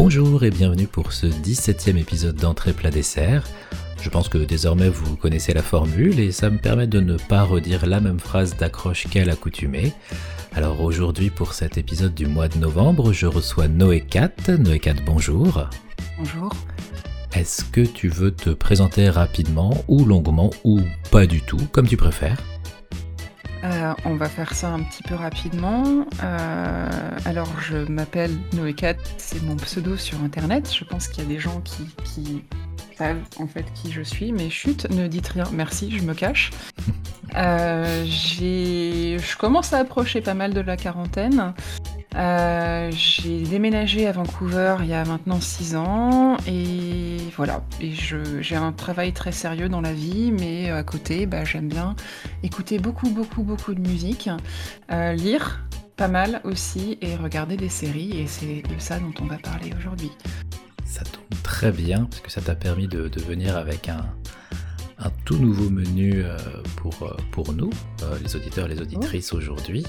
Bonjour et bienvenue pour ce 17e épisode d'Entrée plat dessert. Je pense que désormais vous connaissez la formule et ça me permet de ne pas redire la même phrase d'accroche qu'à l'accoutumée. Alors aujourd'hui pour cet épisode du mois de novembre, je reçois Noé Cat. Noé Cat, bonjour. Bonjour. Est-ce que tu veux te présenter rapidement ou longuement ou pas du tout, comme tu préfères? Euh, on va faire ça un petit peu rapidement. Euh, alors, je m'appelle Noécat, c'est mon pseudo sur internet. Je pense qu'il y a des gens qui, qui savent en fait qui je suis, mais chut, ne dites rien, merci, je me cache. Euh, je commence à approcher pas mal de la quarantaine. Euh, j'ai déménagé à Vancouver il y a maintenant 6 ans et voilà. Et j'ai un travail très sérieux dans la vie, mais à côté, bah, j'aime bien écouter beaucoup, beaucoup, beaucoup de musique, euh, lire pas mal aussi et regarder des séries. Et c'est de ça dont on va parler aujourd'hui. Ça tombe très bien parce que ça t'a permis de, venir avec un, tout nouveau menu euh, pour, euh, pour nous, euh, les auditeurs et les auditrices aujourd'hui.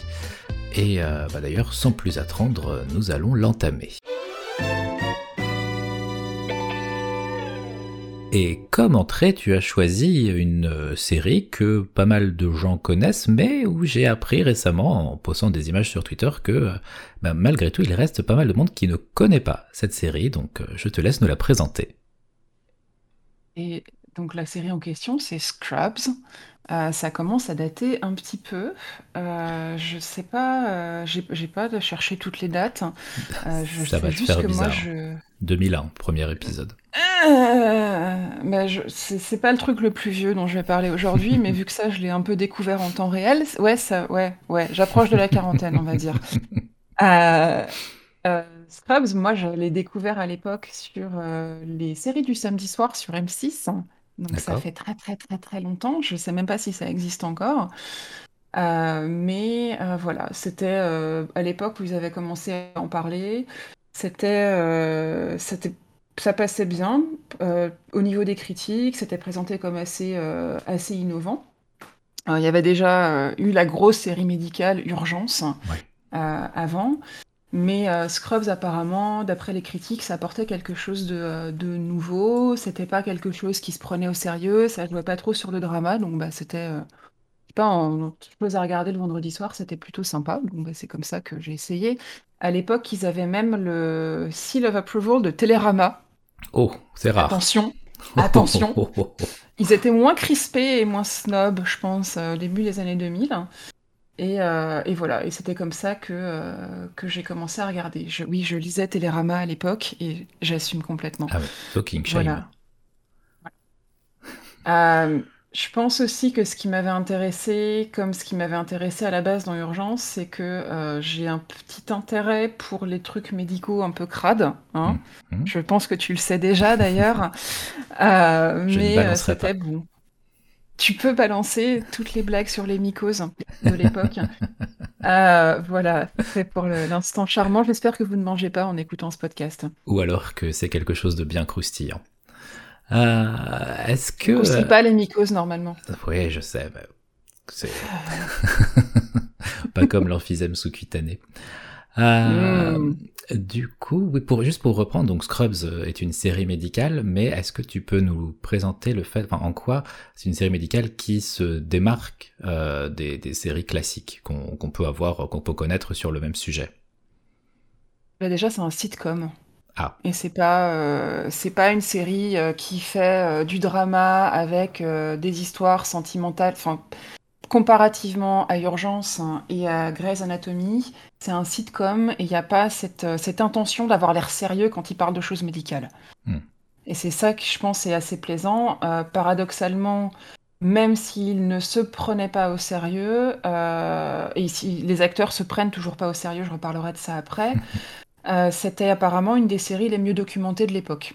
Et bah, d'ailleurs, sans plus attendre, nous allons l'entamer. Et comme entrée, tu as choisi une euh, série que pas mal de gens connaissent, mais où j'ai appris récemment, en postant des images sur Twitter, que euh, bah, malgré tout, il reste pas mal de monde qui ne connaît pas cette série, donc euh, je te laisse nous la présenter. Et donc la série en question, c'est Scrubs. Euh, ça commence à dater un petit peu. Euh, je sais pas, euh, j'ai pas cherché toutes les dates. Euh, je Ça sais va te juste faire que moi, bizarre. je... 2001, premier épisode. Euh, bah, c'est pas le truc le plus vieux dont je vais parler aujourd'hui, mais vu que ça, je l'ai un peu découvert en temps réel, ouais, ça, ouais, ouais, j'approche de la quarantaine, on va dire. Scrubs, moi, je l'ai découvert à l'époque sur les séries du samedi soir sur M6. Donc ça D'accord. fait très très très très longtemps. Je sais même pas si ça existe encore. Euh, mais euh, voilà, c'était euh, à l'époque où ils avaient commencé à en parler. C'était, c'était, ça passait bien au niveau des critiques. C'était présenté comme assez, assez innovant. Il y avait déjà eu la grosse série médicale Urgence Ouais. avant. Mais euh, Scrubs, apparemment, d'après les critiques, ça apportait quelque chose de, euh, de nouveau. C'était pas quelque chose qui se prenait au sérieux. Ça jouait pas trop sur le drama. Donc, bah, c'était euh, je sais pas, en chose à regarder le vendredi soir. C'était plutôt sympa. Donc, bah, c'est comme ça que j'ai essayé. À l'époque, ils avaient même le Seal of Approval de Télérama. Oh, c'est rare. Attention, attention. Ils étaient moins crispés et moins snob, je pense, euh, au début des années 2000. Et, euh, et voilà, et c'était comme ça que, euh, que j'ai commencé à regarder. Je- oui, je lisais Télérama à l'époque et j'assume complètement. Ah ouais, Shame. Voilà. Euh, je pense aussi que ce qui m'avait intéressé, comme ce qui m'avait intéressé à la base dans Urgence, c'est que j'ai un petit intérêt pour les trucs médicaux un peu crades. hein. Mhm. Je pense que tu le sais déjà d'ailleurs. Mais c'était bon. Tu peux balancer toutes les blagues sur les mycoses de l'époque. Euh, voilà, c'est pour l'instant charmant. J'espère que vous ne mangez pas en écoutant ce podcast. Ou alors que c'est quelque chose de bien croustillant. Euh, Est-ce que... Euh, pas les mycoses normalement. Oui, je sais. mais C'est pas comme l'emphysème sous-cutané. Euh, Mm. Du coup, oui, pour, juste pour reprendre, donc Scrubs euh, est une série médicale, mais est-ce que tu peux nous présenter le fait, enfin, en quoi c'est une série médicale qui se démarque euh, des, des séries classiques qu'on peut avoir, qu'on peut connaître sur le même sujet? Bah, déjà, c'est un sitcom. Ah. Et c'est pas, euh, c'est pas une série euh, qui fait euh, du drama avec des histoires sentimentales. Enfin, comparativement à Urgence et à Grey's Anatomy, c'est un sitcom et il n'y a pas cette, euh, cette intention d'avoir l'air sérieux quand il parle de choses médicales. Hmm. Et c'est ça que je pense est assez plaisant. Euh, paradoxalement, même s'ils ne se prenaient pas au sérieux, euh, et si les acteurs se prennent toujours pas au sérieux, je reparlerai de ça après, euh, c'était apparemment une des séries les mieux documentées de l'époque.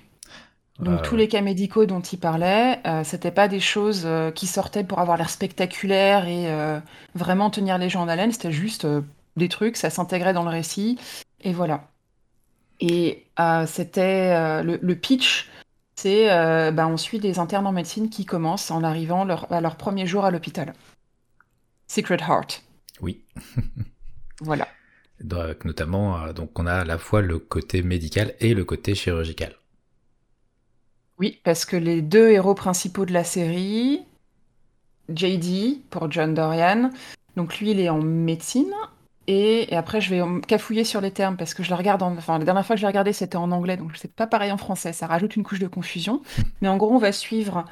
Donc Euh, tous les cas médicaux dont il parlait, euh, c'était pas des choses euh, qui sortaient pour avoir l'air spectaculaire et vraiment tenir les gens en haleine, c'était juste des trucs, ça s'intégrait dans le récit, et voilà. Et c'était le, le pitch, c'est bah, on suit des internes en médecine qui commencent en arrivant leur- à leur premier jour à l'hôpital. Secret Heart. Oui. Voilà. Donc, notamment, donc on a à la fois le côté médical et le côté chirurgical. Oui, parce que les deux héros principaux de la série, JD pour John Dorian, donc lui il est en médecine et, après je vais cafouiller sur les termes parce que je la regarde en, enfin la dernière fois que je l'ai regardé c'était en anglais donc c'est pas pareil en français, ça rajoute une couche de confusion. Mais en gros on va suivre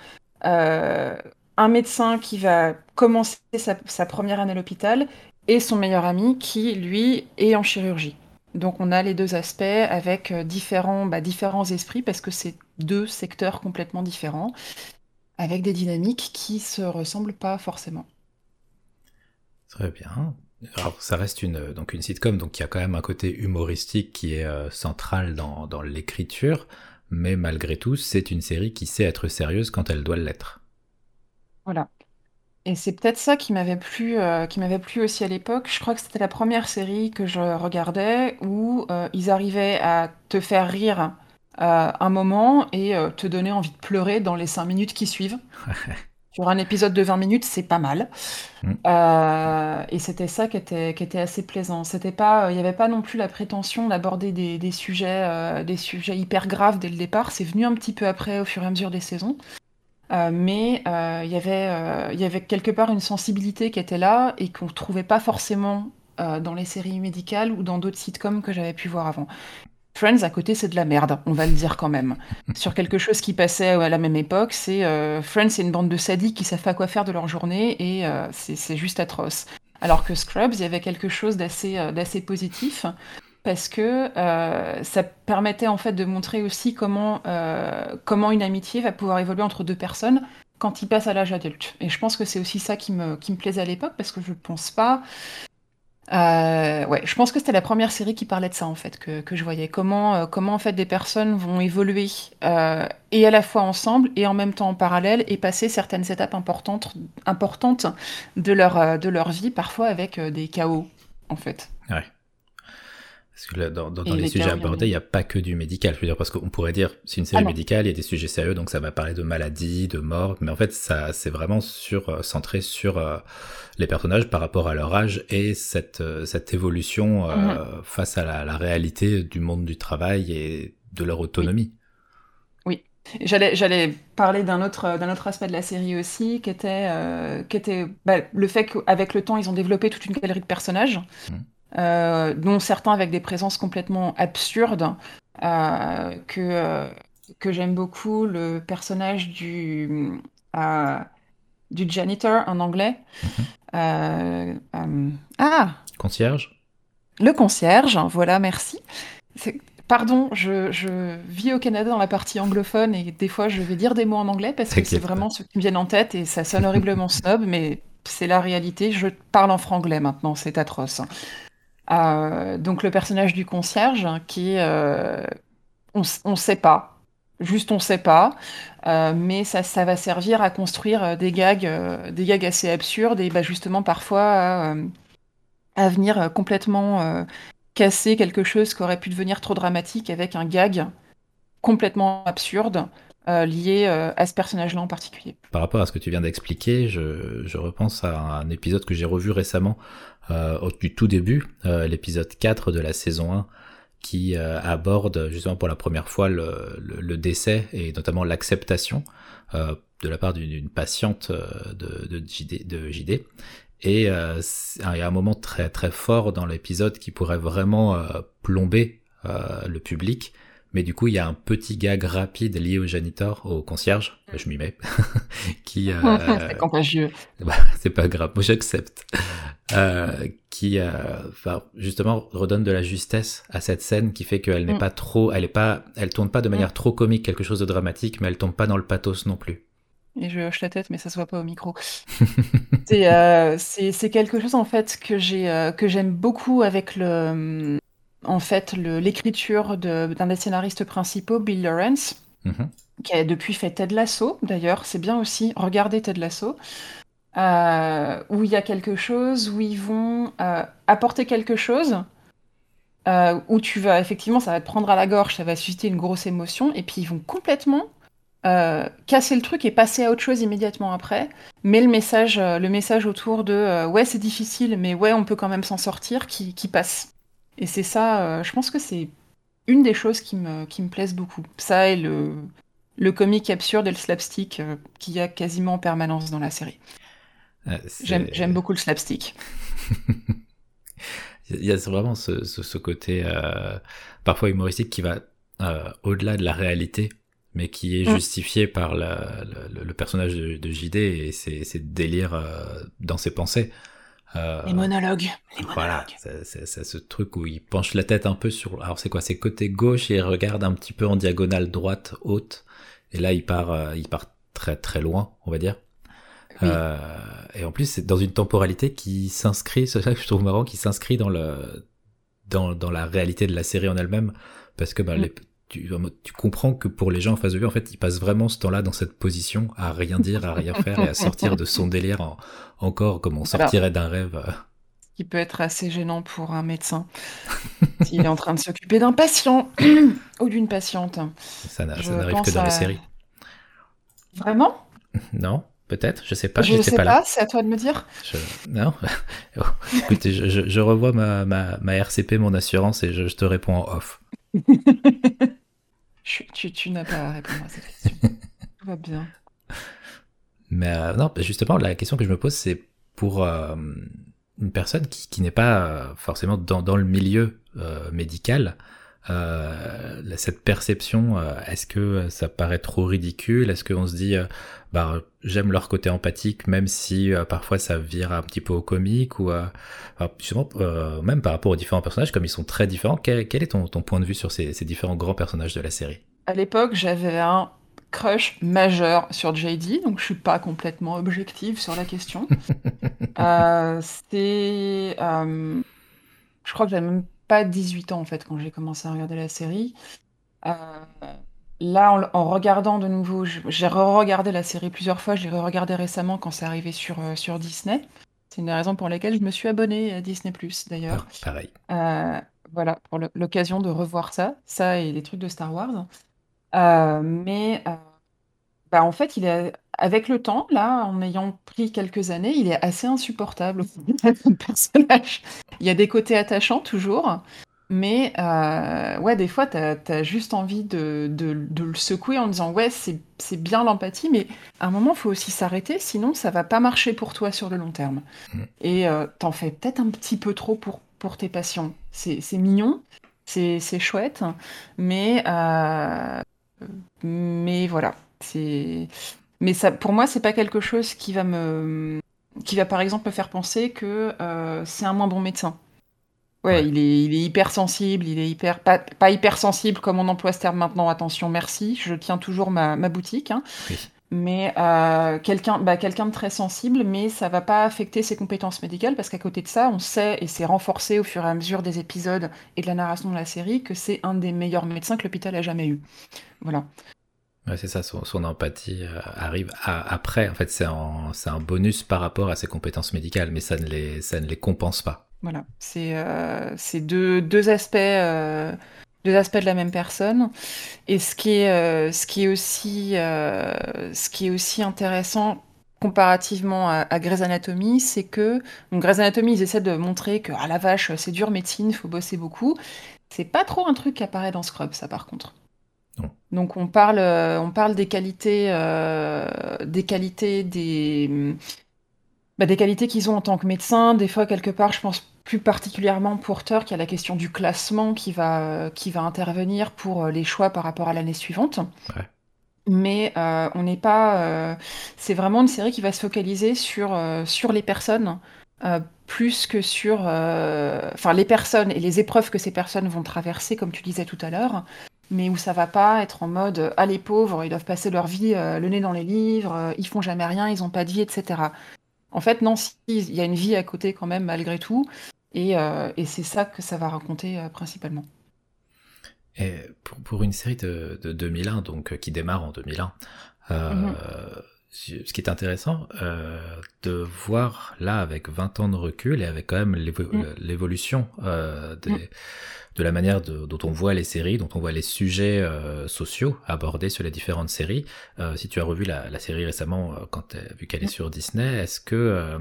euh, un médecin qui va commencer sa première année à l'hôpital et son meilleur ami qui lui est en chirurgie. Donc on a les deux aspects avec euh, différents, bah, différents esprits parce que c'est deux secteurs complètement différents, avec des dynamiques qui se ressemblent pas forcément. Très bien. Alors ça reste une, donc une sitcom, donc il y a quand même un côté humoristique qui est euh, central dans, dans l'écriture, mais malgré tout c'est une série qui sait être sérieuse quand elle doit l'être. Voilà. Et c'est peut-être ça qui m'avait plu, euh, qui m'avait plu aussi à l'époque. Je crois que c'était la première série que je regardais où euh, ils arrivaient à te faire rire euh, un moment et te donner envie de pleurer dans les cinq minutes qui suivent. Sur un épisode de 20 minutes, c'est pas mal. Mm. et c'était ça qui était, qui était assez plaisant. C'était pas, il n'y avait pas non plus la prétention d'aborder des, des sujets, des sujets hyper graves dès le départ. C'est venu un petit peu après, au fur et à mesure des saisons. Euh, mais euh, y euh, il y avait quelque part une sensibilité qui était là et qu'on ne trouvait pas forcément dans les séries médicales ou dans d'autres sitcoms que j'avais pu voir avant. Friends à côté, c'est de la merde, on va le dire quand même. Sur quelque chose qui passait à la même époque, c'est Friends, c'est une bande de sadiques qui savent pas quoi faire de leur journée et c'est juste atroce. Alors que Scrubs, il y avait quelque chose d'assez positif parce que euh, ça permettait en fait de montrer aussi comment, euh, comment une amitié va pouvoir évoluer entre deux personnes quand ils passent à l'âge adulte. Et je pense que c'est aussi ça qui me, qui me plaisait à l'époque, parce que je pense pas... Euh, ouais, je pense que c'était la première série qui parlait de ça en fait que, que je voyais comment comment en fait des personnes vont évoluer et à la fois ensemble et en même temps en parallèle et passer certaines étapes importantes importantes de leur de leur vie parfois avec des chaos en fait. Ouais. Parce que là, dans, les, sujets abordés, il n'y a pas que du médical. Je veux dire, parce qu'on pourrait dire, c'est une série ah médicale, il y a des sujets sérieux, donc ça va parler de maladies, de mort, mais en fait, ça, c'est vraiment sur, euh, centré sur euh, les personnages par rapport à leur âge et cette, euh, cette évolution mm-hmm. face à la, réalité du monde du travail et de leur autonomie. Oui. J'allais, j'allais parler d'un autre, d'un autre aspect de la série aussi, qui était, qui était bah, le fait qu'avec le temps, ils ont développé toute une galerie de personnages. Mmh. Euh, dont certains avec des présences complètement absurdes, euh, que, euh, que j'aime beaucoup, le personnage du, du janitor en anglais. Mhm. ah Concierge Le concierge, voilà, merci. Pardon, je, je, vis au Canada dans la partie anglophone et des fois je vais dire des mots en anglais parce que c'est vraiment ce qui me viennent en tête et ça sonne horriblement snob, mais c'est la réalité. Je parle en franglais maintenant, c'est atroce. Euh, donc le personnage du concierge qui euh, on ne sait pas, juste on sait pas, euh, mais ça, ça va servir à construire des gags, des gags assez absurdes et bah, justement parfois à, venir complètement casser quelque chose qui aurait pu devenir trop dramatique avec un gag complètement absurde. lié à ce personnage-là en particulier. Par rapport à ce que tu viens d'expliquer, je, je, repense à un épisode que j'ai revu récemment au du tout début, euh, l'épisode 4 de la saison 1, qui euh, aborde justement pour la première fois le, le, décès et notamment l'acceptation de la part d'une patiente de, de, JD, de JD. Et euh, il y a un moment très très fort dans l'épisode qui pourrait vraiment plomber le public, mais du coup, il y a un petit gag rapide lié au janitor, au concierge, je m'y mets, qui... Euh, c'est contagieux. Bah, c'est pas grave, moi j'accepte. Euh, qui, euh, justement, redonne de la justesse à cette scène qui fait qu'elle n'est mm. pas trop... Elle est pas, elle tourne pas de manière mm. trop comique, quelque chose de dramatique, mais elle tombe pas dans le pathos non plus. Et je hoche la tête, mais ça se voit pas au micro. Euh, c'est quelque chose en fait que j'ai que j'aime beaucoup avec le en fait l'écriture d'un des scénaristes principaux, Bill Lawrence, mhm. qui a depuis fait Ted Lasso, d'ailleurs, c'est bien aussi, regardez Ted Lasso, euh, où il y a quelque chose, où ils vont euh, apporter quelque chose, euh, où tu vas, effectivement, ça va te prendre à la gorge, ça va susciter une grosse émotion, et puis ils vont complètement casser le truc et passer à autre chose immédiatement après, mais le message, le message autour de ouais c'est difficile, mais ouais on peut quand même s'en sortir, qui, qui passe. Et c'est ça, je pense que c'est une des choses qui me, qui me plaisent beaucoup. Ça et le, le comique absurde et le slapstick qui qu'il y a quasiment en permanence dans la série. J'aime beaucoup le slapstick. Il y a vraiment ce, ce, côté parfois humoristique qui va au-delà de la réalité mais qui est mm. justifié par le, personnage de, JD et ses, délires euh, dans ses pensées. Euh, les monologues. Voilà, c'est ce truc où il penche la tête un peu sur. Alors c'est quoi C'est côté gauche et il regarde un petit peu en diagonale droite haute. Et là il part, euh, il part très très loin, on va dire. et en plus c'est dans une temporalité qui s'inscrit, c'est ça que je trouve marrant, qui s'inscrit dans le dans, dans la réalité de la série en elle-même, parce que bah, mm. les, tu, tu, comprends que pour les gens en face de lui, en fait, il passe vraiment ce temps-là dans cette position, à rien dire, à rien faire et à sortir de son délire encore comme on sortirait d'un rêve. Ce qui peut être assez gênant pour un médecin s'il est en train de s'occuper d'un patient ou d'une patiente. Ça n'arrive que dans les séries. Vraiment? Non Peut-être, je sais pas. Je ne sais pas, c'est à toi de me dire. Non, écoutez, je, revois ma, ma, ma, RCP, mon assurance, et je, je te réponds en off. Tu, n'as pas à répondre à cette question. Tout va bien. Mais euh, non, justement, la question que je me pose, c'est pour euh, une personne qui, n'est pas euh, forcément dans, le milieu médical, cette perception, est-ce que ça paraît trop ridicule? Est-ce qu'on se dit, bah, j'aime leur côté empathique, même si parfois ça vire un petit peu au comique ou justement même par rapport aux différents personnages, comme ils sont très différents. Quel, est ton, point de vue sur ces, différents grands personnages de la série? À l'époque, j'avais un crush majeur sur JD, donc je suis pas complètement objective sur la question. c'est, je crois que j'avais même pas 18 ans en fait quand j'ai commencé à regarder la série. Là, en, regardant de nouveau, j'ai re-regardé la série plusieurs fois, je l'ai re-regardé récemment quand c'est arrivé sur, euh, sur Disney. C'est une des raisons pour lesquelles je me suis abonnée à Disney+, d'ailleurs. Ah, pareil. Euh, voilà, pour l'occasion de revoir ça, ça et les trucs de Star Wars. Euh, mais bah, en fait, il est avec le temps, là, en ayant pris quelques années, il est assez insupportable comme personnage. Il y a des côtés attachants toujours, mais euh, ouais, des fois, tu as, juste envie de, le secouer en disant ouais, c'est bien l'empathie, mais à un moment, il faut aussi s'arrêter, sinon ça va pas marcher pour toi sur le long terme. Mm. Et euh, t'en fais peut-être un petit peu trop pour, pour tes patients. C'est mignon, c'est chouette, mais, euh, mais voilà. Mais ça, pour moi, c'est pas quelque chose qui va me qui va par exemple me faire penser que c'est un moins bon médecin. Ouais, Il, est, il est hypersensible, il est hyper pas, pas hypersensible comme on emploie ce terme maintenant. Attention, merci. Je tiens toujours ma, ma boutique. Hein. Mais euh, quelqu'un bah, de très sensible, mais ça va pas affecter ses compétences médicales parce qu'à côté de ça, on sait et c'est renforcé au fur et à mesure des épisodes et de la narration de la série que c'est un des meilleurs médecins que l'hôpital a jamais eu. Voilà. C'est ça, son, empathie euh, arrive après. En fait, c'est un, bonus par rapport à ses compétences médicales, mais ça ne les, ça ne les compense pas. Voilà, c'est euh, deux, aspects, euh, deux aspects de la même personne. Et ce qui est, ce qui est, aussi, ce qui est aussi intéressant comparativement à, à Grey's Anatomy, c'est que donc Grey's Anatomy, ils essaient de montrer que ah la vache, c'est dur médecine, faut bosser beaucoup. C'est pas trop un truc qui apparaît dans Scrub, ça par contre. Donc on parle, on parle des qualités, des qualités des bah, des qualités qu'ils ont en tant que médecin. Des fois, quelque part, je pense plus particulièrement pour Turk, il y a la question du classement qui va, qui va intervenir pour euh, les choix par rapport à l'année suivante. Mais euh, on n'est pas. Euh, c'est vraiment une série qui va se focaliser sur, sur les personnes, plus que sur. Enfin, les personnes et les épreuves que ces personnes vont traverser, comme tu disais tout à l'heure, mais où ça va pas être en mode Ah, les pauvres, ils doivent passer leur vie le nez dans les livres, ils font jamais rien, ils n'ont pas de vie, etc. En fait, non, il y a une vie à côté quand même, malgré tout. Et, euh, c'est ça que ça va raconter euh, principalement. Et pour, une série de, 2001, donc euh, qui démarre en 2001, mhm. Ce qui est intéressant de voir là avec 20 ans de recul et avec quand même mhm. l'évolution des, mhm de la manière dont on voit les séries, dont on voit les sujets euh, sociaux abordés sur les différentes séries. Euh, si tu as revu la, série récemment, euh, quand vu qu'elle est sur Disney, est-ce que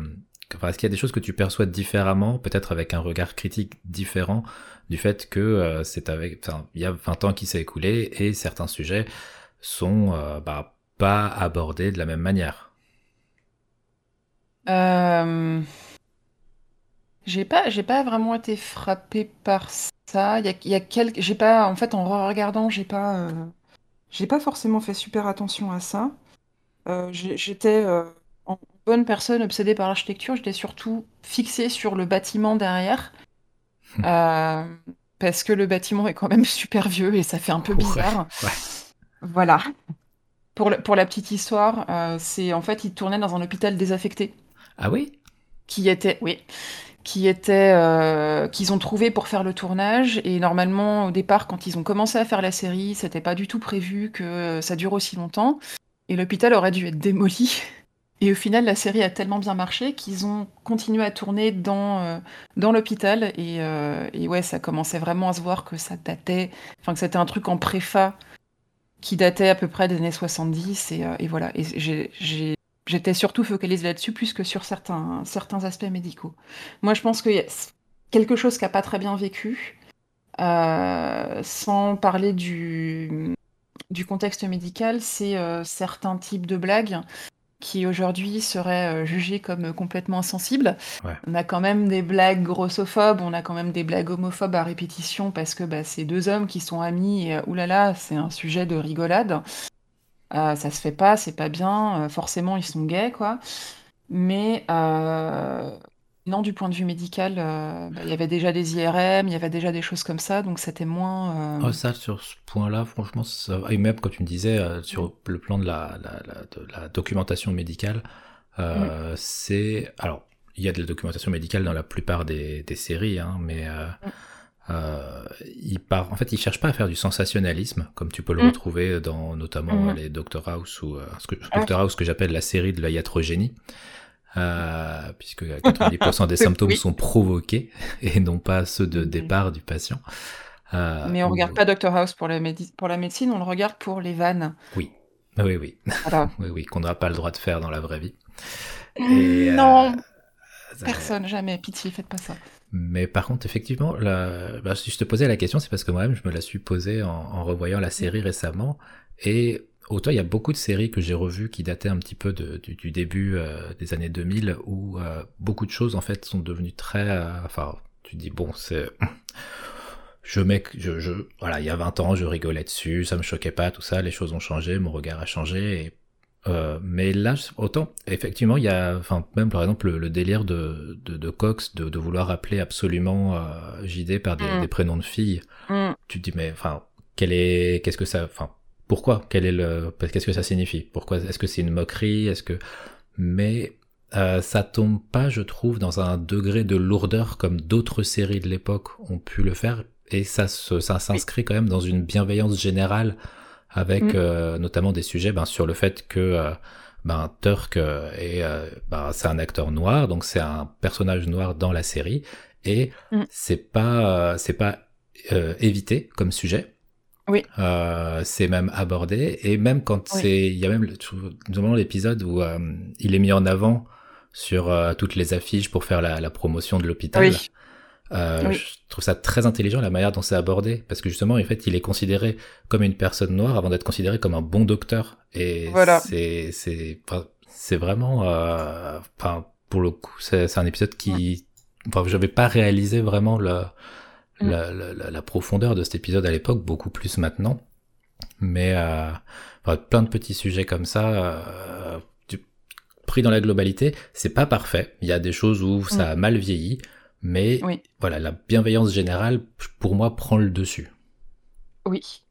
est-ce qu'il y a des choses que tu perçois différemment, peut-être avec un regard critique différent du fait que c'est avec, enfin, il y a 20 ans qui s'est écoulé et certains sujets sont bah, pas abordés de la même manière. J'ai pas, j'ai pas vraiment été frappée par ça. Il y a, y a quelques, j'ai pas, en fait, en regardant, j'ai pas, euh, j'ai pas forcément fait super attention à ça. Euh, j'étais euh, en bonne personne obsédée par l'architecture. J'étais surtout fixée sur le bâtiment derrière, parce que le bâtiment est quand même super vieux et ça fait un peu bizarre. Voilà. Pour, pour la petite histoire, c'est en fait, il tournait dans un hôpital désaffecté. Ah oui? Qui était, oui. Qui était euh, qu'ils ont trouvé pour faire le tournage. Et normalement au départ quand ils ont commencé à faire la série c'était pas du tout prévu que ça dure aussi longtemps. Et l'hôpital aurait dû être démoli. Et au final la série a tellement bien marché qu'ils ont continué à tourner dans euh, dans l'hôpital. Et, euh, et, ouais ça commençait vraiment à se voir que ça datait enfin que c'était un truc en préfa qui datait à peu près des années 70 et, et voilà et J'étais surtout focalisée là-dessus plus que sur certains, aspects médicaux. Moi, je pense a quelque chose qui n'a pas très bien vécu, euh, sans parler du, du contexte médical, c'est euh, certains types de blagues qui aujourd'hui seraient euh, jugées comme complètement insensibles. On a quand même des blagues grossophobes, on a quand même des blagues homophobes à répétition parce que bah, c'est deux hommes qui sont amis et oulala, c'est un sujet de rigolade. Euh, ça se fait pas, c'est pas bien, euh, forcément ils sont gays, quoi. Mais euh, non, du point de vue médical, bah, il y avait déjà des IRM, il y avait déjà des choses comme ça, donc c'était moins. Oh, ça, sur ce point-là, franchement, ça... et même quand tu me disais sur le plan de la, la, documentation médicale, mm. c'est. Alors, il y a de la documentation médicale dans la plupart des, séries, hein, mais. Mm. Euh, il part, en fait, il cherche pas à faire du sensationnalisme, comme tu peux le mm. retrouver dans notamment les Doctor House ou euh, ce que, Doctor House que j'appelle la série de la iatrogénie, euh, puisque 90% des symptômes sont provoqués et non pas ceux de mm-hmm. départ du patient. Euh, Mais on ne regarde pas Doctor House pour la, pour la médecine, on le regarde pour les vannes. Oui, oui, oui, oui, oui, qu'on n'a pas le droit de faire dans la vraie vie. non, personne, jamais, pitié, faites pas ça. Mais par contre, effectivement, bah, si je te posais la question, c'est parce que moi-même, je me la suis posée en, revoyant la série récemment. Et autant il y a beaucoup de séries que j'ai revues qui dataient un petit peu du, début euh, des années 2000, où euh, beaucoup de choses, en fait, sont devenues très... Euh, enfin, tu dis, bon, c'est... Je mets, je, je, voilà, il y a 20 ans, je rigolais dessus, ça me choquait pas, tout ça, les choses ont changé, mon regard a changé, et mais là, autant, effectivement, il y a, enfin, même par exemple, le, délire de, de, de Cox de, de, vouloir appeler absolument JD par des, mm. des, prénoms de filles. Mm. Tu te dis, mais enfin, quel est, qu'est-ce que ça, enfin, pourquoi? Quel est le, qu'est-ce que ça signifie? Pourquoi Est-ce que c'est une moquerie? Est-ce que, mais euh, ça tombe pas, je trouve, dans un degré de lourdeur comme d'autres séries de l'époque ont pu le faire, et ça, ça s'inscrit quand même dans une bienveillance générale avec mm. euh, notamment des sujets ben, sur le fait que euh, ben, Turk euh, est, ben, c'est un acteur noir, donc c'est un personnage noir dans la série, et mm. c'est pas c'est pas évité comme sujet. Oui. c'est même abordé, et même quand c'est, il y a même notamment l'épisode où il est mis en avant sur toutes les affiches pour faire la, la promotion de l'hôpital. Oui. Euh, je trouve ça très intelligent la manière dont c'est abordé, parce que justement, en fait, il est considéré comme une personne noire avant d'être considéré comme un bon docteur. Et voilà. c'est c'est c'est vraiment, euh, enfin, pour le coup, c'est un épisode qui, enfin, j'avais pas réalisé vraiment la, mm. la, la, la, profondeur de cet épisode à l'époque, beaucoup plus maintenant. Mais euh, plein de petits sujets comme ça. Euh, pris dans la globalité, c'est pas parfait. Il y a des choses où ça mm. a mal vieilli. Mais voilà, la bienveillance générale, pour moi, prend le dessus. Oui.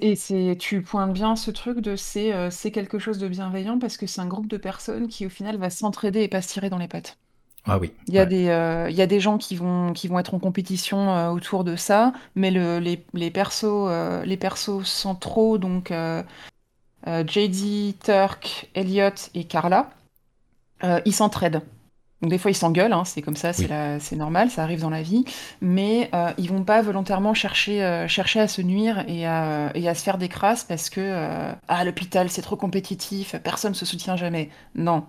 Et c'est, tu pointes bien ce truc de c'est, euh, c'est quelque chose de bienveillant parce que c'est un groupe de personnes qui au final va s'entraider et pas se tirer dans les pattes. Ah oui. Il y a des, euh, il y a des gens qui vont, qui vont être en compétition euh, autour de ça, mais le, les, les persos, les persos centraux, donc JD, Turk, Elliot et Carla, ils s'entraident. Donc des fois ils s'engueulent, hein, c'est comme ça, c'est normal, ça arrive dans la vie, mais euh, ils vont pas volontairement chercher, euh, chercher à se nuire et à, et à se faire des crasses parce que euh, ah l'hôpital c'est trop compétitif, personne se soutient jamais. Non,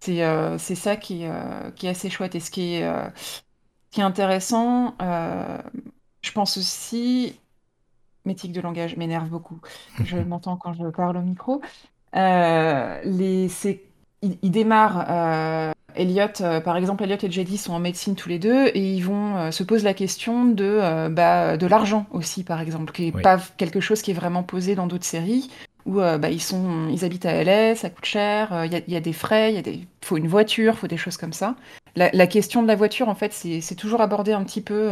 C'est euh, c'est ça qui est, euh, qui est assez chouette. Et ce qui est, euh, qui est intéressant, je pense aussi, métique de langage m'énerve beaucoup. Je m'entends quand je parle au micro. les, il, il, démarre Elliot, euh, par exemple, Elliot et JD sont en médecine tous les deux et ils vont euh, se poser la question de, euh, bah, de l'argent aussi, par exemple, qui n'est pas quelque chose qui est vraiment posé dans d'autres séries où bah, ils, sont, ils habitent à LA, ça coûte cher, il y, a des frais, il des... faut une voiture, faut des choses comme ça. La, question de la voiture, en fait, c'est toujours abordé un petit peu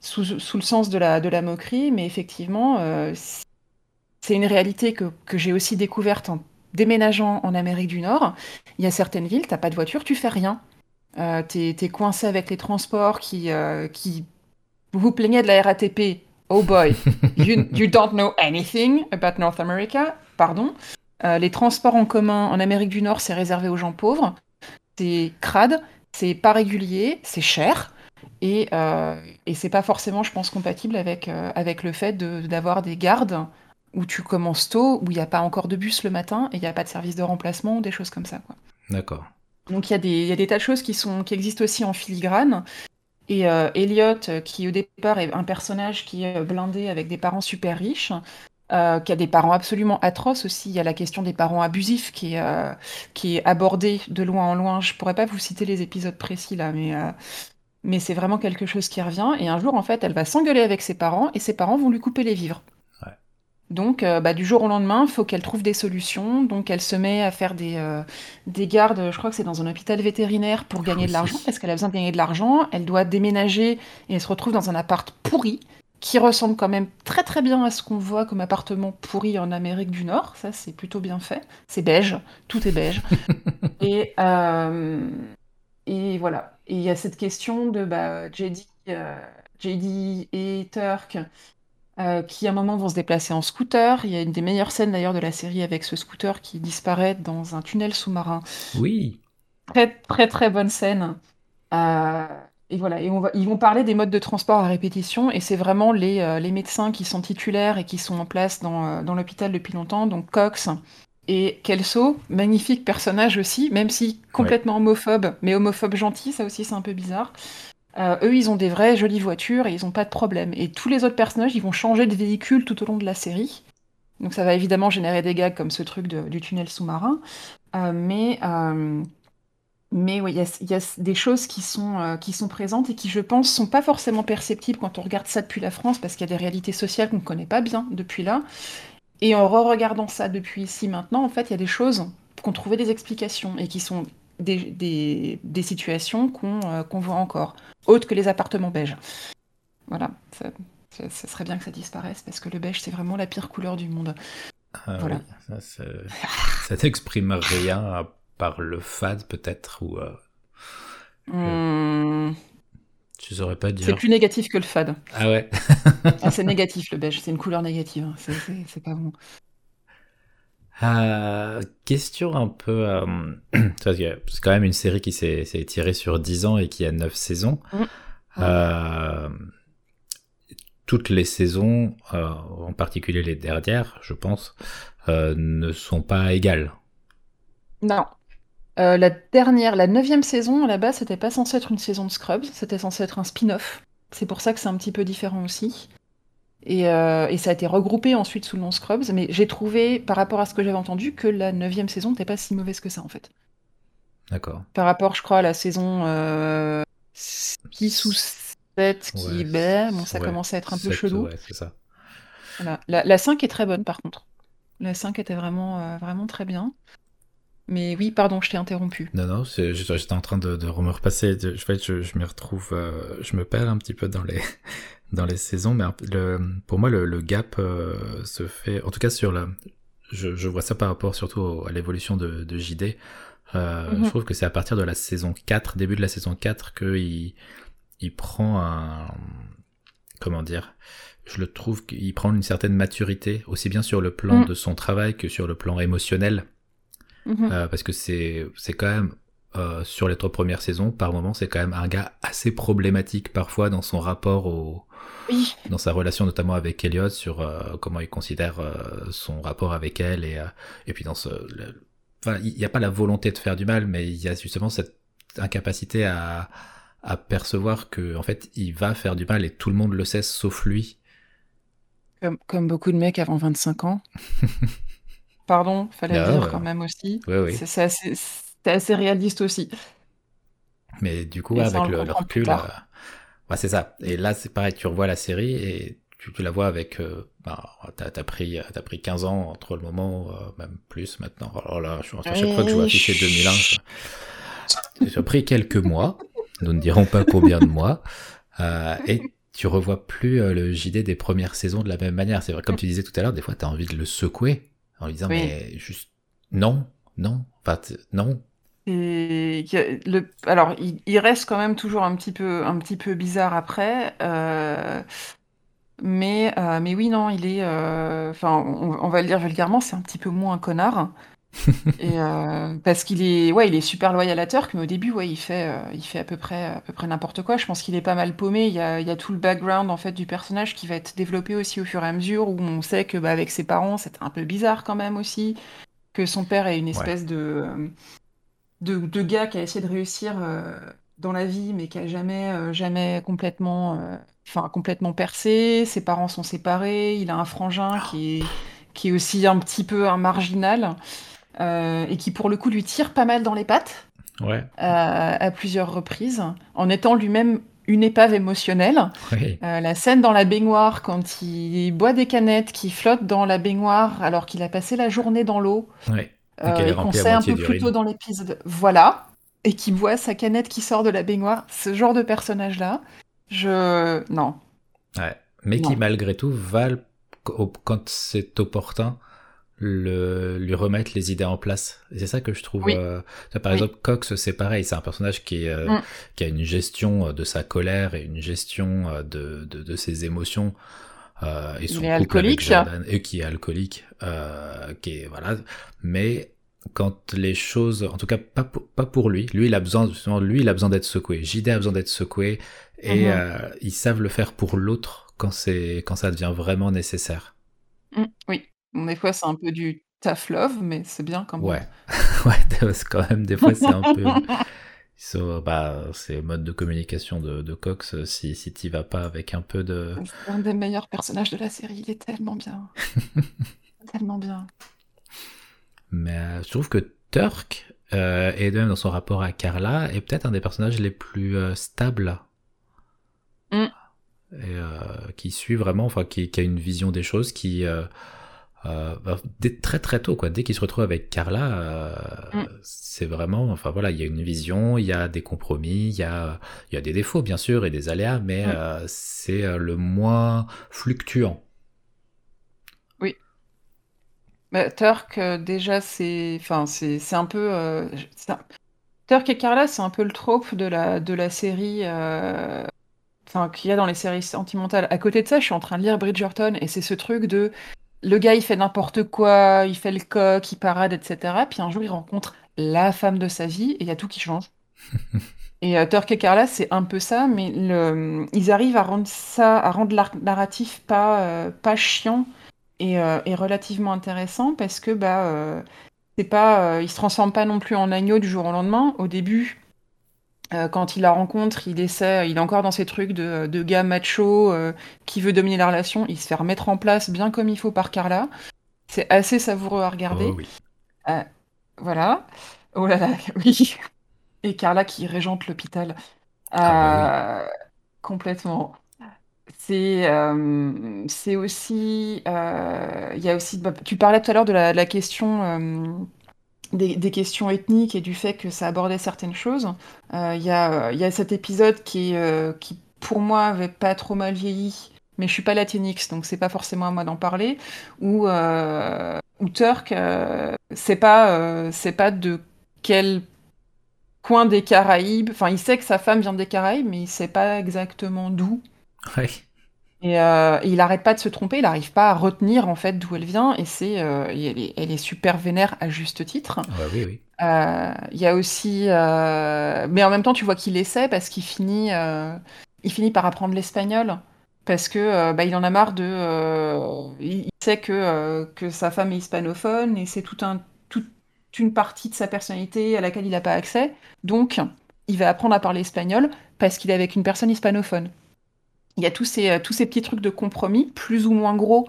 sous, sous, le sens de la, moquerie, mais effectivement, c'est une réalité que, j'ai aussi découverte en déménageant en Amérique du Nord, il y a certaines villes, tu n'as pas de voiture, tu fais rien. Euh, tu es, coincé avec les transports qui, euh, qui... Vous plaignez de la RATP. Oh boy, you, you don't know anything about North America. Pardon. Euh, les transports en commun en Amérique du Nord, c'est réservé aux gens pauvres. C'est crade, c'est pas régulier, c'est cher. Et, euh, et c'est pas forcément, je pense, compatible avec, euh, avec le fait d'avoir des gardes où tu commences tôt, où il n'y a pas encore de bus le matin et il n'y a pas de service de remplacement, des choses comme ça. D'accord. Donc il y, y, a des tas de choses qui, sont, qui existent aussi en filigrane. Et euh, Elliot, qui au départ est un personnage qui est blindé avec des parents super riches, euh, qui a des parents absolument atroces aussi. Il y a la question des parents abusifs qui est, euh, qui est abordée de loin en loin. Je pourrais pas vous citer les épisodes précis là, mais, euh, mais c'est vraiment quelque chose qui revient. Et un jour, en fait, elle va s'engueuler avec ses parents et ses parents vont lui couper les vivres. Donc, euh, bah, du jour au lendemain, il faut qu'elle trouve des solutions. Donc, elle se met à faire des, euh, des gardes, je crois que c'est dans un hôpital vétérinaire pour gagner de l'argent, parce qu'elle a besoin de gagner de l'argent. Elle doit déménager et elle se retrouve dans un appart pourri, qui ressemble quand même très très bien à ce qu'on voit comme appartement pourri en Amérique du Nord. Ça, c'est plutôt bien fait. C'est beige, tout est beige. et, euh, et voilà. Et il y a cette question de bah, JD, JD et Turk euh, qui à un moment vont se déplacer en scooter. Il y a une des meilleures scènes d'ailleurs de la série avec ce scooter qui disparaît dans un tunnel sous-marin. Oui. Très très très bonne scène. Euh, et voilà, et on va, ils vont parler des modes de transport à répétition, et c'est vraiment les, euh, les, médecins qui sont titulaires et qui sont en place dans, dans l'hôpital depuis longtemps, donc Cox et Kelso, magnifique personnage aussi, même si complètement homophobe, mais homophobe gentil, ça aussi c'est un peu bizarre. Euh, eux, ils ont des vraies jolies voitures et ils n'ont pas de problème. Et tous les autres personnages, ils vont changer de véhicule tout au long de la série. Donc ça va évidemment générer des gags comme ce truc du tunnel sous-marin. Euh, mais euh, il y, a des choses qui sont, qui sont présentes et qui, je pense, sont pas forcément perceptibles quand on regarde ça depuis la France, parce qu'il y a des réalités sociales qu'on ne connaît pas bien depuis là. Et en re-regardant ça depuis ici maintenant, en fait, il y a des choses qu'on trouvait des explications et qui sont des, des, situations euh, qu'on voit encore, autres que les appartements beiges. Voilà, ça, serait bien que ça disparaisse parce que le beige c'est vraiment la pire couleur du monde. Ah voilà. ça, ça n'exprime rien à part le fade peut-être ou. Euh, hmm. Je saurais pas dire. C'est plus négatif que le fade. Ah ouais. ah, c'est négatif le beige, c'est une couleur négative. Hein. C'est pas bon. Euh, question un peu... Euh, c'est quand même une série qui s'est tirée sur 10 ans et qui a 9 saisons. Mm. Euh, toutes les saisons, euh, en particulier les dernières, je pense, ne sont pas égales. Non. la dernière, la neuvième saison, à la base, c'était pas censé être une saison de Scrubs, c'était censé être un spin-off. C'est pour ça que c'est un petit peu différent aussi. Euh, et, ça a été regroupé ensuite sous le nom Scrubs. Mais j'ai trouvé, par rapport à ce que j'avais entendu, que la neuvième saison n'était pas si mauvaise que ça, en fait. D'accord. Par rapport, je crois, à la saison euh, 6 ou 7 qui, ouais, bon, ça commençait à être un peu chelou. Ouais, c'est ça. Voilà. La, la, 5 est très bonne, par contre. La 5 était vraiment, euh, vraiment très bien. Mais oui, pardon, je t'ai interrompu. Non, non, j'étais en train de, de me repasser. En fait, je, je me retrouve, euh, je me perds un petit peu dans les, dans les saisons, mais le, pour moi, le, le gap euh, se fait, en tout cas sur la, je, je vois ça par rapport surtout à l'évolution de, de JD. Euh, mhm. Je trouve que c'est à partir de la saison 4, début de la saison 4, qu'il il prend un, comment dire, je le trouve qu'il prend une certaine maturité, aussi bien sur le plan mhm. de son travail que sur le plan émotionnel. Mhm. Euh, parce que c'est quand même euh, sur les trois premières saisons, par moment, c'est quand même un gars assez problématique parfois dans son rapport au, oui. dans sa relation notamment avec Elliot sur euh, comment il considère son rapport avec elle et et puis dans ce, enfin, il n'y a pas la volonté de faire du mal, mais il y a justement cette incapacité à, à percevoir que en fait il va faire du mal et tout le monde le sait sauf lui. Comme, comme beaucoup de mecs avant 25 ans. Pardon, fallait le dire quand même aussi. Oui, oui. C'est assez, assez, réaliste aussi. Mais du coup, avec le, recul, euh, c'est ça. Et là, c'est pareil, tu revois la série et tu, tu la vois avec. Euh, bah, t'as as pris, as pris 15 ans entre le moment, euh, même plus maintenant. Alors là, je, à chaque fois que je vois afficher 2001, j'ai pris quelques mois. Nous ne dirons pas combien de mois. et tu revois plus le JD des premières saisons de la même manière. C'est vrai, comme tu disais tout à l'heure, des fois, tu as envie de le secouer en lui disant, mais juste, non, non, enfin, non. Et le, alors, il, reste quand même toujours un petit peu, un petit peu bizarre après. Euh, mais, euh, mais oui, non, il est. Euh, enfin, on, va le dire vulgairement, c'est un petit peu moins un connard. et euh, parce qu'il est, ouais, il est super loyal à Turk, mais au début, ouais, il fait, euh, il fait à peu près, à peu près n'importe quoi. Je pense qu'il est pas mal paumé. Il y a, il y a tout le background en fait du personnage qui va être développé aussi au fur et à mesure, où on sait que bah, avec ses parents, c'était un peu bizarre quand même aussi, que son père est une espèce de, de, de gars qui a essayé de réussir euh, dans la vie, mais qui a jamais, jamais complètement, enfin complètement percé. Ses parents sont séparés. Il a un frangin qui est, qui est aussi un petit peu un marginal. Euh, et qui pour le coup lui tire pas mal dans les pattes ouais. Euh, à plusieurs reprises, en étant lui-même une épave émotionnelle. Euh, la scène dans la baignoire, quand il boit des canettes qui flottent dans la baignoire alors qu'il a passé la journée dans l'eau, ouais. et qu'on sait un peu plus tôt dans l'épisode, voilà, et qui boit sa canette qui sort de la baignoire, ce genre de personnage-là, je... Non. Ouais. Mais qui malgré tout va, quand c'est opporter, le, lui remettre les idées en place. C'est ça que je trouve. Euh, par exemple, Cox, c'est pareil. C'est un personnage qui, euh, mm. qui a une gestion euh, de sa colère et une gestion de, de, de ses émotions. et son couple alcoolique. Avec Jordan, et qui est alcoolique. qui est, voilà. Mais quand les choses, en tout cas pas pour, pas pour lui, lui il a besoin justement, lui il a besoin d'être secoué. JD a besoin d'être secoué et mm-hmm. ils savent le faire pour l'autre quand c'est quand ça devient vraiment nécessaire. Mm, oui des fois, c'est un peu du tough love, mais c'est bien quand même. Ouais, ouais, quand même, des fois, c'est un peu. bah, c'est mode de communication de, de Cox. Si, si t'y vas pas avec un peu de. C'est un des meilleurs personnages de la série. Il est tellement bien. tellement bien. Mais euh, je trouve que Turk, euh, et même dans son rapport à Carla, est peut-être un des personnages les plus euh, stables. Mm. Et qui suit vraiment, enfin, qui, qui, a une vision des choses, qui euh, bah, très très tôt quoi dès qu'il se retrouve avec Carla euh, mm. c'est vraiment enfin voilà il y a une vision il y a des compromis il y a il y a des défauts bien sûr et des aléas mais mm. euh, c'est le moins fluctuant oui bah, Turk déjà c'est enfin c'est c'est un peu un... Turk et Carla c'est un peu le trope de la de la série enfin qu'il y a dans les séries sentimentales à côté de ça je suis en train de lire Bridgerton et c'est ce truc de le gars, il fait n'importe quoi, il fait le coq, il parade, etc. Puis un jour, il rencontre la femme de sa vie et il y a tout qui change. et euh, Turk et Carla, c'est un peu ça, mais le... ils arrivent à rendre ça, à rendre l'arc narratif pas, euh, pas chiant et, euh, et, relativement intéressant parce que bah, euh, c'est pas, il se transforme pas non plus en agneau du jour au lendemain. Au début, quand il la rencontre, il essaie, il est encore dans ces trucs de, de gars macho euh, qui veut dominer la relation. Il se fait remettre en place bien comme il faut par Carla. C'est assez savoureux à regarder. Oh, oui. euh, voilà. Oh là là, oui. Et Carla qui régente l'hôpital. Ah, bah oui. Complètement. C'est c'est aussi. Il y a aussi. Bah, tu parlais tout à l'heure de la, de la question des, questions ethniques et du fait que ça abordait certaines choses. Euh, il y, a, y, a, cet épisode qui, euh, qui, pour moi, avait pas trop mal vieilli, mais je suis pas latinx, donc c'est pas forcément à moi d'en parler, où, euh, Turk, euh, c'est pas, euh, c'est pas de quel coin des Caraïbes, enfin il sait que sa femme vient des Caraïbes, mais il sait pas exactement d'où. Ouais. Et, euh, il arrête pas de se tromper, il n'arrive pas à retenir en fait d'où elle vient, et c'est, euh, elle, est, elle, est, super vénère à juste titre. Ah oui, oui. Euh, il y a aussi, mais en même temps, tu vois qu'il essaie parce qu'il finit, il finit par apprendre l'espagnol parce que bah, il en a marre de, il sait que que sa femme est hispanophone et c'est tout un tout une partie de sa personnalité à laquelle il n'a pas accès. Donc, il va apprendre à parler espagnol parce qu'il est avec une personne hispanophone. Il y a tous ces, euh, tous ces petits trucs de compromis, plus ou moins gros,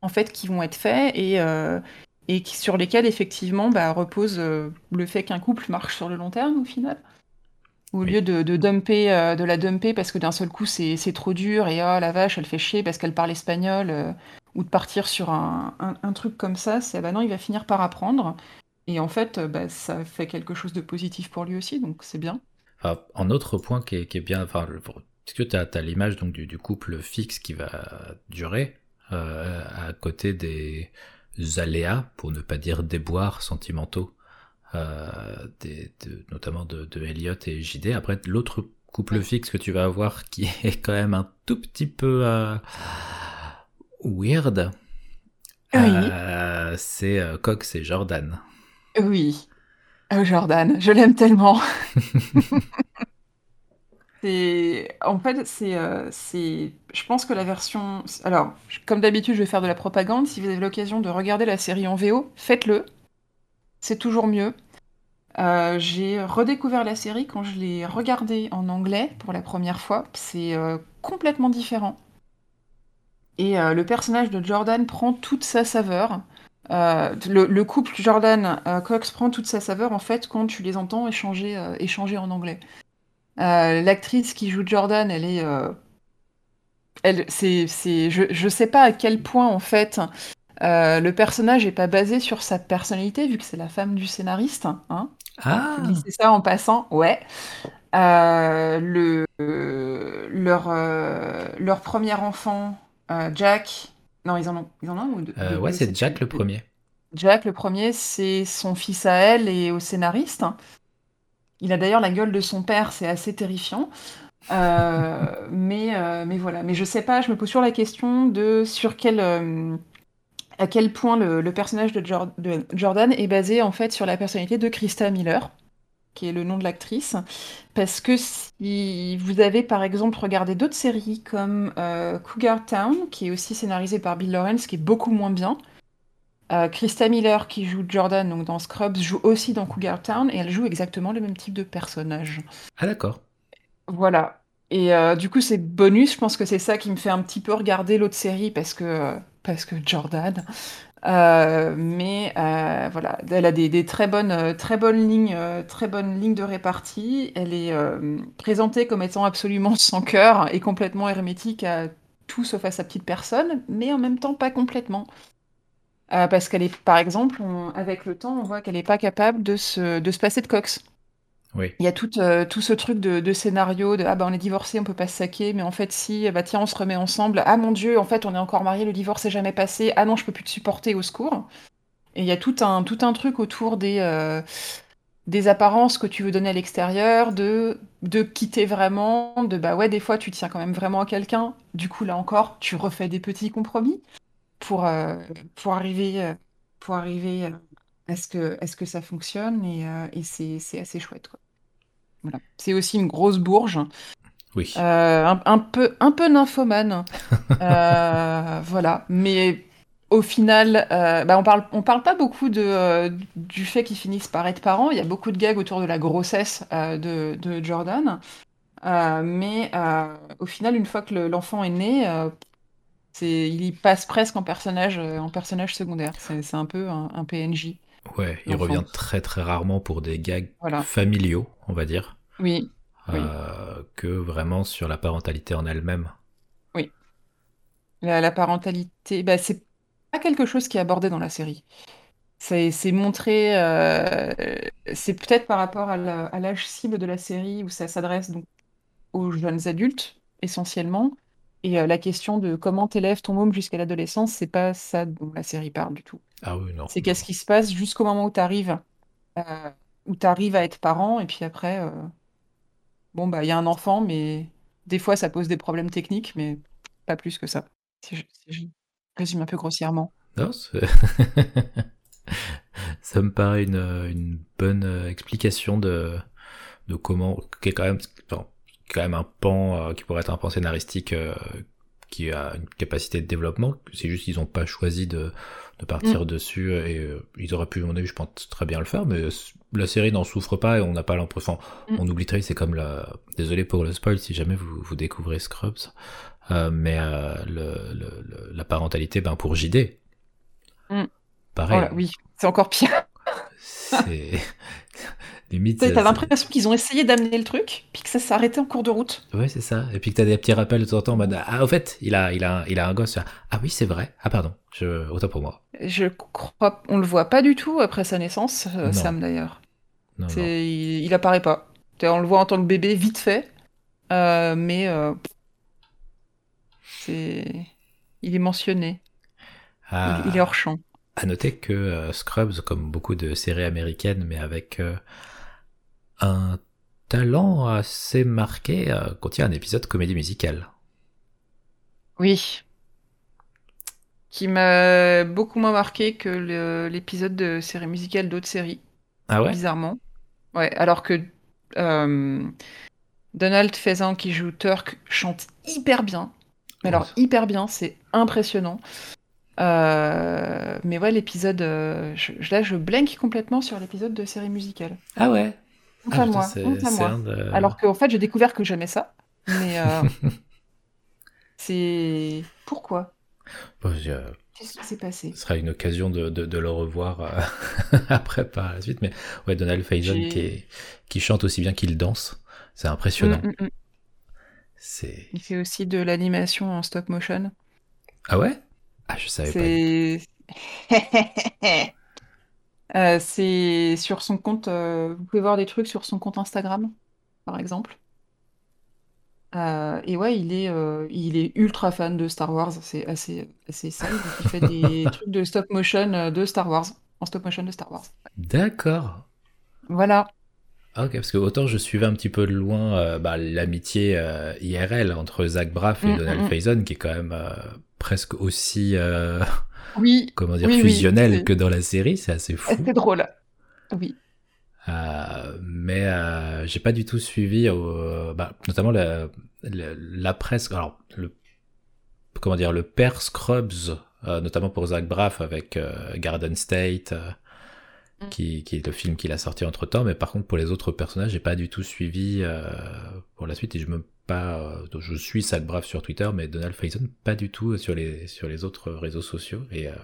en fait, qui vont être faits et, euh, et sur lesquels, effectivement, bah, repose euh, le fait qu'un couple marche sur le long terme, au final. Au lieu de, de dumper, de la dumper parce que d'un seul coup c'est trop dur et oh la vache, elle fait chier parce qu'elle parle espagnol, ou de partir sur un, un, truc comme ça, c'est bah non, il va finir par apprendre. Et en fait, bah, ça fait quelque chose de positif pour lui aussi, donc c'est bien. Enfin, un autre point qui est, qui est bien, enfin, parce que tu as, l'image donc du, du, couple fixe qui va durer euh, à côté des aléas, pour ne pas dire déboires sentimentaux, euh, des, de, notamment de, de, Elliot et JD. Après, l'autre couple fixe que tu vas avoir qui est quand même un tout petit peu euh, weird, euh, c'est Cox et Jordan. Oui. Oh, Jordan, je l'aime tellement. en fait euh, c'est je pense que la version alors comme d'habitude je vais faire de la propagande. Si vous avez l'occasion de regarder la série en VO faites-le. C'est toujours mieux. Euh, j'ai redécouvert la série quand je l'ai regardée en anglais pour la première fois. C'est euh, complètement différent. Et le personnage de Jordan prend toute sa saveur. Le, couple Jordan-Cox prend toute sa saveur en fait quand tu les entends échanger, échanger en anglais. Euh, l'actrice qui joue Jordan, elle est. elle, c'est, je, je sais pas à quel point en fait le personnage est pas basé sur sa personnalité vu que c'est la femme du scénariste. Hein ah. C'est ça en passant, ouais. le, leur, leur premier enfant, Jack, non, ils en ont, ils en ont un ou deux? Euh, Ouais, c'est Jack le premier. Jack le premier, c'est son fils à elle et au scénariste. Il a d'ailleurs la gueule de son père, c'est assez terrifiant. Euh, mais, euh, mais voilà. Mais je sais pas, je me pose sur la question de sur quel, à quel point le, personnage de, Jordan est basé en fait sur la personnalité de Krista Miller qui est le nom de l'actrice, parce que si vous avez par exemple regardé d'autres séries comme euh, Cougar Town, qui est aussi scénarisée par Bill Lawrence, qui est beaucoup moins bien, euh, Krista Miller, qui joue Jordan donc dans Scrubs, joue aussi dans Cougar Town, et elle joue exactement le même type de personnage. Ah d'accord. Voilà. Et euh, du coup, c'est bonus. Je pense que c'est ça qui me fait un petit peu regarder l'autre série parce que parce que Jordan. Euh, mais voilà, elle a des, très bonnes, très bonnes lignes, très bonnes lignes de répartie. Elle est présentée comme étant absolument sans cœur et complètement hermétique à tout sauf à sa petite personne, mais en même temps pas complètement. Parce qu'elle est, par exemple, avec le temps, on voit qu'elle n'est pas capable de se, de se passer de Cox. Il y a tout, euh, tout ce truc de, scénario de ah bah on est divorcé, on peut pas se saquer, mais en fait si, bah tiens on se remet ensemble. Ah mon dieu, en fait on est encore mariés, le divorce est jamais passé. Ah non je peux plus te supporter, au secours. Et il y a tout un, tout un truc autour des, euh, des apparences que tu veux donner à l'extérieur, de, de quitter vraiment, de bah ouais des fois tu tiens quand même vraiment à quelqu'un. Du coup là encore tu refais des petits compromis pour, euh, pour arriver, pour arriver à ce que, est-ce que ça fonctionne et, et c'est assez chouette quoi. C'est aussi une grosse bourge. Oui. Euh, un, peu, un peu nymphomane. Euh, voilà. Mais au final, euh, bah, on parle, on parle pas beaucoup de, du fait qu'ils finissent par être parents. Il y a beaucoup de gags autour de la grossesse de, de, Jordan. mais au final, une fois que l'enfant est né, il y passe presque en personnage, en personnage secondaire. C'est, un peu un, PNJ. Ouais, il revient très très rarement pour des gags familiaux, on va dire. Oui. Euh, que vraiment sur la parentalité en elle-même. Oui. La, parentalité, bah, c'est pas quelque chose qui est abordé dans la série. C'est montré, euh, c'est peut-être par rapport à l'âge cible de la série où ça s'adresse donc aux jeunes adultes essentiellement. Et euh, la question de comment t'élèves ton môme jusqu'à l'adolescence, c'est pas ça dont la série parle du tout. Ah oui, non. C'est qu'est-ce qui se passe jusqu'au moment où tu arrives, où tu arrives à être parent, et puis après, bon, bah, il y a un enfant, mais des fois, ça pose des problèmes techniques, mais pas plus que ça. Si je, résume un peu grossièrement. Non, ça me paraît une, bonne euh, explication de, de comment, qui est quand même, quand même un pan, euh, qui pourrait être un pan scénaristique euh, qui a une capacité de développement. C'est juste qu'ils n'ont pas choisi de, de partir Mm. dessus et euh, ils auraient pu, à mon avis, je pense très bien le faire, mais la série n'en souffre pas et on n'a pas l'impression. Mm. On oublie très, c'est comme la. Désolé pour le spoil si jamais vous, vous découvrez Scrubs, euh, mais euh, le, le- le- la parentalité, ben pour JD. Mm. Pareil. Voilà, oui, c'est encore pire. C'est. Limite. T'as c'est- l'impression qu'ils ont essayé d'amener le truc, puis que ça s'est arrêté en cours de route. Ouais, c'est ça. Et puis que t'as des petits rappels de temps en temps en mode Ah, au fait, il a, il a, il a un gosse. Ah oui, c'est vrai. Ah, pardon. Je... Autant pour moi. Je crois, on le voit pas du tout après sa naissance, euh. Sam d'ailleurs. Non, il, il apparaît pas. On le voit en tant que bébé vite fait, euh, mais euh, c'est, il est mentionné. Ah, Il, il est hors champ. À noter que euh, Scrubs, comme beaucoup de séries américaines, mais avec euh, un talent assez marqué, euh, contient un épisode comédie musicale. Oui. Qui m'a beaucoup moins marqué que l'épisode de série musicale d'autres séries, Ah ouais? bizarrement. Ouais, alors que euh, Donald Faison qui joue Turk chante hyper bien. Mais alors hyper bien, c'est impressionnant. Euh, mais ouais, l'épisode, euh, là je blank complètement sur l'épisode de série musicale. Ah ouais? Honte Ah, à moi, de- Alors qu'en fait j'ai découvert que j'aimais ça, mais euh, c'est pourquoi? Bon, je- Qu'est-ce qui s'est passé? Ce sera une occasion de, de, de le revoir euh, après par la suite. Mais ouais, Donald Faison J'ai- qui, est- qui chante aussi bien qu'il danse, c'est impressionnant. Mm, mm, mm. C'est Il fait aussi de l'animation en stop motion. ah ouais? Ah je savais pas. Euh, c'est sur son compte. euh, vous pouvez voir des trucs sur son compte Instagram, par exemple. Euh, et ouais, il est, euh, il est ultra fan de Star Wars. C'est assez, assez sale. donc il fait des trucs de stop motion euh, de Star Wars, en stop motion de Star Wars. D'accord. Voilà. Ah, ok, parce que autant je suivais un petit peu de loin euh, bah, l'amitié euh, IRL entre Zach Braff et Mm, Donald mm, mm. Faison, qui est quand même euh, presque aussi euh, Oui, comment dire Oui, fusionnel que dans la série, c'est assez fou. c'est drôle. Oui. Euh, mais euh, j'ai pas du tout suivi, euh, bah, notamment la, la, la presse. Alors, le, comment dire, le père Scrubs, euh, notamment pour Zach Braff avec Garden State, Mm. qui, qui est le film qu'il a sorti entre temps. Mais par contre, pour les autres personnages, j'ai pas du tout suivi pour la suite et je me pas. euh, je suis Zach Braff sur Twitter, mais Donald Faison pas du tout sur les sur les autres réseaux sociaux et euh,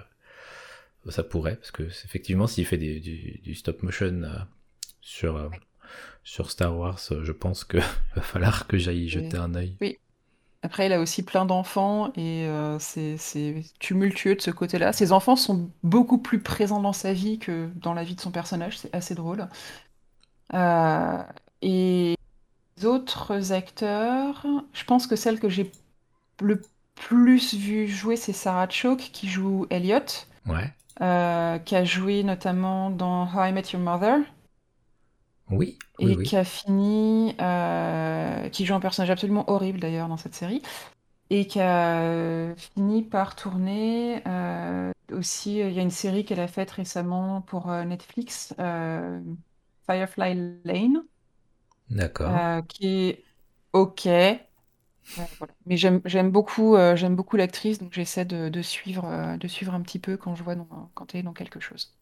ça pourrait parce que effectivement s'il fait des- du, du stop motion euh, sur euh, sur Star Wars, je pense que va falloir que j'aille jeter un œil. Après, il a aussi plein d'enfants et c'est tumultueux de ce côté-là. Ses enfants sont beaucoup plus présents dans sa vie que dans la vie de son personnage, c'est assez drôle. Et autres acteurs, je pense que celle que j'ai le plus vu jouer, c'est Sarah Chalke qui joue Elliot, Ouais. euh, qui a joué notamment dans How I Met Your Mother Oui. et Oui. oui. qui a fini, euh, qui joue un personnage absolument horrible d'ailleurs dans cette série, et qui a euh, fini par tourner euh, aussi. Il y a une série qu'elle a faite récemment pour Netflix, Firefly Lane, D'accord. euh, qui est ok. Euh, voilà. Mais j'aime j'aime beaucoup, euh, j'aime beaucoup l'actrice, donc j'essaie de, de suivre, euh, de suivre un petit peu quand je vois dans, quand elle est dans quelque chose.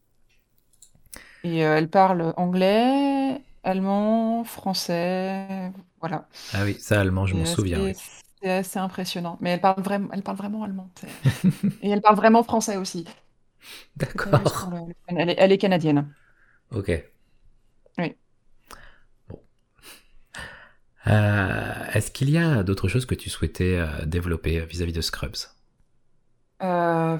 Et euh, elle parle anglais, allemand, français, voilà. Ah oui, ça allemand, je m'en souviens. oui. c'est assez impressionnant. Mais elle parle vraiment, elle parle vraiment allemand. c'est- Et elle parle vraiment français aussi. C'est pas juste D'accord. pour le- le- Elle est, elle est canadienne. Ok. Oui. Euh, Est-ce qu'il y a d'autres choses que tu souhaitais euh, développer vis-à-vis de Scrubs? Euh,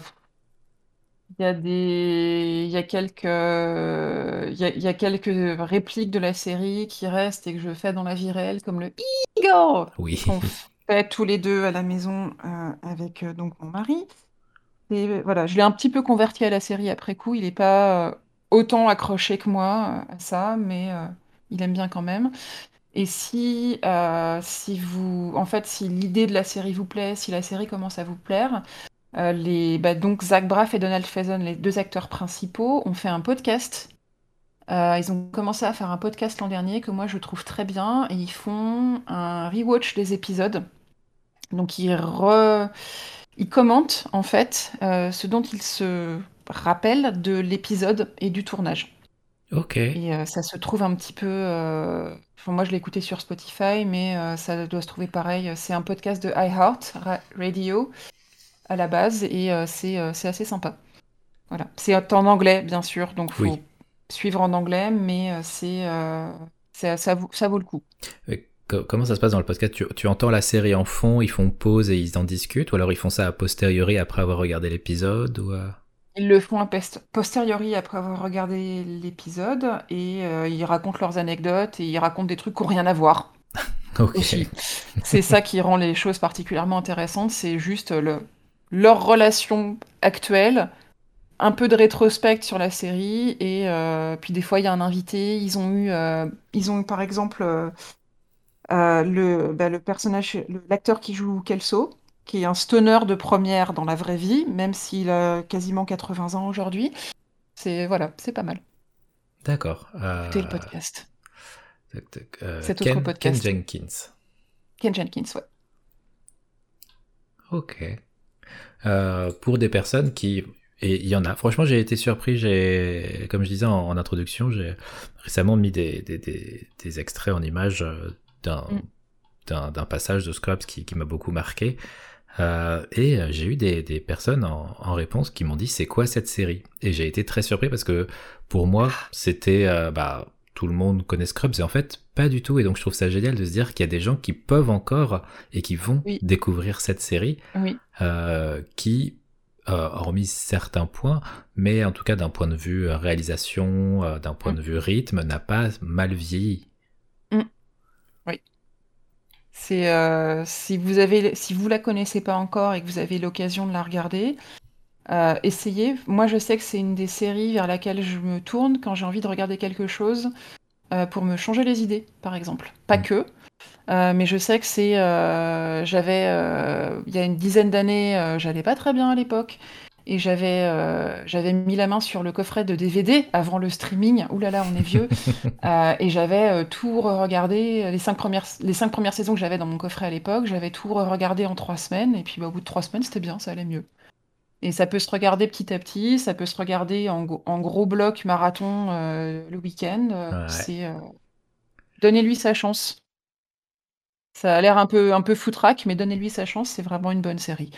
Il y a des, il y a quelques, il y a, il y a quelques répliques de la série qui restent et que je fais dans la vie réelle, comme le Igor Oui. qu'on fait tous les deux à la maison euh, avec euh, donc mon mari. Et euh, voilà, je l'ai un petit peu converti à la série après coup. Il n'est pas euh, autant accroché que moi euh, à ça, mais euh, il aime bien quand même. Et si, euh, si vous, en fait, si l'idée de la série vous plaît, si la série commence à vous plaire, euh, les, bah, donc Zach Braff et Donald Faison, les deux acteurs principaux, ont fait un podcast. Euh, ils ont commencé à faire un podcast l'an dernier que moi je trouve très bien et ils font un rewatch des épisodes Donc il, re... il commente en fait ce dont il se rappelle de l'épisode et du tournage. Ok. Et euh, ça se trouve un petit peu. euh, enfin, moi, je l'ai écouté sur Spotify, mais euh, ça doit se trouver pareil. C'est un podcast de iHeart Ra- Radio à la base, et c'est c'est assez sympa. Voilà. C'est en anglais, bien sûr, donc faut Oui. suivre en anglais, mais c'est ça, vaut, ça vaut le coup. Et co- Comment ça se passe dans le podcast? Tu, tu entends la série en fond, ils font pause et ils en discutent, ou alors ils font ça a posteriori après avoir regardé l'épisode ou Ils le font a pest- posteriori après avoir regardé l'épisode, et euh, ils racontent leurs anecdotes, et ils racontent des trucs qui n'ont rien à voir. Ok. aussi. C'est ça qui rend les choses particulièrement intéressantes, c'est juste le, leur relation actuelle, un peu de rétrospect sur la série, et euh, puis des fois il y a un invité, ils ont eu, euh, ils ont eu par exemple le, bah, le personnage, l'acteur qui joue Kelso, qui est un stoner de première dans la vraie vie, même s'il a quasiment 80 ans aujourd'hui. C'est voilà, c'est pas mal. D'accord. Écoutez le Euh, podcast. euh, Cet autre Ken, podcast. Ken Jenkins. Ken Jenkins, ouais. Ok. Euh, pour des personnes qui et il y en a. Franchement, j'ai été surpris. J'ai, comme je disais en, en introduction, j'ai récemment mis des, des, des, des extraits en images euh, d'un Mm. d'un d'un passage de Scrubs qui, qui m'a beaucoup marqué. Euh, et euh, j'ai eu des, des personnes en, en réponse qui m'ont dit c'est quoi cette série? Et j'ai été très surpris parce que pour moi c'était euh, bah tout le monde connaît Scrubs et en fait pas du tout et donc je trouve ça génial de se dire qu'il y a des gens qui peuvent encore et qui vont Oui. découvrir cette série Oui. euh, qui, hormis certains points, mais en tout cas d'un point de vue réalisation, d'un point Mm. de vue rythme, n'a pas mal vieilli. C'est euh, si vous avez si vous la connaissez pas encore et que vous avez l'occasion de la regarder, euh, essayez. Moi, je sais que c'est une des séries vers laquelle je me tourne quand j'ai envie de regarder quelque chose euh, pour me changer les idées, par exemple. Pas Mm. que, mais je sais que c'est. j'avais il y a une dizaine d'années, j'allais pas très bien à l'époque. Et j'avais euh, j'avais mis la main sur le coffret de DVD avant le streaming. Ouh là là, on est vieux. Euh, et j'avais euh, tout regardé les cinq premières, les cinq premières saisons que j'avais dans mon coffret à l'époque, j'avais tout regardé en trois semaines, et puis bah, au bout de trois semaines, c'était bien, ça allait mieux. Et ça peut se regarder petit à petit, ça peut se regarder en, gros bloc marathon le week-end. Ouais. C'est donnez-lui sa chance. Ça a l'air un peu un peu foutraque, mais donnez-lui sa chance, c'est vraiment une bonne série.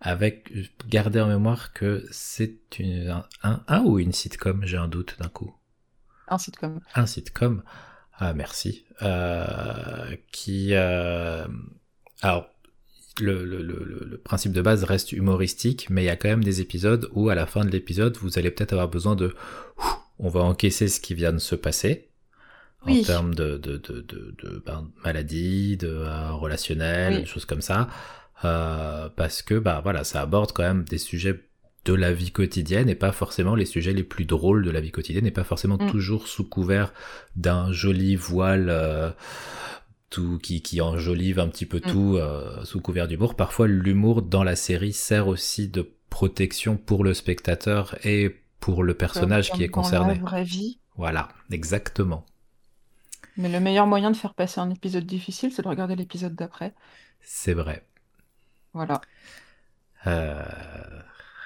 Avec, gardez en mémoire que c'est une, un, un, un ou une sitcom, j'ai un doute d'un coup. Un sitcom. Un sitcom, ah merci, euh, qui, euh, alors, le, le, le, le principe de base reste humoristique, mais il y a quand même des épisodes où à la fin de l'épisode, vous allez peut-être avoir besoin de, on va encaisser ce qui vient de se passer. En termes de, de, de, de, de ben, maladie, de euh, relationnel, Oui. des choses comme ça. Euh, parce que bah voilà, ça aborde quand même des sujets de la vie quotidienne et pas forcément les sujets les plus drôles de la vie quotidienne et pas forcément Mm. toujours sous couvert d'un joli voile euh, tout qui, qui enjolive un petit peu Mm. tout euh, sous couvert d'humour. Parfois l'humour dans la série sert aussi de protection pour le spectateur et pour le personnage qui est dans concerné. la vraie vie. Voilà, exactement. Mais le meilleur moyen de faire passer un épisode difficile, c'est de regarder l'épisode d'après. C'est vrai. Voilà. Euh,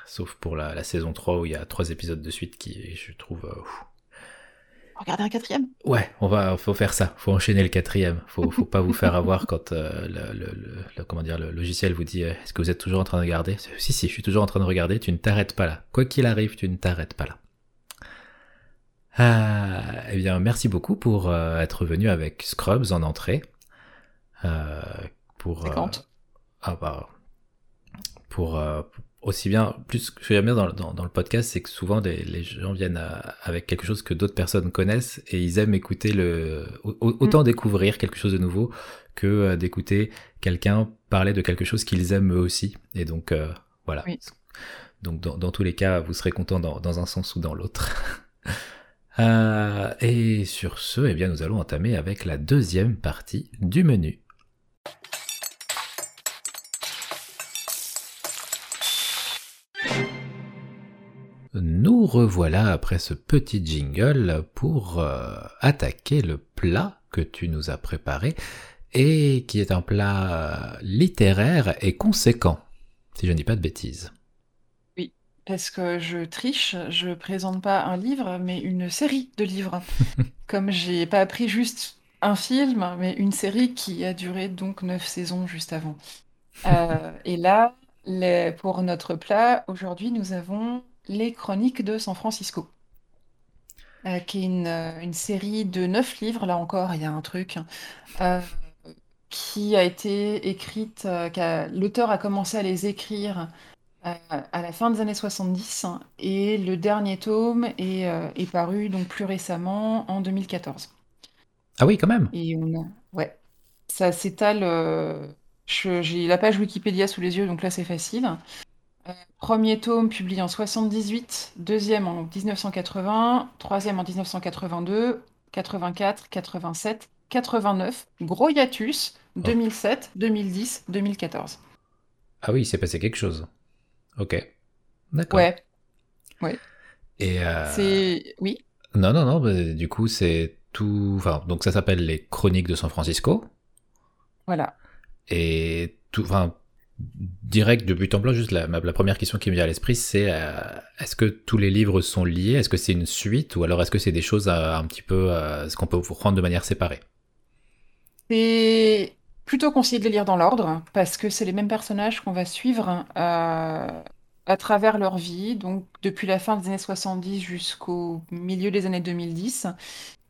sauf pour la, la saison 3 où il y a trois épisodes de suite qui, je trouve... euh. Regardez un quatrième? Ouais, on va, faut faire ça. Faut enchaîner le quatrième. Faut, faut pas vous faire avoir quand euh, le, le, le- le- comment dire, le logiciel vous dit euh, Est-ce que vous êtes toujours en train de regarder? Si, si, je suis toujours en train de regarder. Tu ne t'arrêtes pas là. Quoi qu'il arrive, tu ne t'arrêtes pas là. Ah, eh bien, merci beaucoup pour être venu avec Scrubs en entrée. Pour ah bah pour euh, aussi bien plus ce que j'aime bien dans, dans, dans le podcast c'est que souvent les gens viennent à- avec quelque chose que d'autres personnes connaissent et ils aiment écouter le au- autant découvrir quelque chose de nouveau que euh, d'écouter quelqu'un parler de quelque chose qu'ils aiment eux aussi. Et donc euh, voilà. Oui. donc dans, dans tous les cas vous serez content dans, un sens ou dans l'autre. Euh, et sur ce eh bien nous allons entamer avec la deuxième partie du menu Nous revoilà après ce petit jingle pour euh, attaquer le plat que tu nous as préparé. et qui est un plat littéraire et conséquent, si je ne dis pas de bêtises. Oui, parce que je triche, je présente pas un livre, mais une série de livres. Comme j'ai pas appris juste un film, mais une série qui a duré donc neuf saisons juste avant. Euh, et là, pour notre plat, aujourd'hui, nous avons les Chroniques de San Francisco, euh, qui est une, une série de neuf livres. Là encore, il y a un truc. Euh, qui a été écrite, euh, l'auteur a commencé à les écrire euh, à la fin des années 70 et le dernier tome est, euh, est paru donc plus récemment en 2014. Ah oui, quand même. Et on ouais, ça s'étale. j'ai la page Wikipédia sous les yeux, donc là c'est facile. Premier tome publié en 78, deuxième en 1980, troisième en 1982, 84, 87, 89, gros hiatus, 2007, 2010, 2014. Ah oui, il s'est passé quelque chose. Ok. D'accord. Ouais. Ouais. Et euh... C'est. Oui. Non, non, non, bah, du coup, c'est tout. Enfin, donc ça s'appelle Les Chroniques de San Francisco. Voilà. Et tout. Enfin, direct de but en blanc, juste la, la première question qui me vient à l'esprit, c'est euh, est-ce que tous les livres sont liés? Est-ce que c'est une suite? Ou alors est-ce que c'est des choses à, un petit peu. ce qu'on peut prendre de manière séparée? C'est plutôt conseillé de les lire dans l'ordre, parce que c'est les mêmes personnages qu'on va suivre euh, à travers leur vie, donc depuis la fin des années 70 jusqu'au milieu des années 2010.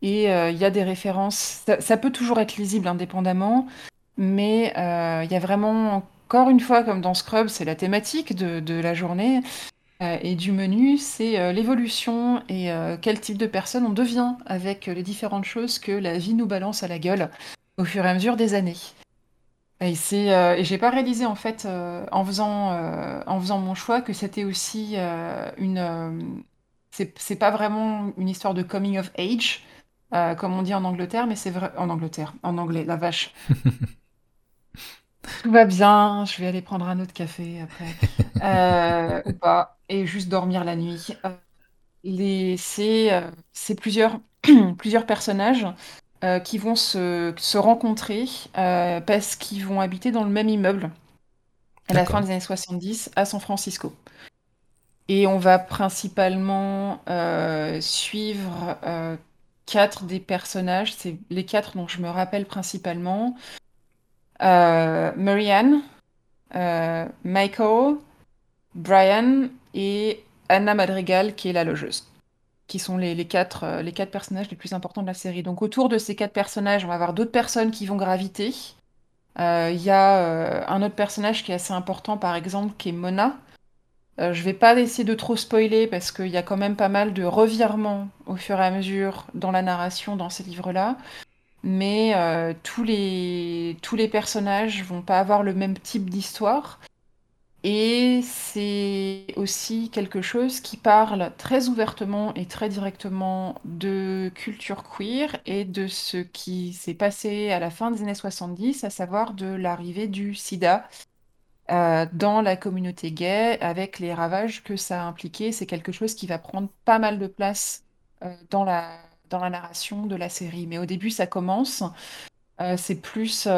Et euh, il y a des références, ça, peut toujours être lisible indépendamment, mais euh, il y a vraiment, encore une fois, comme dans Scrub, c'est la thématique de, la journée et du menu, c'est l'évolution et quel type de personne on devient avec les différentes choses que la vie nous balance à la gueule au fur et à mesure des années. Et euh, et j'ai pas réalisé en fait euh, en faisant euh, en faisant mon choix que c'était aussi une c'est pas vraiment une histoire de coming of age comme on dit en Angleterre, mais c'est vrai en Angleterre, en anglais, la vache. Tout va bien, je vais aller prendre un autre café après ou pas et juste dormir la nuit. les c'est c'est plusieurs plusieurs personnages euh, qui vont se, se rencontrer euh, parce qu'ils vont habiter dans le même immeuble à la fin des années 70 à San Francisco. Et on va principalement euh, suivre quatre des personnages, c'est les quatre dont je me rappelle principalement. Marianne, Michael, Brian et Anna Madrigal qui est la logeuse qui sont les, quatre, euh, les quatre personnages les plus importants de la série. Donc autour de ces quatre personnages, on va avoir d'autres personnes qui vont graviter. Euh, il y a euh, un autre personnage qui est assez important, par exemple, qui est Mona. je vais pas essayer de trop spoiler parce qu'il y a quand même pas mal de revirements au fur et à mesure dans la narration dans ces livres-là. Mais tous, les, tous les personnages vont pas avoir le même type d'histoire. Et c'est aussi quelque chose qui parle très ouvertement et très directement de culture queer et de ce qui s'est passé à la fin des années 70, à savoir de l'arrivée du sida euh, dans la communauté gay avec les ravages que ça a impliqué. C'est quelque chose qui va prendre pas mal de place euh, dans la, dans la narration de la série. Mais au début, ça commence. Euh, c'est plus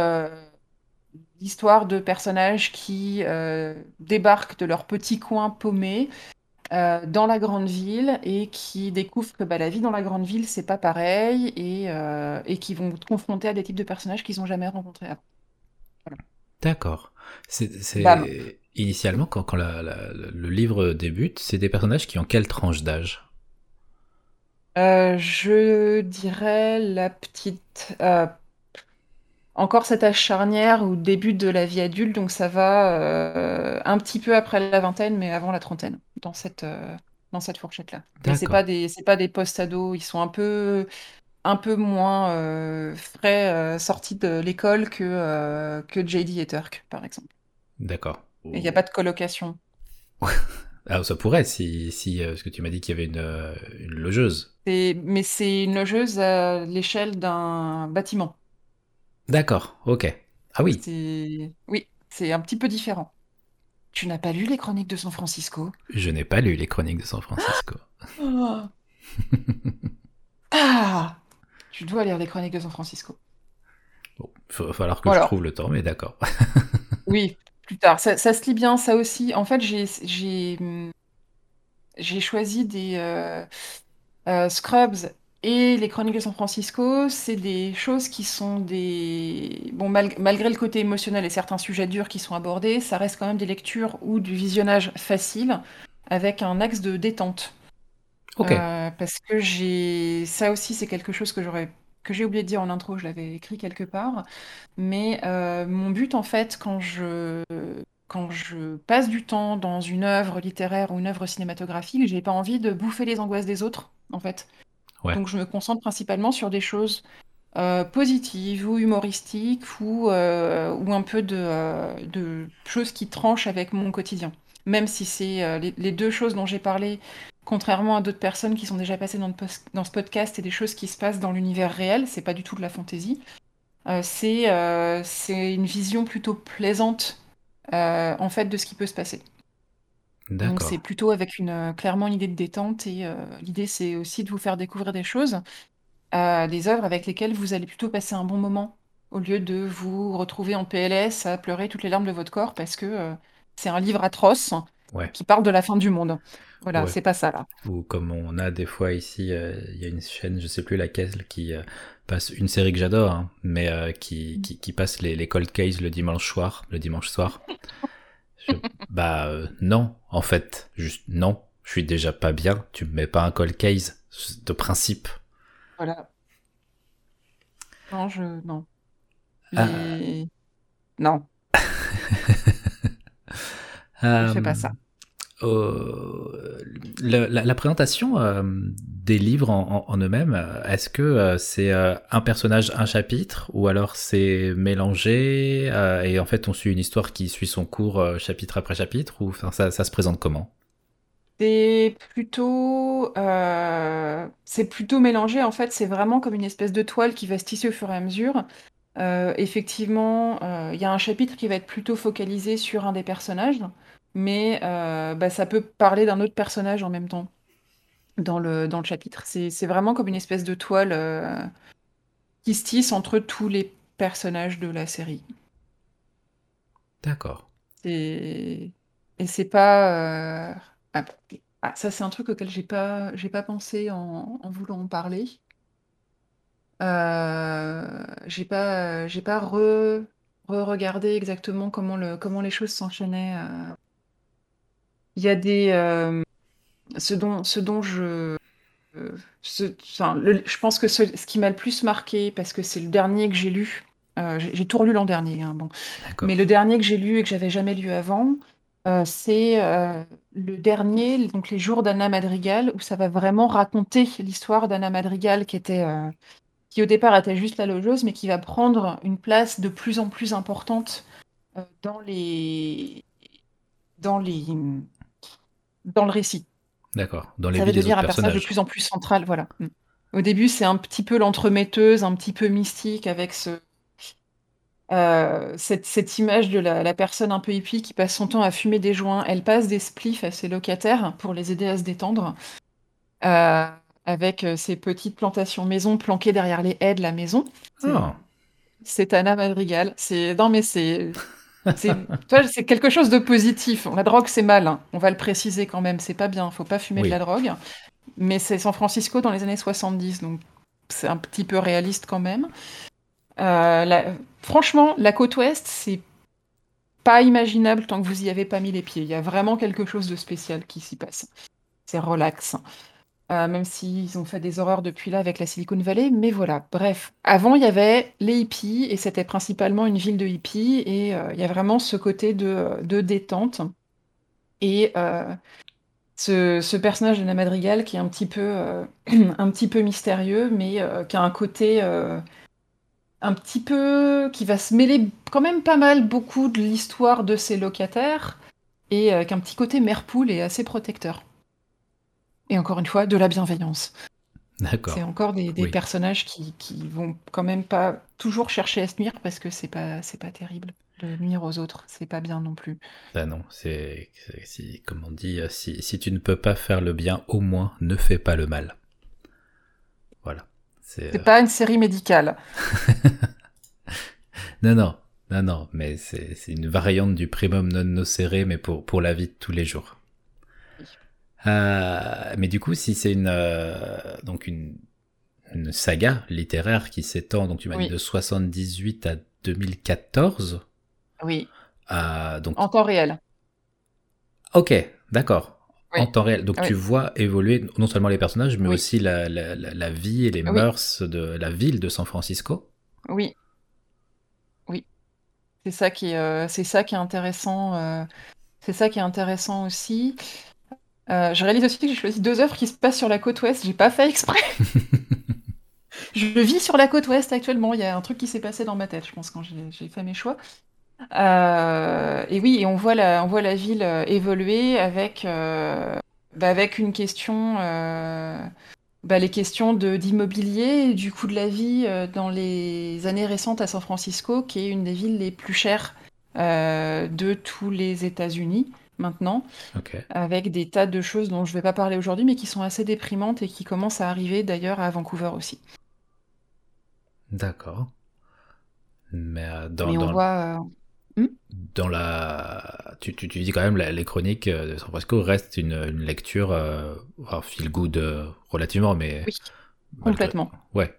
l'histoire de personnages qui euh, débarquent de leur petit coin paumé euh, dans la grande ville et qui découvrent que bah, la vie dans la grande ville, c'est pas pareil et, euh, et qui vont être confrontés à des types de personnages qu'ils n'ont jamais rencontrés avant. D'accord. C'est initialement quand, quand le livre débute, c'est des personnages qui ont quelle tranche d'âge? Je dirais la petite encore cet âge charnière ou début de la vie adulte, donc ça va euh, un petit peu après la vingtaine, mais avant la trentaine, dans cette, euh, dans cette fourchette-là. Mais c'est pas des, c'est pas des post-ados, ils sont un peu, un peu moins euh, frais sortis de l'école que, que JD et Turk, par exemple. D'accord. Il n'y a pas de colocation. ah, ça pourrait, si, si parce que tu m'as dit qu'il y avait une, une logeuse. Mais c'est une logeuse à l'échelle d'un bâtiment. D'accord, ok. Ah oui. Oui, c'est un petit peu différent. Tu n'as pas lu les chroniques de San Francisco? Je n'ai pas lu les chroniques de San Francisco. Oh. ah Tu dois lire les chroniques de San Francisco. Bon, Il va falloir que je trouve le temps, mais d'accord. oui, plus tard. Ça, se lit bien, ça aussi. En fait, j'ai choisi des euh, euh, Scrubs et les Chroniques de San Francisco. C'est des choses qui sont des bon malgré le côté émotionnel et certains sujets durs qui sont abordés, ça reste quand même des lectures ou du visionnage facile avec un axe de détente. Ok. Euh, parce que j'ai ça aussi, c'est quelque chose que j'aurais que j'ai oublié de dire en intro, je l'avais écrit quelque part. Mais euh, mon but, en fait, quand je, quand je passe du temps dans une œuvre littéraire ou une œuvre cinématographique, j'ai pas envie de bouffer les angoisses des autres, en fait. Donc je me concentre principalement sur des choses euh, positives ou humoristiques ou, euh, ou un peu de, de choses qui tranchent avec mon quotidien. Même si c'est les, les, deux choses dont j'ai parlé contrairement à d'autres personnes qui sont déjà passées dans, ce podcast et des choses qui se passent dans l'univers réel, c'est pas du tout de la fantaisie. Euh, euh, c'est une vision plutôt plaisante euh, en fait de ce qui peut se passer. Donc c'est plutôt avec une clairement une idée de détente et l'idée c'est aussi de vous faire découvrir des choses, des œuvres avec lesquelles vous allez plutôt passer un bon moment au lieu de vous retrouver en PLS à pleurer toutes les larmes de votre corps parce que c'est un livre atroce qui parle de la fin du monde. Voilà, c'est pas ça là. Ou comme on a des fois ici, euh, il y a une chaîne, je sais plus laquelle, qui euh, passe une série que j'adore, hein, mais euh, qui, qui, qui, passe les, les, cold cases le dimanche soir. Le dimanche soir. bah non, en fait, juste non. Je suis déjà pas bien. Tu me mets pas un cold case de principe. Voilà. Non, je non. Ah. Non. je fais pas ça. Euh, la, présentation euh, des livres en, eux-mêmes, est-ce que euh, c'est un personnage, un chapitre, ou alors c'est mélangé et en fait on suit une histoire qui suit son cours chapitre après chapitre, ou ça, ça se présente comment? C'est plutôt, c'est plutôt mélangé. En fait, c'est vraiment comme une espèce de toile qui va se tisser au fur et à mesure. effectivement, il y a un chapitre qui va être plutôt focalisé sur un des personnages mais euh, bah, ça peut parler d'un autre personnage en même temps dans le, dans le chapitre. C'est vraiment comme une espèce de toile euh, qui se tisse entre tous les personnages de la série. D'accord. Et, et c'est pas. Euh, ah, ah, ça, c'est un truc auquel j'ai pas, pas pensé en, en voulant en parler. j'ai pas, pas re, regardé exactement comment, le, comment les choses s'enchaînaient il y a des. Euh, ce, dont, ce dont je. Euh, je pense que ce, qui m'a le plus marqué, parce que c'est le dernier que j'ai lu, euh, j'ai tout relu l'an dernier, hein, bon. mais le dernier que j'ai lu et que j'avais jamais lu avant, c'est le dernier, donc les jours d'Anna Madrigal, où ça va vraiment raconter l'histoire d'Anna Madrigal qui était, qui au départ était juste la logeuse, mais qui va prendre une place de plus en plus importante dans les, dans les, dans le récit. D'accord. Dans les ça va devenir un personnage de plus en plus central, voilà. Mm. Au début, c'est un petit peu l'entremetteuse, un petit peu mystique, avec ce, euh, cette, cette, image de la, la, personne un peu hippie qui passe son temps à fumer des joints. Elle passe des spliffs à ses locataires pour les aider à se détendre, euh, avec euh, ces petites plantations maison planquées derrière les haies de la maison. C'est oh. Anna Madrigal. C'est non mais c'est c'est quelque chose de positif. La drogue, c'est mal. Hein. On va le préciser quand même. C'est pas bien. Faut pas fumer de la drogue. Mais c'est San Francisco dans les années 70, donc c'est un petit peu réaliste quand même. Euh, franchement, la côte ouest, c'est pas imaginable tant que vous y avez pas mis les pieds. Il y a vraiment quelque chose de spécial qui s'y passe. C'est relax. Euh, même s'ils ont fait des horreurs depuis là avec la Silicon Valley, mais voilà. Bref, avant il y avait les hippies et c'était principalement une ville de hippies et euh, il y a vraiment ce côté de, détente. Et euh, ce, personnage de la Madrigal qui est un petit peu, un petit peu mystérieux, mais qui a un côté un petit peu qui va se mêler quand même pas mal beaucoup de l'histoire de ses locataires et qui a un petit côté mère poule et assez protecteur. Et encore une fois, de la bienveillance. D'accord. C'est encore des, personnages qui, qui vont quand même pas toujours chercher à se nuire parce que c'est pas c'est pas terrible de nuire aux autres, c'est pas bien non plus. Bah non, c'est si comme on dit, si, si tu ne peux pas faire le bien, au moins ne fais pas le mal. Voilà. C'est pas une série médicale. Non, non, non, non, mais c'est une variante du primum non nocere, mais pour, pour la vie de tous les jours. Euh, mais du coup, si c'est une, euh, donc une, une, saga littéraire qui s'étend, donc tu m'as dit de 78 à 2014. Oui. Euh, donc... En temps réel. Ok, d'accord. En temps réel. Donc tu vois évoluer non seulement les personnages, mais aussi la, la, la, vie et les mœurs de la ville de San Francisco. Oui. Oui. C'est ça qui est, c'est ça qui est intéressant. c'est ça qui est intéressant aussi. Euh, je réalise aussi que j'ai choisi deux œuvres qui se passent sur la côte ouest. J'ai pas fait exprès. je vis sur la côte ouest actuellement. Il y a un truc qui s'est passé dans ma tête, je pense, quand j'ai fait mes choix. Euh, et oui, et on voit la, on voit la ville euh, évoluer avec, bah, avec une question, bah, les questions d'immobilier, du coût de la vie dans les années récentes à San Francisco, qui est une des villes les plus chères de tous les États-Unis maintenant, avec des tas de choses dont je ne vais pas parler aujourd'hui, mais qui sont assez déprimantes et qui commencent à arriver d'ailleurs à Vancouver aussi. D'accord. Mais euh, dans, on voit, euh, hmm? dans la, tu, tu, dis quand même les chroniques de San Francisco restent une, lecture, euh, feel good relativement, mais oui, complètement. Ouais.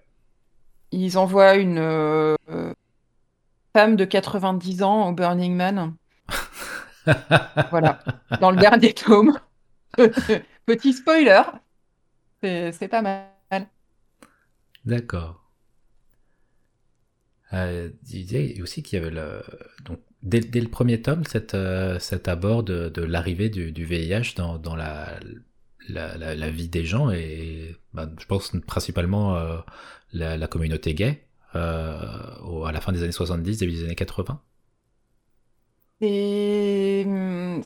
Ils envoient une femme de 90 ans au Burning Man voilà, dans le dernier tome. Petit spoiler, c'est pas mal. D'accord. Euh, il disait aussi qu'il y avait le. Donc, dès, le premier tome, cet, euh, cet abord de, l'arrivée du, VIH dans, dans la, la, vie des gens et bah, je pense principalement euh, la, communauté gay à la fin des années 70, début des années 80. Et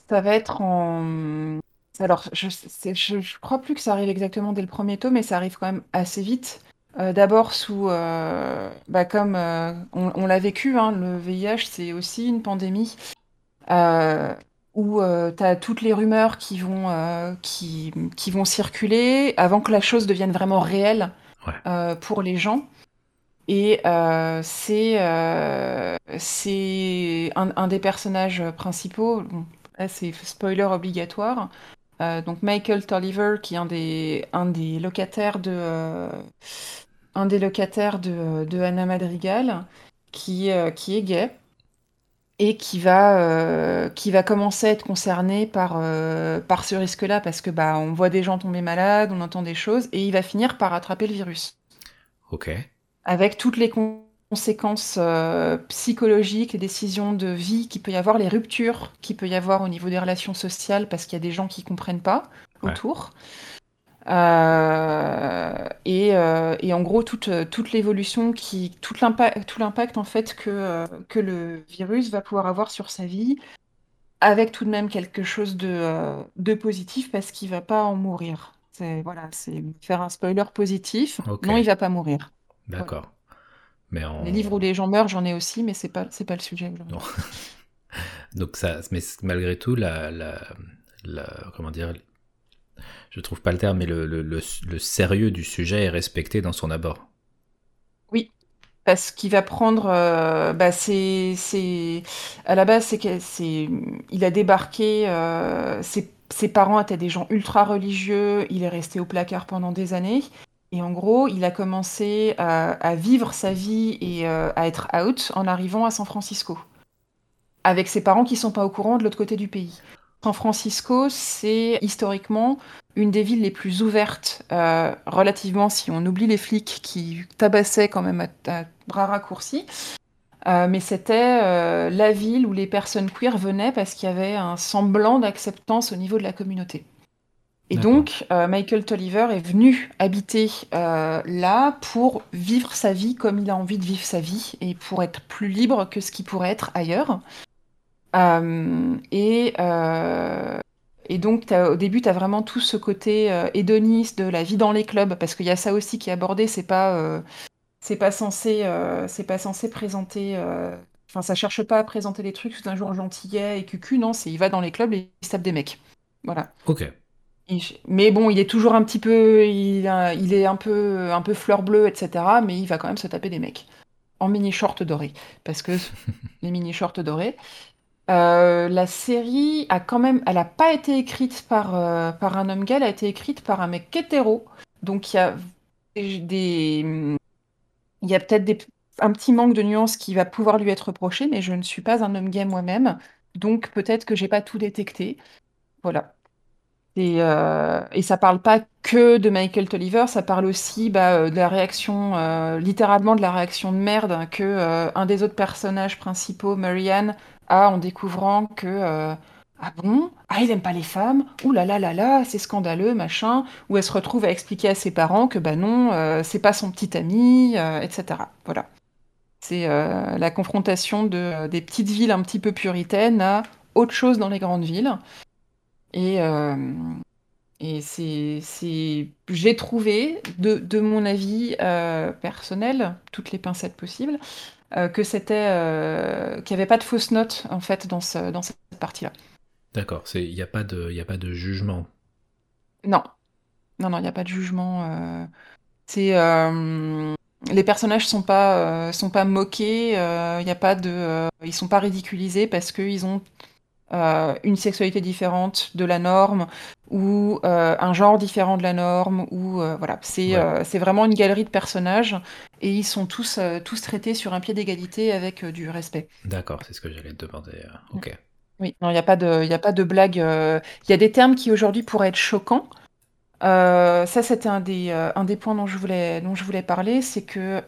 ça va être en. Alors, je, je, crois plus que ça arrive exactement dès le premier tome, mais ça arrive quand même assez vite. Euh, d'abord sous, euh, bah, comme euh, on, l'a vécu, hein, le VIH, c'est aussi une pandémie où tu as toutes les rumeurs qui vont, qui, qui vont circuler avant que la chose devienne vraiment réelle pour les gens. Et euh, c'est euh, un, des personnages principaux. c'est spoiler obligatoire. Euh, donc Michael Tolliver, qui est un des, un des locataires de, euh, un des locataires de, de Anna Madrigal, qui, qui est gay et qui va, qui va commencer à être concerné par, par ce risque-là parce que bah, on voit des gens tomber malades, on entend des choses, et il va finir par attraper le virus. Ok avec toutes les conséquences euh, psychologiques, les décisions de vie qu'il peut y avoir, les ruptures qu'il peut y avoir au niveau des relations sociales parce qu'il y a des gens qui comprennent pas autour. Euh, euh, et, en gros toute, toute l'évolution qui tout l'impact en fait que, que le virus va pouvoir avoir sur sa vie avec tout de même quelque chose de, de positif parce qu'il va pas en mourir. C'est voilà c'est faire un spoiler positif. Non il va pas mourir D'accord. Mais Les livres où les gens meurent, j'en ai aussi, mais c'est pas c'est pas le sujet. Donc ça, mais malgré tout, la, la, comment dire, je trouve pas le terme, mais le, le, le, sérieux du sujet est respecté dans son abord. Oui, parce qu'il va prendre, euh, bah c'est, c'est, à la base c'est c'est, il a débarqué, euh, ses, ses parents étaient des gens ultra religieux, il est resté au placard pendant des années. Et en gros, il a commencé à, vivre sa vie et euh, à être out en arrivant à San Francisco. Avec ses parents qui sont pas au courant de l'autre côté du pays. San Francisco, c'est historiquement une des villes les plus ouvertes, euh, relativement si on oublie les flics qui tabassaient quand même à, bras raccourcis. Euh, mais c'était la ville où les personnes queer venaient parce qu'il y avait un semblant d'acceptance au niveau de la communauté. Et donc, euh, Michael Tolliver est venu habiter euh, là pour vivre sa vie comme il a envie de vivre sa vie et pour être plus libre que ce qui pourrait être ailleurs. Euh, et, et, donc, au début, tu as vraiment tout ce côté hédoniste de la vie dans les clubs, parce qu'il y a ça aussi qui est abordé. C'est pas, c'est pas censé, pas censé présenter. Enfin, ça cherche pas à présenter les trucs sous un jour gentillet et cucu, non, c'est il va dans les clubs et il se tape des mecs. Voilà. Ok. Mais bon, il est toujours un petit peu, il, est un peu, un peu fleur bleue, etc. Mais il va quand même se taper des mecs. en mini short doré, parce que les mini shorts dorés. Euh, la série a quand même, elle n'a pas été écrite par, euh, par un homme gay, elle a été écrite par un mec hétéro. Donc il y a des, il y a peut-être un petit manque de nuances qui va pouvoir lui être reproché, mais je ne suis pas un homme gay moi-même, donc peut-être que j'ai pas tout détecté. Voilà. Et, euh, et ça parle pas que de Michael Tolliver, ça parle aussi bah, euh, de la réaction, euh, littéralement de la réaction de merde que un des autres personnages principaux, Marianne, a en découvrant que ah bon? Ah, il aime pas les femmes? Ouh là là là là, c'est scandaleux, machin. Ou elle se retrouve à expliquer à ses parents que bah non, c'est pas son petit ami, etc. Voilà. C'est la confrontation de, des petites villes un petit peu puritaines à autre chose dans les grandes villes. Et, euh, et c'est, j'ai trouvé, de, de mon avis euh, personnel, toutes les pincettes possibles, euh, que c'était, qu'il n'y avait pas de fausses notes en fait dans, ce, dans cette partie-là. D'accord, il n'y a, pas de, y a pas de jugement. Non, non, non, il n'y a pas de jugement. c'est les personnages sont pas sont pas moqués, il y a pas de, ils sont pas ridiculisés parce qu'ils ont euh, une sexualité différente de la norme ou euh, un genre différent de la norme ou euh, voilà c'est vraiment une galerie de personnages et ils sont tous tous traités sur un pied d'égalité avec du respect. D'accord, c'est ce que j'allais te demander. Ok. Oui, non, il n'y a pas de il a pas de blague. Il y a des termes qui aujourd'hui pourraient être choquants. ça, c'était un des, un des points dont je voulais, dont je voulais parler, c'est que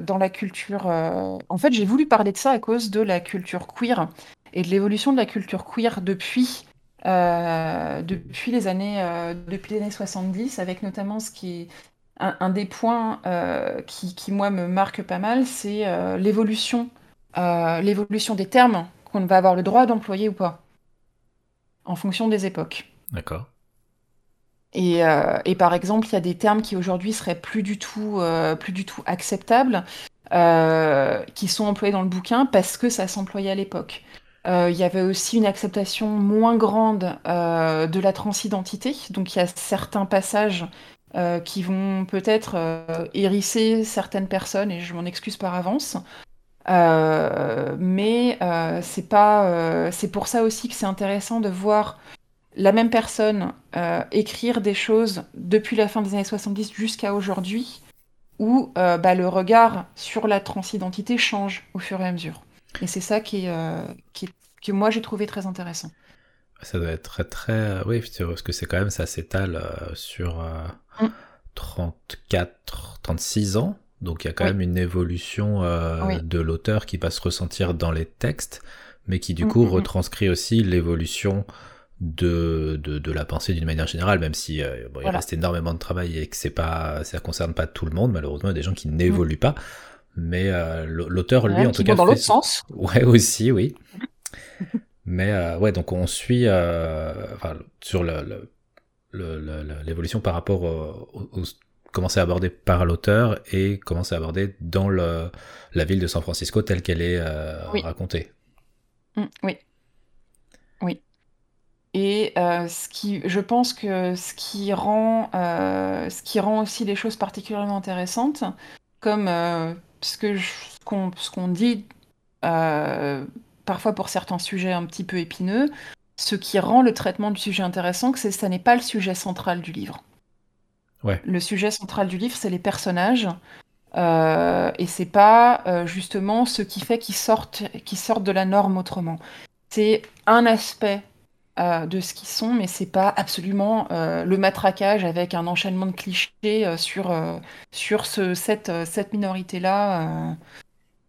dans la culture... en fait, j'ai voulu parler de ça à cause de la culture queer et de l'évolution de la culture queer depuis, euh, depuis, les années, euh, depuis les années 70, avec notamment ce qui est un, des points euh, qui, qui, moi, me marque pas mal, c'est l'évolution, l'évolution des termes qu'on va avoir le droit d'employer ou pas, en fonction des époques. D'accord. Et, et, par exemple, il y a des termes qui aujourd'hui seraient plus du tout, plus du tout acceptables, qui sont employés dans le bouquin parce que ça s'employait à l'époque. Euh, il y avait aussi une acceptation moins grande euh, de la transidentité. Donc il y a certains passages euh, qui vont peut-être hérisser certaines personnes, et je m'en excuse par avance. mais c'est pas, c'est pour ça aussi que c'est intéressant de voir la même personne écrire des choses depuis la fin des années 70 jusqu'à aujourd'hui, où bah, le regard sur la transidentité change au fur et à mesure. Et c'est ça qui, qui, que moi j'ai trouvé très intéressant. Ça doit être très, très. Oui, parce que c'est quand même, ça s'étale euh, sur 34, euh, 36 mm. ans. Donc il y a quand même une évolution euh, de l'auteur qui va se ressentir dans les textes, mais qui du mm, coup mm, retranscrit aussi l'évolution de, de, la pensée d'une manière générale, même si il reste énormément de travail et que c'est pas, ça concerne pas tout le monde, malheureusement, il y a des gens qui n'évoluent pas. Mais l'auteur, lui, en tout cas. dans l'autre sens. Ouais, aussi, oui. Mais euh, ouais, donc on suit euh, sur l'évolution par rapport au, comment c'est abordé par l'auteur et comment c'est abordé dans le, la ville de San Francisco telle qu'elle est euh, racontée. Mmh, oui. Oui. Et ce qui, je pense que ce qui rend, ce qui rend aussi les choses particulièrement intéressantes, comme ce que ce qu'on dit parfois pour certains sujets un petit peu épineux, ce qui rend le traitement du sujet intéressant, c'est que ça n'est pas le sujet central du livre. Ouais. Le sujet central du livre, c'est les personnages. Euh, et c'est pas euh, justement ce qui fait qu'ils sortent, qu'ils sortent de la norme autrement. C'est un aspect euh, de ce qu'ils sont, mais c'est pas absolument le matraquage avec un enchaînement de clichés sur, sur ce, cette, cette minorité-là.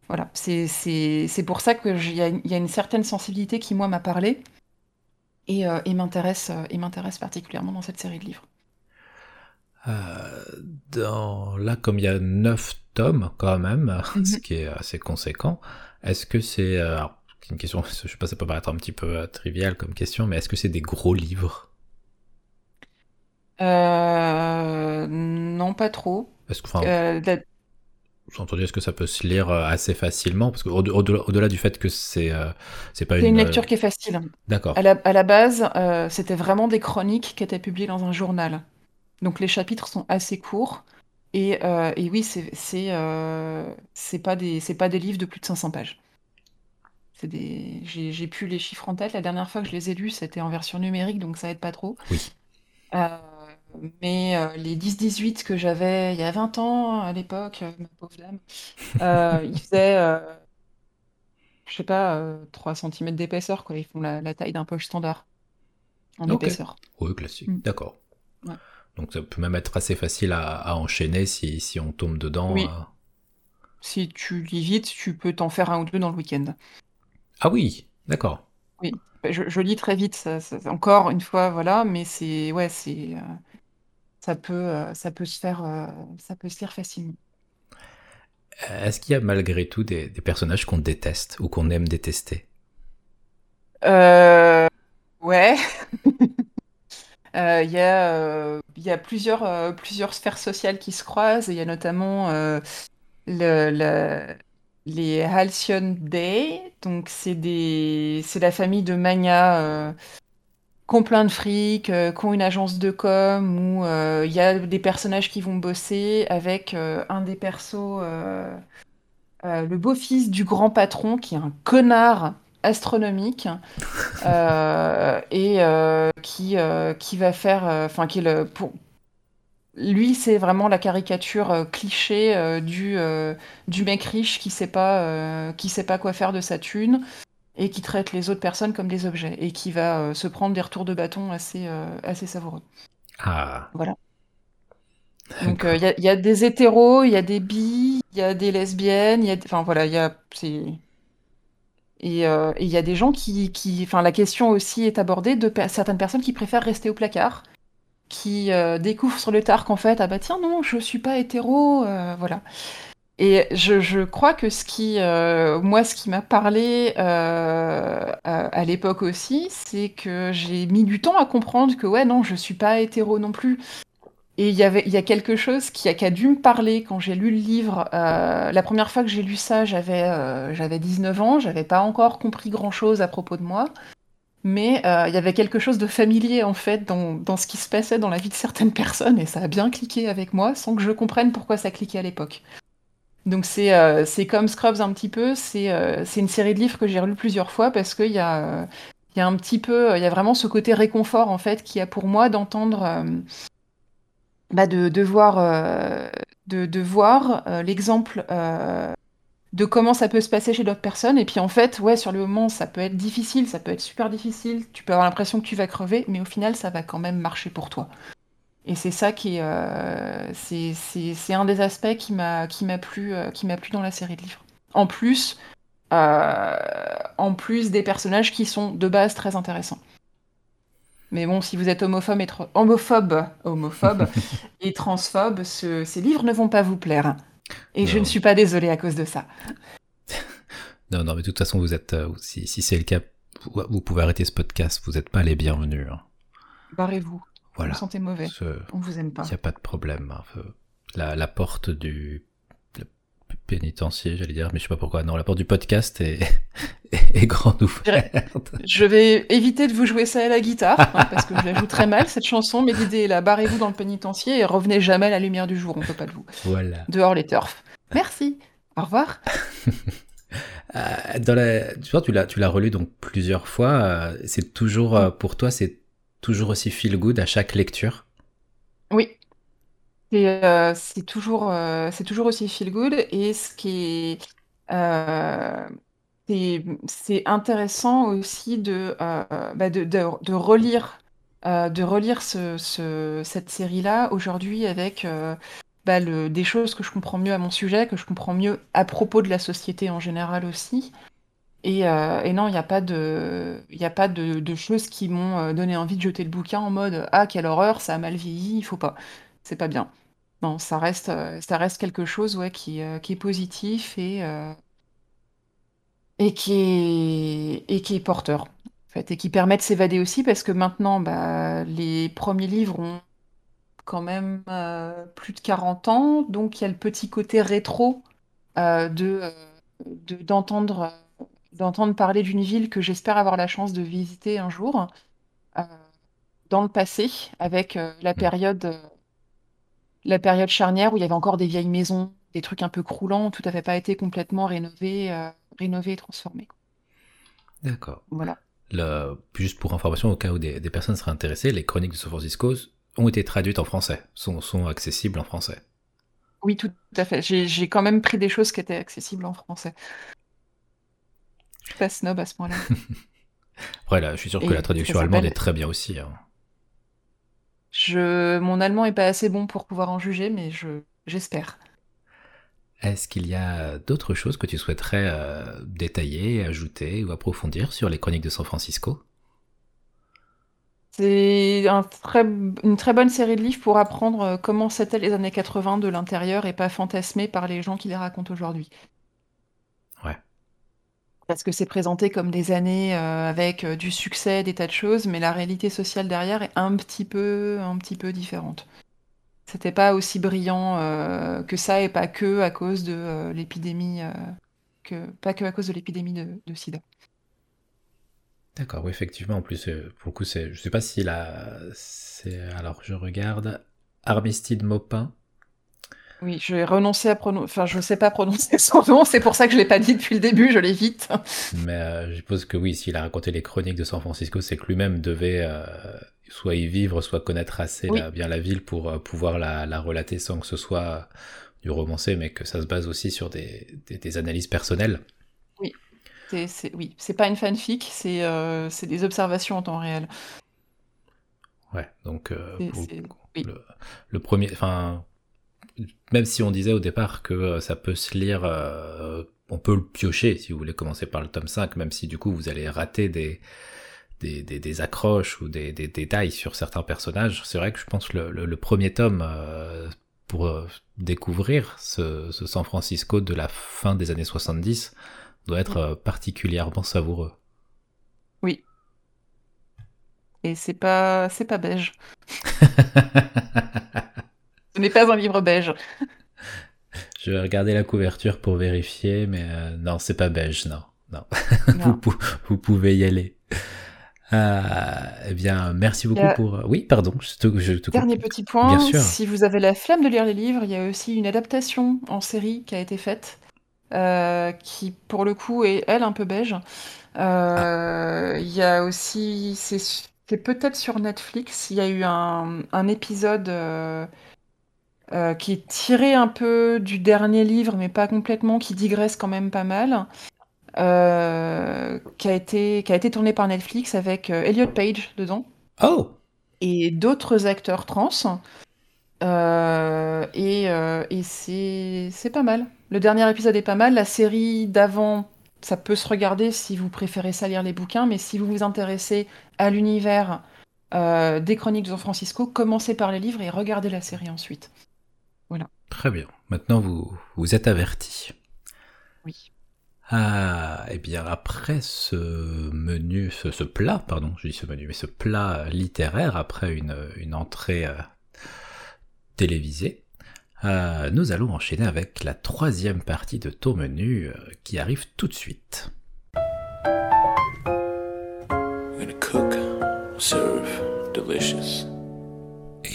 Voilà, c'est pour ça qu'il y, y, a une certaine sensibilité qui, moi, m'a parlé et, euh, m'intéresse particulièrement dans cette série de livres. Euh, dans, là, comme il y a neuf tomes quand même, mhm. ce qui est assez conséquent, est-ce que c'est... Euh, une question, je sais pas, ça peut paraître un petit peu euh, trivial comme question, mais est-ce que c'est des gros livres? Non, pas trop. Est-ce que, j'ai entendu, est-ce que ça peut se lire euh, assez facilement? Parce qu'au-delà du fait que c'est euh, c'est pas une... C'est une lecture qui est facile. D'accord. À la, à la base, euh, c'était vraiment des chroniques qui étaient publiées dans un journal. Donc les chapitres sont assez courts. Et, euh, et oui, c'est c'est euh, pas des c'est pas des livres de plus de 500 pages. C'est des j'ai j'ai plus les chiffres en tête. La dernière fois que je les ai lus, c'était en version numérique, donc ça aide pas trop. Oui. Euh, mais euh, les 10-18 que j'avais il y a 20 ans à l'époque, euh, ma pauvre dame, euh, ils faisaient, je sais pas, euh, 3 cm d'épaisseur, quoi. Ils font la, la taille d'un poche standard en épaisseur. Oui, classique. Mm. D'accord. Ouais. Donc ça peut même être assez facile à, à enchaîner si, si on tombe dedans. Oui. Si tu lis vite, tu peux t'en faire un ou deux dans le week-end. Ah oui, d'accord. Oui, je, je lis très vite, ça, ça- encore une fois, voilà, mais c'est, ouais, c'est, euh, ça peut, euh, ça peut se faire, euh, ça peut se lire facilement. Est-ce qu'il y a malgré tout des, des personnages qu'on déteste ou qu'on aime détester? Euh, ouais, il y a, il y a plusieurs, plusieurs sphères sociales qui se croisent. Il y a notamment le, le- les Halcyon Day. Donc, c'est des, la famille de Magna euh, qui ont plein de fric, euh, qui ont une agence de com, où euh, il y a des personnages qui vont bosser avec euh, un des persos, euh, euh, le beau-fils du grand patron, qui est un connard astronomique euh, et euh, qui, euh, qui va faire, euh, enfin, qui est le, pour, lui, c'est vraiment la caricature euh, cliché euh, du, euh, du mec riche qui sait pas, euh, qui sait pas quoi faire de sa thune et qui traite les autres personnes comme des objets et qui va se prendre des retours de bâton assez, assez savoureux. Ah, Voilà. Donc il y, a- il y a des hétéros, il y a des bi, il y a des lesbiennes, il y a, enfin voilà, il y a, c'est et il y a des gens qui, qui, enfin la question aussi est abordée de certaines personnes qui préfèrent rester au placard, qui euh, découvrent sur le tard qu'en fait ah bah tiens non je suis pas hétéro, euh, voilà. Et je, crois que ce qui, euh, moi, ce qui m'a parlé à, l'époque aussi, c'est que j'ai mis du temps à comprendre que ouais, non, je suis pas hétéro non plus. Et il y avait, il y a quelque chose qui a, qui a dû me parler quand j'ai lu le livre. La première fois que j'ai lu ça, j'avais j'avais 19 ans, j'avais pas encore compris grand-chose à propos de moi. Mais euh, il y avait quelque chose de familier en fait dans, dans ce qui se passait dans la vie de certaines personnes et ça a bien cliqué avec moi sans que je comprenne pourquoi ça cliquait à l'époque. Donc c'est euh, comme Scrubs un petit peu, c'est euh, c'est une série de livres que j'ai relu plusieurs fois parce qu'il y a, y a un petit peu, il y a vraiment ce côté réconfort en fait qu'il y a pour moi d'entendre, euh, bah, de, de voir, de, de voir l'exemple de comment ça peut se passer chez d'autres personnes. Et puis en fait, ouais, sur le moment, ça peut être difficile, ça peut être super difficile, tu peux avoir l'impression que tu vas crever, mais au final, ça va quand même marcher pour toi. Et c'est ça qui est, euh, c'est, un des aspects qui m'a, plu, euh, qui m'a plu dans la série de livres. En plus, euh, en plus des personnages qui sont de base très intéressants. Mais bon, si vous êtes homophobe et, homophobe, homophobe et transphobe, ce- ces livres ne vont pas vous plaire. Et je ne suis pas désolée à cause de ça. non, non, mais de toute façon, vous êtes, euh, si, si c'est le cas, vous, vous pouvez arrêter ce podcast, vous n'êtes pas les bienvenus. hein. Barrez-vous. Voilà. Vous sentez mauvais. Ce- On vous aime pas. Il n'y a pas de problème. hein. La, la porte du pénitencier, j'allais dire, mais je sais pas pourquoi. Non, la porte du podcast est, est grande ouverte. Je vais éviter de vous jouer ça à la guitare, hein, parce que je la joue très mal, cette chanson, mais l'idée est là, barrez-vous dans le pénitencier et revenez jamais à la lumière du jour, on peut pas de vous. Voilà. Dehors les turfs. Merci. Au revoir. Euh, dans la, tu vois, tu l'as, tu l'as relu donc plusieurs fois. euh, c'est toujours, euh, pour toi, c'est toujours aussi feel good à chaque lecture? Oui. C'est euh, c'est toujours, euh, c'est toujours aussi feel good et ce qui est, euh, c'est intéressant aussi de, bah, de, de, relire, de relire ce, ce- cette série-là aujourd'hui avec bah, le, des choses que je comprends mieux à mon sujet, que je comprends mieux à propos de la société en général aussi. Et, et non, il n'y a pas de, y a pas de, choses qui m'ont donné envie de jeter le bouquin en mode Ah, quelle horreur, ça a mal vieilli, il faut pas. C'est pas bien. Non, ça reste, euh, ça reste quelque chose ouais, qui, euh, qui est positif et, euh, et, qui est, et qui est porteur, en fait, et qui permet de s'évader aussi parce que maintenant, bah, les premiers livres ont quand même euh, plus de 40 ans, donc il y a le petit côté rétro euh, de, de- d'entendre, d'entendre parler d'une ville que j'espère avoir la chance de visiter un jour, euh, dans le passé, avec euh, la Mm. période, la période charnière où il y avait encore des vieilles maisons, des trucs un peu croulants, tout n'avait pas été complètement rénové, euh, rénové et transformé. D'accord. Voilà. juste pour information, au cas où des, personnes seraient intéressées, les chroniques de San Francisco ont été traduites en français, sont, sont accessibles en français. Oui, tout à fait. J'ai quand même pris des choses qui étaient accessibles en français. Je suis pas snob à ce point-là. Après, là, je suis sûr que la traduction allemande est très bien aussi. Hein. Je... Mon allemand est pas assez bon pour pouvoir en juger, mais je... j'espère. Est-ce qu'il y a d'autres choses que tu souhaiterais euh, détailler, ajouter ou approfondir sur les chroniques de San Francisco? C'est un très... une très bonne série de livres pour apprendre euh, comment c'était les années 80 de l'intérieur et pas fantasmer par les gens qui les racontent aujourd'hui. Parce que c'est présenté comme des années euh, avec du succès, des tas de choses, mais la réalité sociale derrière est un petit peu, un petit peu différente. C'était pas aussi brillant euh, que ça et pas que à cause de euh, l'épidémie, euh, que pas que à cause de l'épidémie de, SIDA. D'accord, oui, effectivement. En plus, pour le coup, c'est, je sais pas si la, alors je regarde Armistide Maupin. Oui, je vais renoncer à prononcer, enfin, je sais pas prononcer son nom, c'est pour ça que je l'ai pas dit depuis le début, je l'évite. Mais je suppose que oui, s'il a raconté les chroniques de San Francisco, c'est que lui-même devait soit y vivre, soit connaître assez bien la ville pour euh, pouvoir la, relater sans que ce soit du romancé, mais que ça se base aussi sur des, analyses personnelles. Oui, c'est oui, c'est pas une fanfic, euh, c'est des observations en temps réel. Ouais, donc euh, le, premier, enfin, même si on disait au départ que ça peut se lire, on peut le piocher si vous voulez commencer par le tome 5, même si du coup vous allez rater des, des, accroches ou des, détails sur certains personnages. C'est vrai que je pense que le, premier tome, euh, pour euh, découvrir ce, San Francisco de la fin des années 70, doit être euh, particulièrement savoureux. Oui. Et c'est pas, c'est pas beige. Ce n'est pas un livre beige. Je vais regarder la couverture pour vérifier, mais non, c'est pas beige, non. Non. vous, pouvez y aller. Euh, eh bien, merci beaucoup pour. Euh, oui, pardon, je te, je Dernier petit point. Bien sûr. Si vous avez la flemme de lire les livres, il y a aussi une adaptation en série qui a été faite, euh, qui pour le coup est elle un peu beige. Ah. Il y a aussi, c'est peut-être sur Netflix. Il y a eu un, un épisode qui est tiré un peu du dernier livre, mais pas complètement, qui digresse quand même pas mal. Euh, qui, a été, qui a été tourné par Netflix avec euh, Elliot Page dedans. Oh Et d'autres acteurs trans. Euh, et, et c'est pas mal. Le dernier épisode est pas mal. La série d'avant, ça peut se regarder si vous préférez ça lire les bouquins, mais si vous vous intéressez à l'univers des chroniques de San Francisco, commencez par les livres et regardez la série ensuite. Voilà. Très bien. Maintenant, vous, vous êtes averti. Oui. Ah, et eh bien après ce menu, ce, plat, pardon, je dis ce menu, mais ce plat littéraire, après une, une entrée euh, télévisée, euh, nous allons enchaîner avec la troisième partie de ton menu euh, qui arrive tout de suite.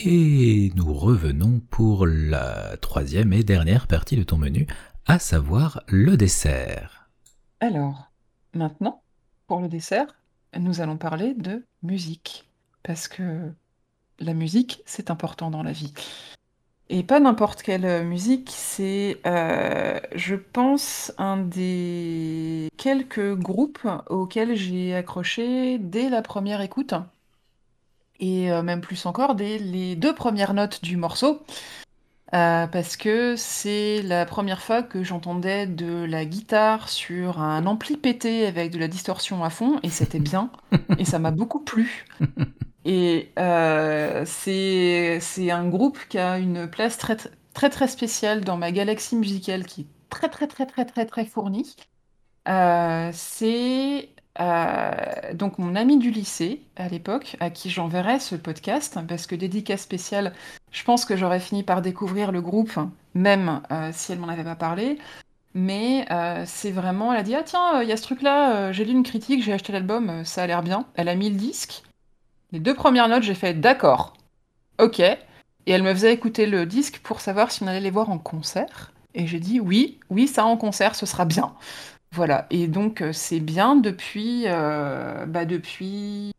Et nous revenons pour la troisième et dernière partie de ton menu, à savoir le dessert. Alors, maintenant, pour le dessert, nous allons parler de musique. Parce que la musique, c'est important dans la vie. Et pas n'importe quelle musique, c'est, euh, je pense, un des quelques groupes auxquels j'ai accroché dès la première écoute. Et euh, même plus encore, dès les deux premières notes du morceau. Euh, parce que c'est la première fois que j'entendais de la guitare sur un ampli pété avec de la distorsion à fond, et c'était bien, et ça m'a beaucoup plu. Et euh, c'est un groupe qui a une place très très très spéciale dans ma galaxie musicale qui est très très très très très très fournie. Euh, c'est euh, donc mon ami du lycée à l'époque, à qui j'enverrai ce podcast, parce que dédicace spéciale, je pense que j'aurais fini par découvrir le groupe, même euh, si elle m'en avait pas parlé. Mais euh, c'est vraiment, elle a dit ah tiens, il y a ce truc-là, j'ai lu une critique, j'ai acheté l'album, ça a l'air bien. Elle a mis le disque. Les deux premières notes, j'ai fait d'accord, ok. Et elle me faisait écouter le disque pour savoir si on allait les voir en concert. Et j'ai dit oui, oui, ça en concert, ce sera bien. Voilà. Et donc c'est bien depuis, bah, depuis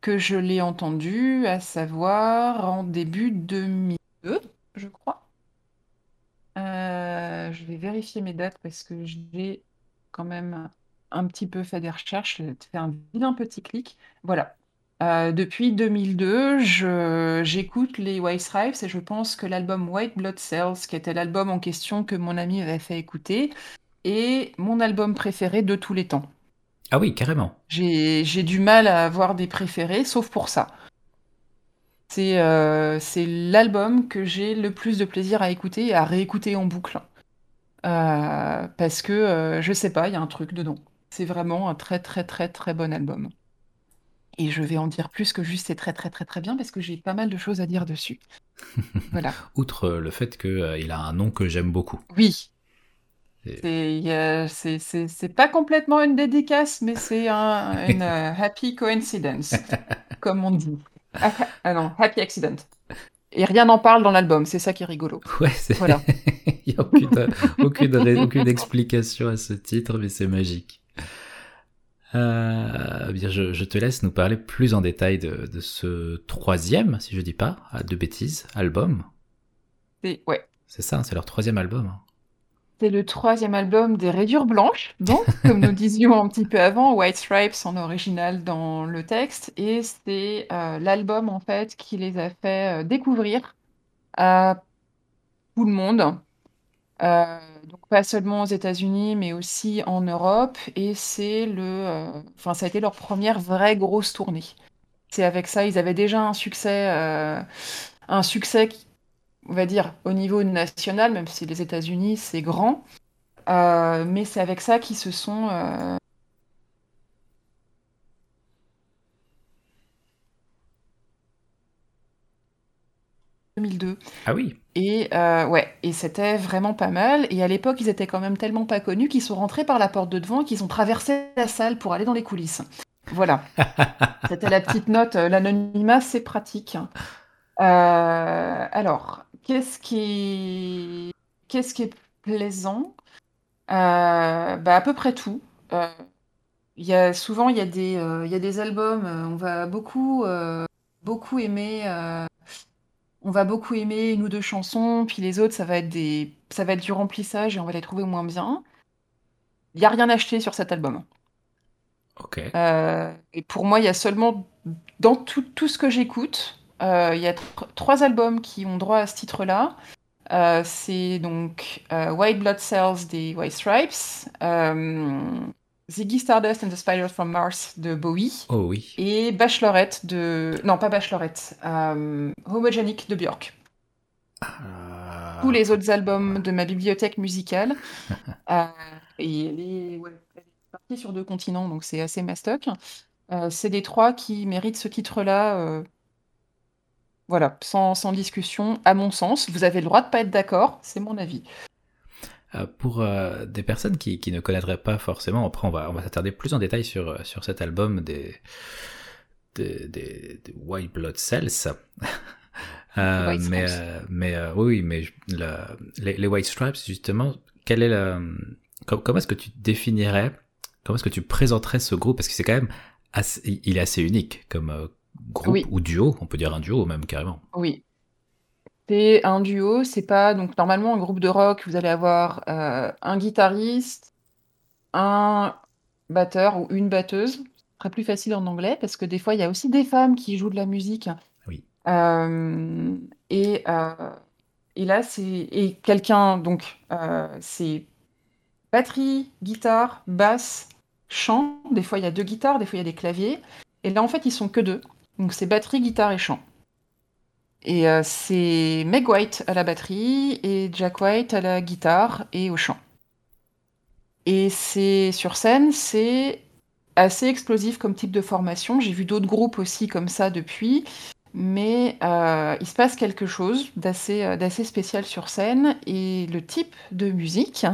que je l'ai entendu, à savoir en début 2002, je crois. Euh, je vais vérifier mes dates parce que j'ai quand même un petit peu fait des recherches, fait un vilain petit clic. Voilà. Euh, depuis 2002, j'écoute les White Stripes et je pense que l'album White Blood Cells, qui était l'album en question que mon ami avait fait écouter, est mon album préféré de tous les temps. Ah oui, carrément. J'ai du mal à avoir des préférés, sauf pour ça. C'est euh, l'album que j'ai le plus de plaisir à écouter et à réécouter en boucle. Euh, parce que, euh, je sais pas, il y a un truc dedans. C'est vraiment un très très très très bon album. Et je vais en dire plus que juste c'est très très très très bien parce que j'ai pas mal de choses à dire dessus. Voilà. Outre le fait qu'il a un nom que j'aime beaucoup. Oui, c'est pas complètement une dédicace, mais c'est un, une euh, happy coincidence, comme on dit. Ah, ah, non, happy accident. Et rien n'en parle dans l'album, c'est ça qui est rigolo. Ouais, voilà. Il n'y a aucune, aucune, explication à ce titre, mais c'est magique. Euh, bien, je, te laisse nous parler plus en détail de, de ce troisième, si je dis pas, de bêtises, album. Ouais. C'est ça, c'est leur troisième album. C'est le troisième album des Rayures Blanches, donc, comme nous disions un petit peu avant, White Stripes en original dans le texte, et c'est euh, l'album en fait qui les a fait euh, découvrir à tout le monde. Euh, donc pas seulement aux États-Unis, mais aussi en Europe, et c'est le, enfin ça a été leur première vraie grosse tournée. C'est avec ça, ils avaient déjà un succès, un succès qui on va dire, au niveau national, même si les États-Unis, c'est grand. Euh, mais c'est avec ça qu'ils se sont. Euh... 2002. Ah oui. Et euh, ouais, et c'était vraiment pas mal. Et à l'époque, ils étaient quand même tellement pas connus qu'ils sont rentrés par la porte de devant et qu'ils ont traversé la salle pour aller dans les coulisses. Voilà. c'était la petite note. Euh, l'anonymat, c'est pratique. Alors, Qu'est-ce qui est, qu'est-ce qui est plaisant? Euh, bah, À peu près tout. Euh, il y a, souvent, il y, a des, euh, il y a des albums, on va beaucoup, beaucoup aimer. on va beaucoup aimer une ou deux chansons, puis les autres, ça va être des, ça va être du remplissage et on va les trouver moins bien. Il n'y a rien acheté sur cet album. Ok. et pour moi, il y a seulement dans tout, tout ce que j'écoute, euh, il y a trois albums qui ont droit à ce titre-là. Euh, c'est donc euh, White Blood Cells des White Stripes, Ziggy Stardust and the Spiders from Mars de Bowie. Oh oui. Et Bachelorette de. Non, pas Bachelorette. Homogenic de Björk. Ah. Tous les autres albums de ma bibliothèque musicale. et elle est, ouais, partie sur deux continents, donc c'est assez mastoc. c'est les trois qui méritent ce titre-là voilà, sans, discussion, à mon sens. Vous avez le droit de pas être d'accord, c'est mon avis. Euh, pour euh, des personnes qui, ne connaîtraient pas forcément, après on va, on va s'attarder plus en détail sur, euh, sur cet album des, des, White Blood Cells. mais mais oui, mais les, White Stripes, justement, quelle est la, comment est-ce que tu définirais, comment est-ce que tu présenterais ce groupe? Parce que c'est quand même il est assez unique comme, groupe ou duo, on peut dire un duo même carrément. Oui. C'est un duo, c'est pas donc normalement un groupe de rock, vous allez avoir euh, un guitariste, un batteur ou une batteuse. Ce serait plus facile en anglais parce que des fois il y a aussi des femmes qui jouent de la musique. Oui. Euh, et, euh, et là c'est quelqu'un donc c'est batterie, guitare, basse, chant. Des fois il y a deux guitares, des fois il y a des claviers. Et là en fait ils sont que deux. Donc c'est batterie, guitare et chant. Et euh, c'est Meg White à la batterie et Jack White à la guitare et au chant. Et c'est sur scène, c'est assez explosif comme type de formation. J'ai vu d'autres groupes aussi comme ça depuis, mais euh, il se passe quelque chose d'assez euh, d'assez spécial sur scène et le type de musique.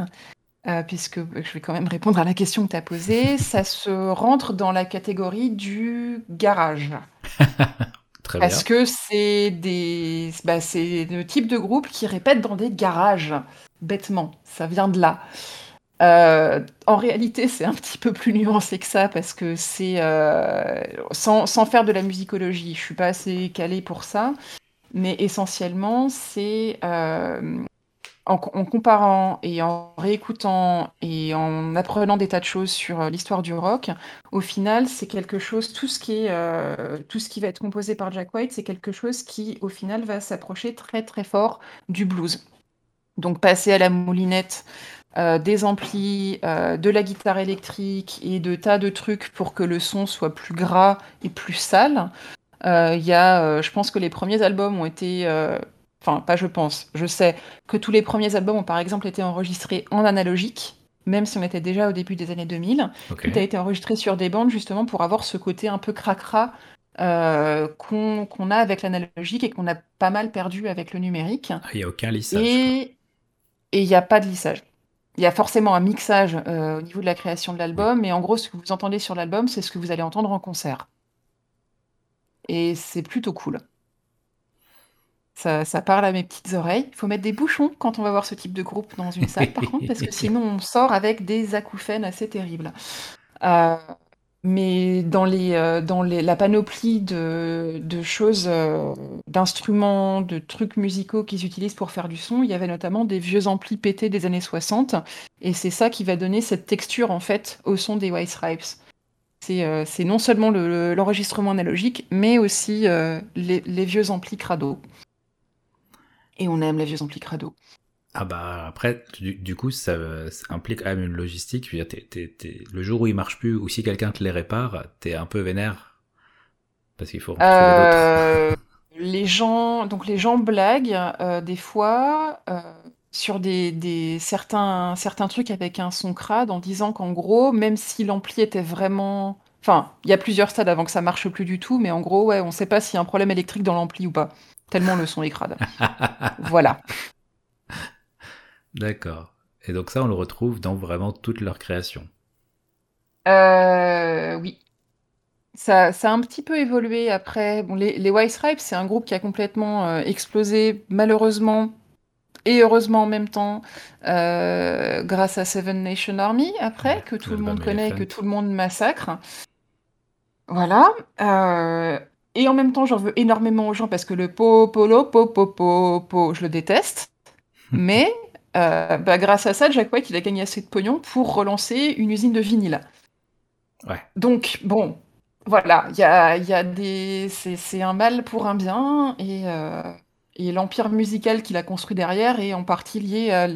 puisque je vais quand même répondre à la question que tu as posée, ça se rentre dans la catégorie du garage. Très Parce que c'est des, bah, c'est le type de groupe qui répète dans des garages, bêtement. Ça vient de là. Euh, en réalité, c'est un petit peu plus nuancé que ça parce que c'est euh, sans, sans faire de la musicologie. Je suis pas assez calée pour ça, mais essentiellement, c'est euh, en, comparant et en réécoutant et en apprenant des tas de choses sur euh, l'histoire du rock, au final, c'est quelque chose, tout ce qui est, euh, tout ce qui va être composé par Jack White, c'est quelque chose qui, au final, va s'approcher très très fort du blues. Donc passer à la moulinette, euh, des amplis, de la guitare électrique et de tas de trucs pour que le son soit plus gras et plus sale. Y a, je pense que les premiers albums ont été, enfin pas je pense, je sais que tous les premiers albums ont par exemple été enregistrés en analogique, même si on était déjà au début des années 2000. Ok. Tout a été enregistré sur des bandes justement pour avoir ce côté un peu cracra euh, qu'on a avec l'analogique et qu'on a pas mal perdu avec le numérique. Ah, Il n'y a aucun lissage. et il n'y a pas de lissage. Il y a forcément un mixage euh, au niveau de la création de l'album, mais en gros, ce que vous entendez sur l'album, c'est ce que vous allez entendre en concert. Et c'est plutôt cool. Ça, ça parle à mes petites oreilles. Il faut mettre des bouchons quand on va voir ce type de groupe dans une salle, par contre, parce que sinon on sort avec des acouphènes assez terribles. Euh, mais dans, les, euh, dans les, la panoplie de, de choses, euh, d'instruments, de trucs musicaux qu'ils utilisent pour faire du son, il y avait notamment des vieux amplis pétés des années 60. Et c'est ça qui va donner cette texture, en fait, au son des White Stripes. C'est non seulement le- le- l'enregistrement analogique, mais aussi les, les vieux amplis crado. Et on aime les vieux amplis crado. Ah bah après, du, du coup, ça, ça implique quand même une logistique. Dire, t'es- le jour où ils marchent plus, ou si quelqu'un te les répare, t'es un peu vénère. Parce qu'il faut en trouver d'autres. Euh, les gens, donc les gens blaguent euh, des fois euh, sur des, des certains, certains trucs avec un son crade en disant qu'en gros, même si l'ampli était vraiment, enfin, il y a plusieurs stades avant que ça marche plus du tout, mais en gros, ouais, on sait pas s'il y a un problème électrique dans l'ampli ou pas, tellement le son est crade. Voilà. D'accord. Et donc ça, on le retrouve dans vraiment toute leur création. Euh, oui. Ça, ça a un petit peu évolué après. Bon, les, les White Stripes, c'est un groupe qui a complètement euh, explosé, malheureusement et heureusement en même temps, euh, grâce à Seven Nation Army, après, Ouais, que tout le monde connaît, que Elephant. tout le monde massacre. Voilà. Euh, et en même temps, j'en veux énormément aux gens parce que le po, polo, po, po, po, po, je le déteste. Mais euh, bah, grâce à ça, Jack White, il a gagné assez de pognon pour relancer une usine de vinyle. Ouais. Donc, bon, voilà, il y a, il y a des... C'est un mal pour un bien, et, euh, et l'empire musical qu'il a construit derrière est en partie lié à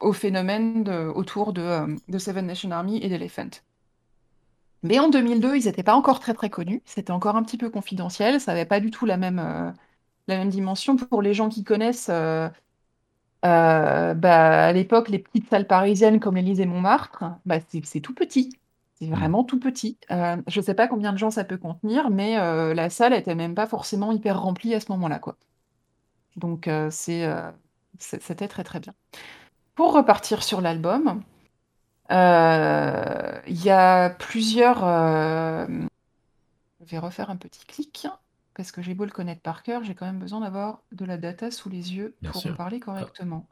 au phénomène de- autour de, euh, de Seven Nation Army et d'Elephant. Mais en 2002, ils n'étaient pas encore très très connus, c'était encore un petit peu confidentiel, ça n'avait pas du tout la même, euh, la même dimension. Pour les gens qui connaissent, euh, euh, bah, à l'époque, les petites salles parisiennes comme l'Élysée Montmartre, bah, c'est tout petit. C'est vraiment tout petit. Je ne sais pas combien de gens ça peut contenir, mais la salle était même pas forcément hyper remplie à ce moment-là, quoi. Donc c'était très très bien. Pour repartir sur l'album, euh, y a plusieurs. euh, Je vais refaire un petit clic parce que j'ai beau le connaître par cœur, j'ai quand même besoin d'avoir de la data sous les yeux Bien pour sûr. en parler correctement.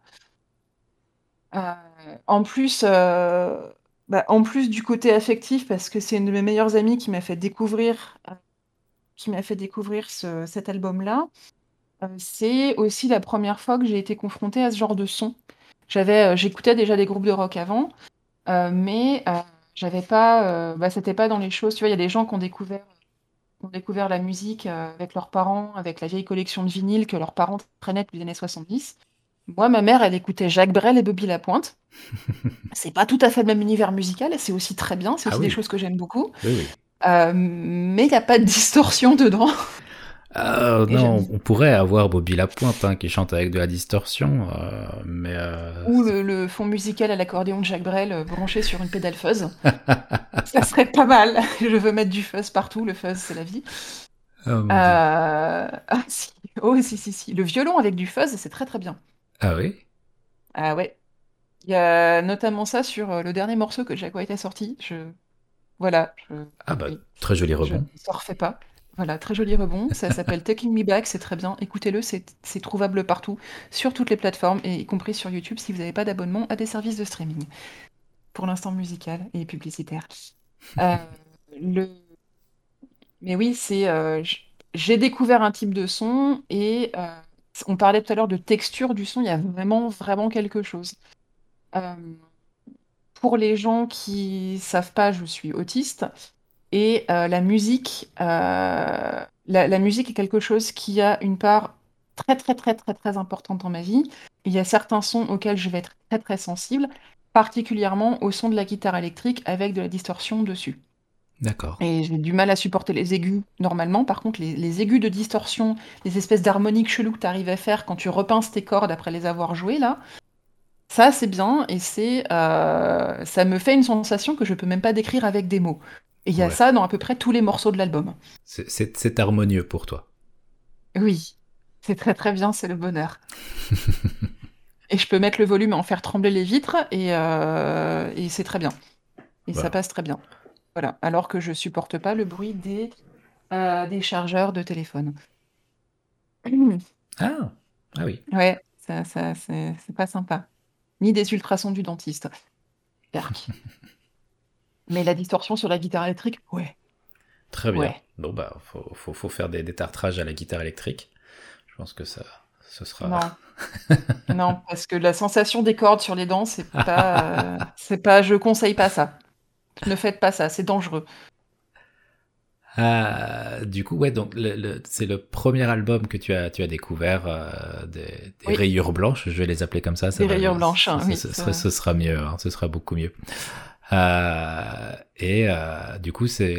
Euh, en plus, euh, bah, en plus du côté affectif, parce que c'est une de mes meilleures amies qui m'a fait découvrir, qui m'a fait découvrir ce- cet album-là. euh, c'est aussi la première fois que j'ai été confrontée à ce genre de son. J'avais, euh, j'écoutais déjà des groupes de rock avant, euh, mais euh, j'avais pas, euh, bah, c'était pas dans les choses. Tu vois, il y a des gens qui ont découvert, qui ont découvert la musique euh, avec leurs parents, avec la vieille collection de vinyles que leurs parents traînaient depuis les années 70. Moi, ma mère, elle écoutait Jacques Brel et Bobby Lapointe. C'est pas tout à fait le même univers musical, et c'est aussi très bien, c'est Ah aussi des oui. choses que j'aime beaucoup. Oui, oui. Euh, mais il n'y a pas de distorsion dedans. Euh, non, on pourrait avoir Bobby Lapointe hein, qui chante avec de la distorsion, euh, mais euh, Ou le, le fond musical à l'accordéon de Jacques Brel branché sur une pédale fuzz. Ça serait pas mal. Je veux mettre du fuzz partout, le fuzz, c'est la vie. Oh, ah, si. Oh, si, si, si. Le violon avec du fuzz, c'est très très bien. Ah oui? Ah ouais. Il y a notamment ça sur le dernier morceau que Jack White a sorti. Je... Voilà. Je... Ah bah, très joli Je rebond. ne s'en refais pas. Voilà, très joli rebond. Ça s'appelle Taking Me Back, c'est très bien. Écoutez-le, c'est c'est trouvable partout, sur toutes les plateformes, et y compris sur YouTube si vous n'avez pas d'abonnement à des services de streaming. Pour l'instant musical et publicitaire. Euh, le... Mais oui, c'est euh, j'ai découvert un type de son et euh, on parlait tout à l'heure de texture du son, il y a vraiment, vraiment quelque chose. Pour les gens qui savent pas, je suis autiste et euh, la musique, la, la musique est quelque chose qui a une part très, très, très, très, très importante dans ma vie. Il y a certains sons auxquels je vais être très, très sensible, particulièrement au son de la guitare électrique avec de la distorsion dessus. D'accord. Et j'ai du mal à supporter les aigus normalement. Par contre, les, aigus de distorsion, les espèces d'harmoniques cheloues que tu arrives à faire quand tu repinces tes cordes après les avoir jouées, là, ça c'est bien et c'est, euh, ça me fait une sensation que je peux même pas décrire avec des mots. Et il y a ça dans à peu près tous les morceaux de l'album. C'est harmonieux pour toi. Oui, c'est très très bien, c'est le bonheur. et je peux mettre le volume, en faire trembler les vitres et, euh, et c'est très bien. Et ça passe très bien. Voilà, alors que je supporte pas le bruit des, euh, des chargeurs de téléphone. Ah! Ah oui. Ouais, ça ça c'est pas sympa. Ni des ultrasons du dentiste. Mais la distorsion sur la guitare électrique, ouais. Très bien. Bon bah, faut faut faire des des tartrages à la guitare électrique. Je pense que ça ce sera Non. Non, parce que la sensation des cordes sur les dents, c'est pas, euh, c'est pas je conseille pas ça. Ne faites pas ça, c'est dangereux. Ah, du coup, ouais, donc c'est le premier album que tu as, tu as découvert euh, des, rayures blanches, je vais les appeler comme ça. des rayures blanches, hein, oui, ce, sera mieux, hein, ce sera beaucoup mieux. Euh, et euh, du coup, c'est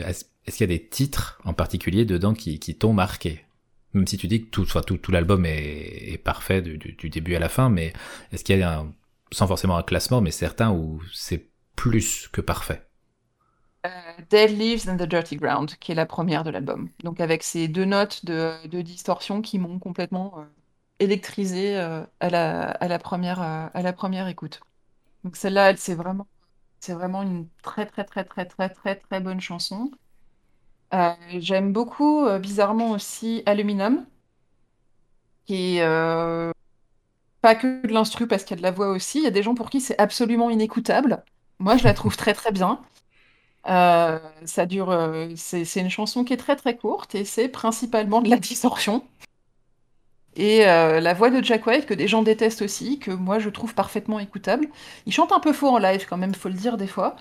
est-ce qu'il y a des titres en particulier dedans qui, t'ont marqué? Même si tu dis que tout, soit tout, l'album est, parfait du, début à la fin, mais est-ce qu'il y a un, sans forcément un classement, mais certains où c'est plus que parfait? Euh, Dead Leaves and the Dirty Ground, qui est la première de l'album. Donc avec ces deux notes de, distorsion qui m'ont complètement euh, électrisé euh, à, la, première, à la première écoute. Donc celle-là, c'est vraiment, c'est vraiment une très très très très très très très bonne chanson. J'aime beaucoup, bizarrement aussi, Aluminum, qui est pas que de l'instru parce qu'il y a de la voix aussi. Il y a des gens pour qui c'est absolument inécoutable. Moi, je la trouve très très bien. Euh, ça dure, euh, c'est une chanson qui est très très courte et c'est principalement de la distorsion. Et euh, la voix de Jack White que des gens détestent aussi, que moi je trouve parfaitement écoutable. Il chante un peu faux en live quand même, faut le dire des fois.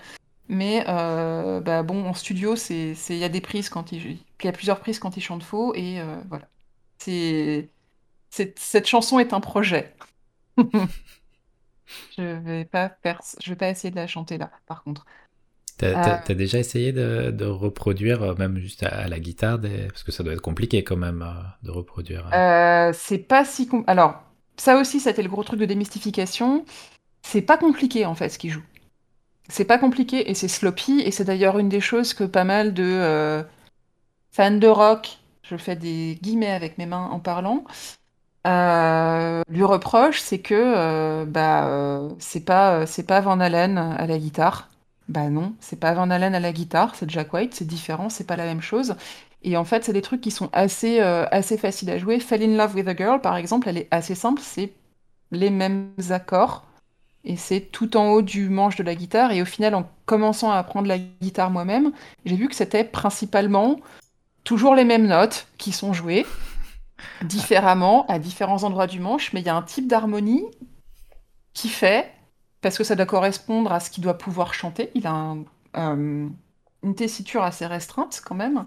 Mais bah bon, en studio, il y a des prises quand il, y a plusieurs prises quand il chante faux et voilà. C'est cette chanson est un projet. je vais pas faire, je vais pas essayer de la chanter là, par contre. T'as as, déjà essayé de, de, reproduire, euh, même juste à, la guitare, des... parce que ça doit être compliqué quand même euh, de reproduire. Euh, c'est pas si. Alors, ça aussi, c'était le gros truc de démystification. C'est pas compliqué en fait ce qu'il joue. C'est pas compliqué et c'est sloppy, et c'est d'ailleurs une des choses que pas mal de fans de rock, je fais des guillemets avec mes mains en parlant, lui reprochent, c'est que bah, c'est pas, c'est pas Van Halen à la guitare. Bah non, c'est pas Van Halen à la guitare, c'est Jack White, c'est différent, c'est pas la même chose. Et en fait, c'est des trucs qui sont assez, euh, assez faciles à jouer. Fall in Love with a Girl, par exemple, elle est assez simple, c'est les mêmes accords. Et c'est tout en haut du manche de la guitare. Et au final, en commençant à apprendre la guitare moi-même, j'ai vu que c'était principalement toujours les mêmes notes qui sont jouées, différemment, à différents endroits du manche, mais il y a un type d'harmonie qui fait parce que ça doit correspondre à ce qu'il doit pouvoir chanter. Il a euh, une tessiture assez restreinte quand même.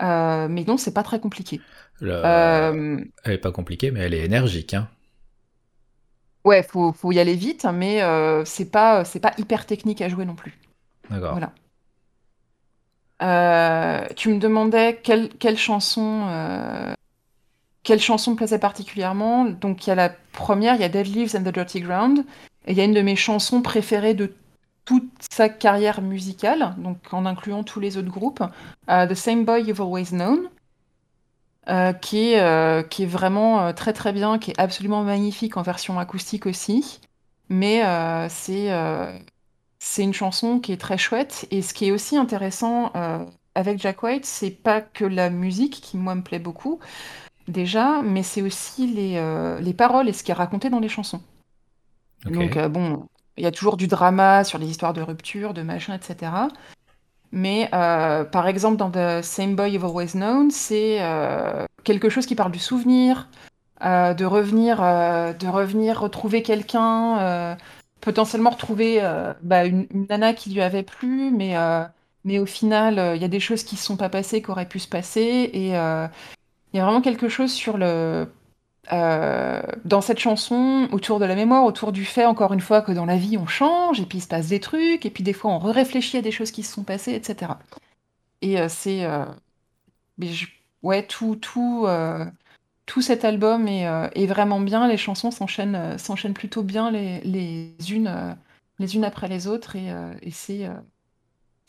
Euh, mais non, c'est pas très compliqué. Euh, elle est pas compliquée, mais elle est énergique. Hein. Ouais, faut, faut y aller vite, mais c'est pas, c'est pas hyper technique à jouer non plus. D'accord. Voilà. tu me demandais quelle, quelle chanson quelle chanson me plaisait particulièrement. Donc il y a la première, il y a Dead Leaves and the Dirty Ground. Et il y a une de mes chansons préférées de toute sa carrière musicale, donc en incluant tous les autres groupes, uh, The Same Boy You've Always Known, euh, qui, est, euh, qui est vraiment très très bien, qui est absolument magnifique en version acoustique aussi. Mais c'est une chanson qui est très chouette. Et ce qui est aussi intéressant avec Jack White, c'est pas que la musique qui, moi, me plaît beaucoup, déjà, mais c'est aussi euh, les paroles et ce qui est raconté dans les chansons. Donc, euh, bon, il y a toujours du drama sur les histoires de rupture, de machin, etc. Mais euh, par exemple, dans The Same Boy You've Always Known, c'est quelque chose qui parle du souvenir, de revenir, de revenir retrouver quelqu'un, potentiellement retrouver bah, une, une, nana qui lui avait plu, mais mais au final, il y a des choses qui ne sont pas passées, qui auraient pu se passer, et il y a vraiment quelque chose sur le euh, dans cette chanson autour de la mémoire, autour du fait, encore une fois, que dans la vie on change, et puis il se passe des trucs, et puis des fois on réfléchit à des choses qui se sont passées, etc. Et euh, c'est. Euh, ouais, tout, tout, tout cet album est, vraiment bien, les chansons s'enchaînent s'enchaînent plutôt bien les, les unes, les unes après les autres, et, et c'est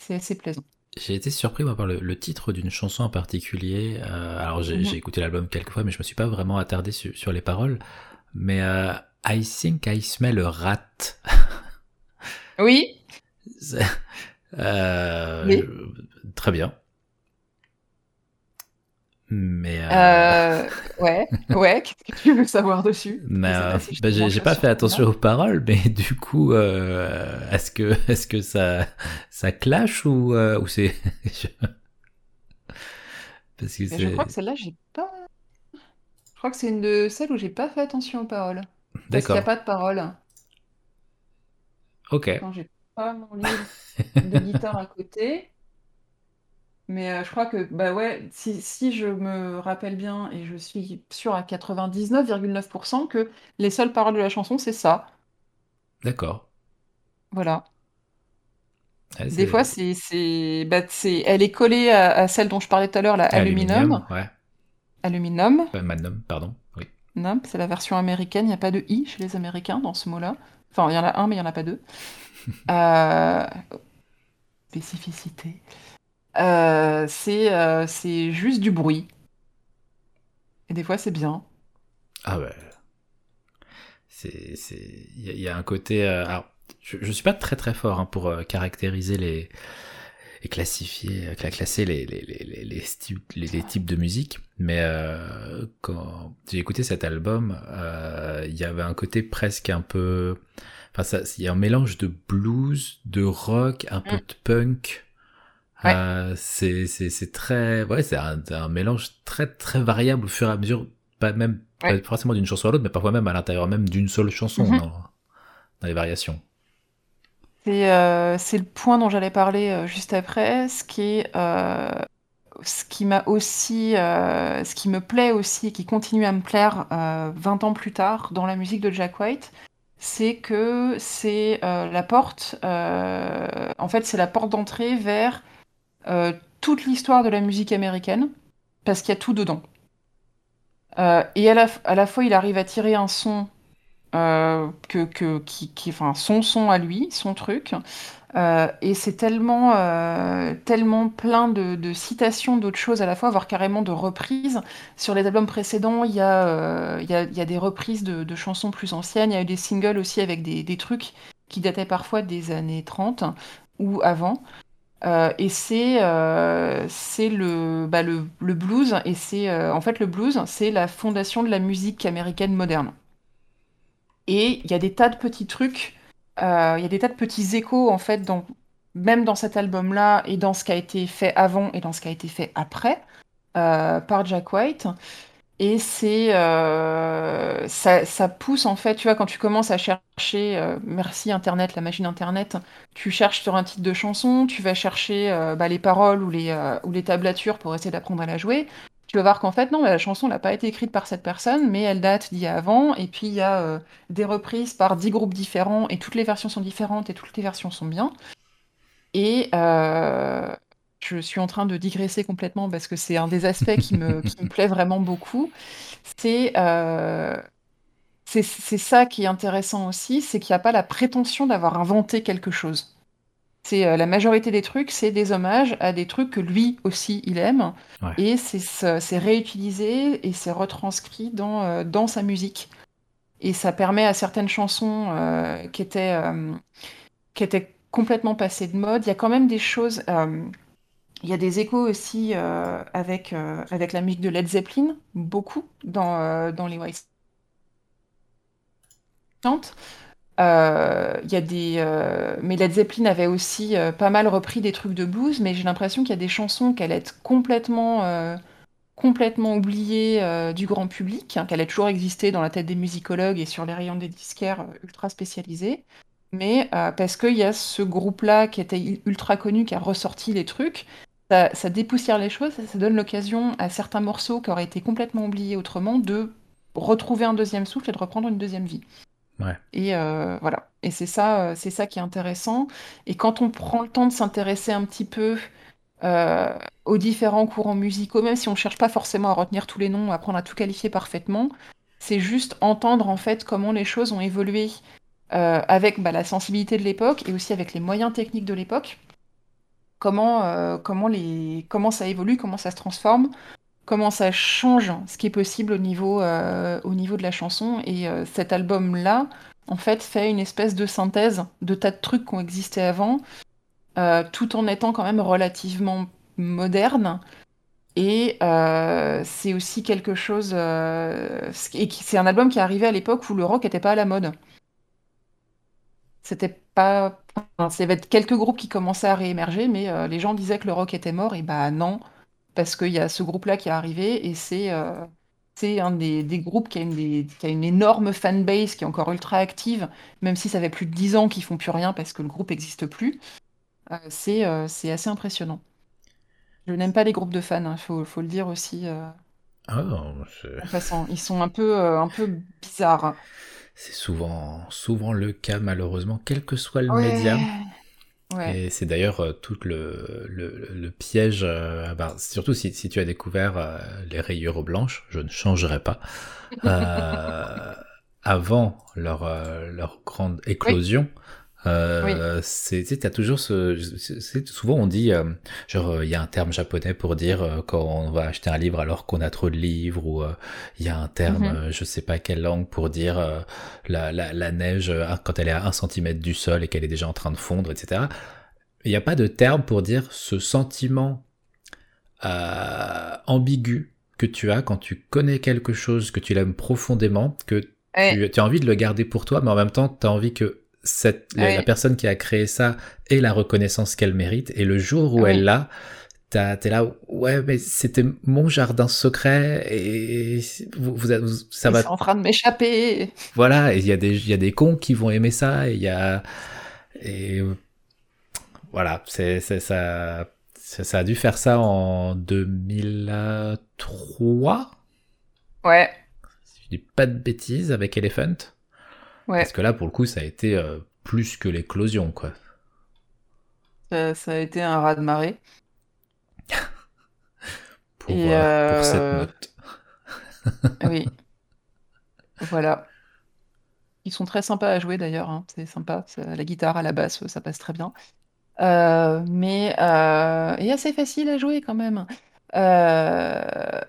assez plaisant. J'ai été surpris par le, titre d'une chanson en particulier. Euh, alors mhm. j'ai écouté l'album quelques fois, mais je me suis pas vraiment attardé sur, les paroles. Mais euh, I think I smell a rat. Oui. Euh, oui. Très bien. Mais euh... euh ouais, ouais. Qu'est-ce que tu veux savoir dessus? Mais, euh, bah, J'ai pas fait attention aux paroles, mais du coup, est-ce que est-ce que ça ça clash ou ou c'est Parce que je crois que celle-là, j'ai pas. Je crois que c'est une de celles où j'ai pas fait attention aux paroles. Parce qu'il n'y a pas de paroles. Ok. Quand j'ai pas mon livre de guitare à côté. Mais euh, je crois que, bah ouais, si, si, je me rappelle bien, et je suis sûre à 99,9% que les seules paroles de la chanson, c'est ça. D'accord. Voilà. Des fois, c'est, c'est, bah, c'est, elle est collée à, celle dont je parlais tout à l'heure, la Aluminum. ouais. Aluminum. Magnum, pardon. Oui. C'est la version américaine. Il n'y a pas de i chez les Américains dans ce mot-là. Enfin, il y en a un, mais il n'y en a pas deux. euh... Spécificité. Euh, euh, c'est juste du bruit. Et des fois, c'est bien. Ah ouais. C'est il y, a un côté. Euh, alors, je, je suis pas très très fort hein, pour caractériser les et classifier, classer les les, les, les, types, les, types de musique. Mais quand j'ai écouté cet album, il y avait un côté presque un peu. Enfin, il y a un mélange de blues, de rock, un peu mm. de punk. Euh, c'est très ouais c'est un, un, mélange très très variable au fur et à mesure pas même pas forcément d'une chanson à l'autre mais parfois même à l'intérieur même d'une seule chanson mm-hmm. dans, dans, les variations. C'est euh, c'est le point dont j'allais parler euh, juste après ce qui est euh, ce qui m'a aussi ce qui me plaît aussi et qui continue à me plaire 20 ans plus tard dans la musique de Jack White c'est que c'est la porte en fait c'est la porte d'entrée vers euh, toute l'histoire de la musique américaine, parce qu'il y a tout dedans. Euh, et à la, fois, il arrive à tirer un son euh, que, que, qui, qui, enfin, son son à lui, son truc. et c'est tellement, tellement plein de, citations d'autres choses à la fois, voire carrément de reprises. Sur les albums précédents, il y, a, des reprises de, chansons plus anciennes. Il y a eu des singles aussi avec des trucs qui dataient parfois des années 30 ou avant. Euh, et c'est euh, le, bah, le, le, blues, et c'est euh, en fait le blues, c'est la fondation de la musique américaine moderne. Et il y a des tas de petits trucs, il y a des tas de petits échos en fait, dans, même dans cet album-là, et dans ce qui a été fait avant et dans ce qui a été fait après par Jack White. Et c'est euh, ça, ça, pousse en fait, tu vois, quand tu commences à chercher, euh, merci Internet, la machine Internet, tu cherches sur un titre de chanson, tu vas chercher euh, bah, les paroles ou les, ou les tablatures pour essayer d'apprendre à la jouer. Tu vas voir qu'en fait, non, la chanson n'a pas été écrite par cette personne, mais elle date d'il y a avant. Et puis il y a des reprises par dix groupes différents, et toutes les versions sont différentes, et toutes les versions sont bien. Je suis en train de digresser complètement parce que c'est un des aspects qui me, qui me plaît vraiment beaucoup. C'est euh, ça qui est intéressant aussi, c'est qu'il n'y a pas la prétention d'avoir inventé quelque chose. C'est euh, la majorité des trucs, c'est des hommages à des trucs que lui aussi il aime, et c'est réutilisé et c'est retranscrit dans, euh, dans sa musique. Et ça permet à certaines chansons euh, qui étaient qui étaient complètement passées de mode. Il y a quand même des choses Il y a des échos aussi avec, avec la musique de Led Zeppelin, beaucoup, dans, dans les White euh, y a des, euh, mais Led Zeppelin avait aussi euh, pas mal repris des trucs de blues, mais j'ai l'impression qu'il y a des chansons qu'elle est complètement, complètement oubliées du grand public, hein, qu'elle a toujours existé dans la tête des musicologues et sur les rayons des disquaires ultra spécialisés. Mais parce qu'il y a ce groupe-là qui était ultra connu, qui a ressorti les trucs, ça, ça dépoussière les choses, ça, ça donne l'occasion à certains morceaux qui auraient été complètement oubliés autrement de retrouver un deuxième souffle et de reprendre une deuxième vie. Et euh, voilà. Et c'est ça, euh, c'est ça qui est intéressant. Et quand on prend le temps de s'intéresser un petit peu euh, aux différents courants musicaux, même si on ne cherche pas forcément à retenir tous les noms, à apprendre à tout qualifier parfaitement, c'est juste entendre en fait comment les choses ont évolué avec bah, la sensibilité de l'époque et aussi avec les moyens techniques de l'époque. Comment, comment, les, comment ça évolue, comment ça se transforme, comment ça change ce qui est possible au niveau, euh, au niveau de la chanson. Et euh, cet album-là, en fait, fait une espèce de synthèse de tas de trucs qui ont existé avant, euh, tout en étant quand même relativement moderne. Et c'est aussi quelque chose. et c'est un album qui est arrivé à l'époque où le rock n'était pas à la mode. C'était pas. Enfin, il y avait quelques groupes qui commençaient à réémerger, mais les gens disaient que le rock était mort, et bah non parce qu'il y a ce groupe-là qui est arrivé et c'est euh, un des, groupes qui a, une qui a une énorme fanbase, qui est encore ultra active, même si ça fait plus de 10 ans qu'ils font plus rien parce que le groupe n'existe plus. Euh, euh, c'est assez impressionnant. Je n'aime pas les groupes de fans, il hein, faut, faut, le dire aussi. Ah, en passant, ils sont un peu, un peu bizarres. C'est souvent, souvent le cas, malheureusement, quel que soit le média. Et c'est d'ailleurs euh, tout le, le, piège, euh, bah, surtout si, si, tu as découvert euh, les rayures blanches, je ne changerai pas, avant leur, leur grande éclosion. Euh, c'est, tu as toujours ce, c'est, souvent on dit, genre, il y a un terme japonais pour dire quand on va acheter un livre alors qu'on a trop de livres, ou il y a un terme, mm-hmm. je sais pas quelle langue pour dire la, la, la, neige quand elle est à un centimètre du sol et qu'elle est déjà en train de fondre, etc. Il n'y a pas de terme pour dire ce sentiment ambigu que tu as quand tu connais quelque chose, que tu l'aimes profondément, que tu, as envie de le garder pour toi, mais en même temps, tu as envie que cette, la, personne qui a créé ça ait la reconnaissance qu'elle mérite. Et le jour où elle l'a, t'es là, ouais, mais c'était mon jardin secret et vous, vous, ça va. C'est en train de m'échapper. Voilà, il y a des, il y a des cons qui vont aimer ça et il y a, et voilà, c'est, ça, ça, a dû faire ça en 2003. Ouais. Si je dis pas de bêtises avec Elephant. Ouais. Parce que là, pour le coup, ça a été euh, plus que l'éclosion, quoi. Ça, a été un raz de marée. pour, euh, pour, cette euh, note. oui. Voilà. Ils sont très sympas à jouer d'ailleurs, hein. c'est sympa. La guitare, à la basse, ça passe très bien. Euh, mais euh, et assez facile à jouer quand même. Euh,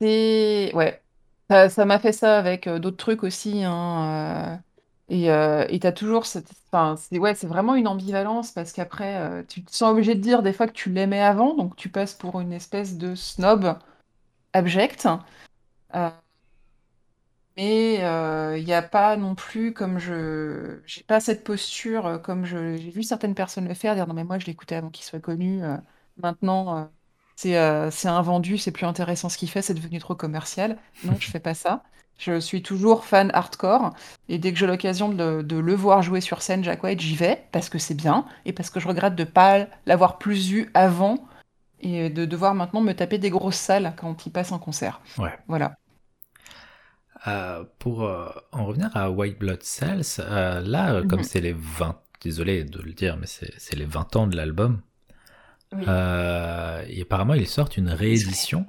c'est ouais, ça m'a fait ça avec d'autres trucs aussi. Hein, et et t'as toujours cette, enfin, c'est ouais, c'est vraiment une ambivalence parce qu'après, tu te sens obligé de dire des fois que tu l'aimais avant, donc tu passes pour une espèce de snob abject. Mais il euh, n'y a pas non plus comme je j'ai pas cette posture, euh, comme je j'ai vu certaines personnes le faire, dire: «Non mais moi je l'écoutais avant qu'il soit connu, euh, maintenant, c'est, c'est un vendu, c'est plus intéressant ce qu'il fait, c'est devenu trop commercial». Non, je fais pas ça. Je suis toujours fan hardcore et dès que j'ai l'occasion de de le voir jouer sur scène, Jack White, j'y vais parce que c'est bien et parce que je regrette de pas l'avoir plus vu avant et de devoir maintenant me taper des grosses salles quand il passe en concert. Ouais. Voilà. Euh, pour euh, en revenir à White Blood Cells, euh, là, comme mhm. c'est les 20, désolé de le dire, mais c'est les 20 ans de l'album, et apparemment ils sortent une réédition.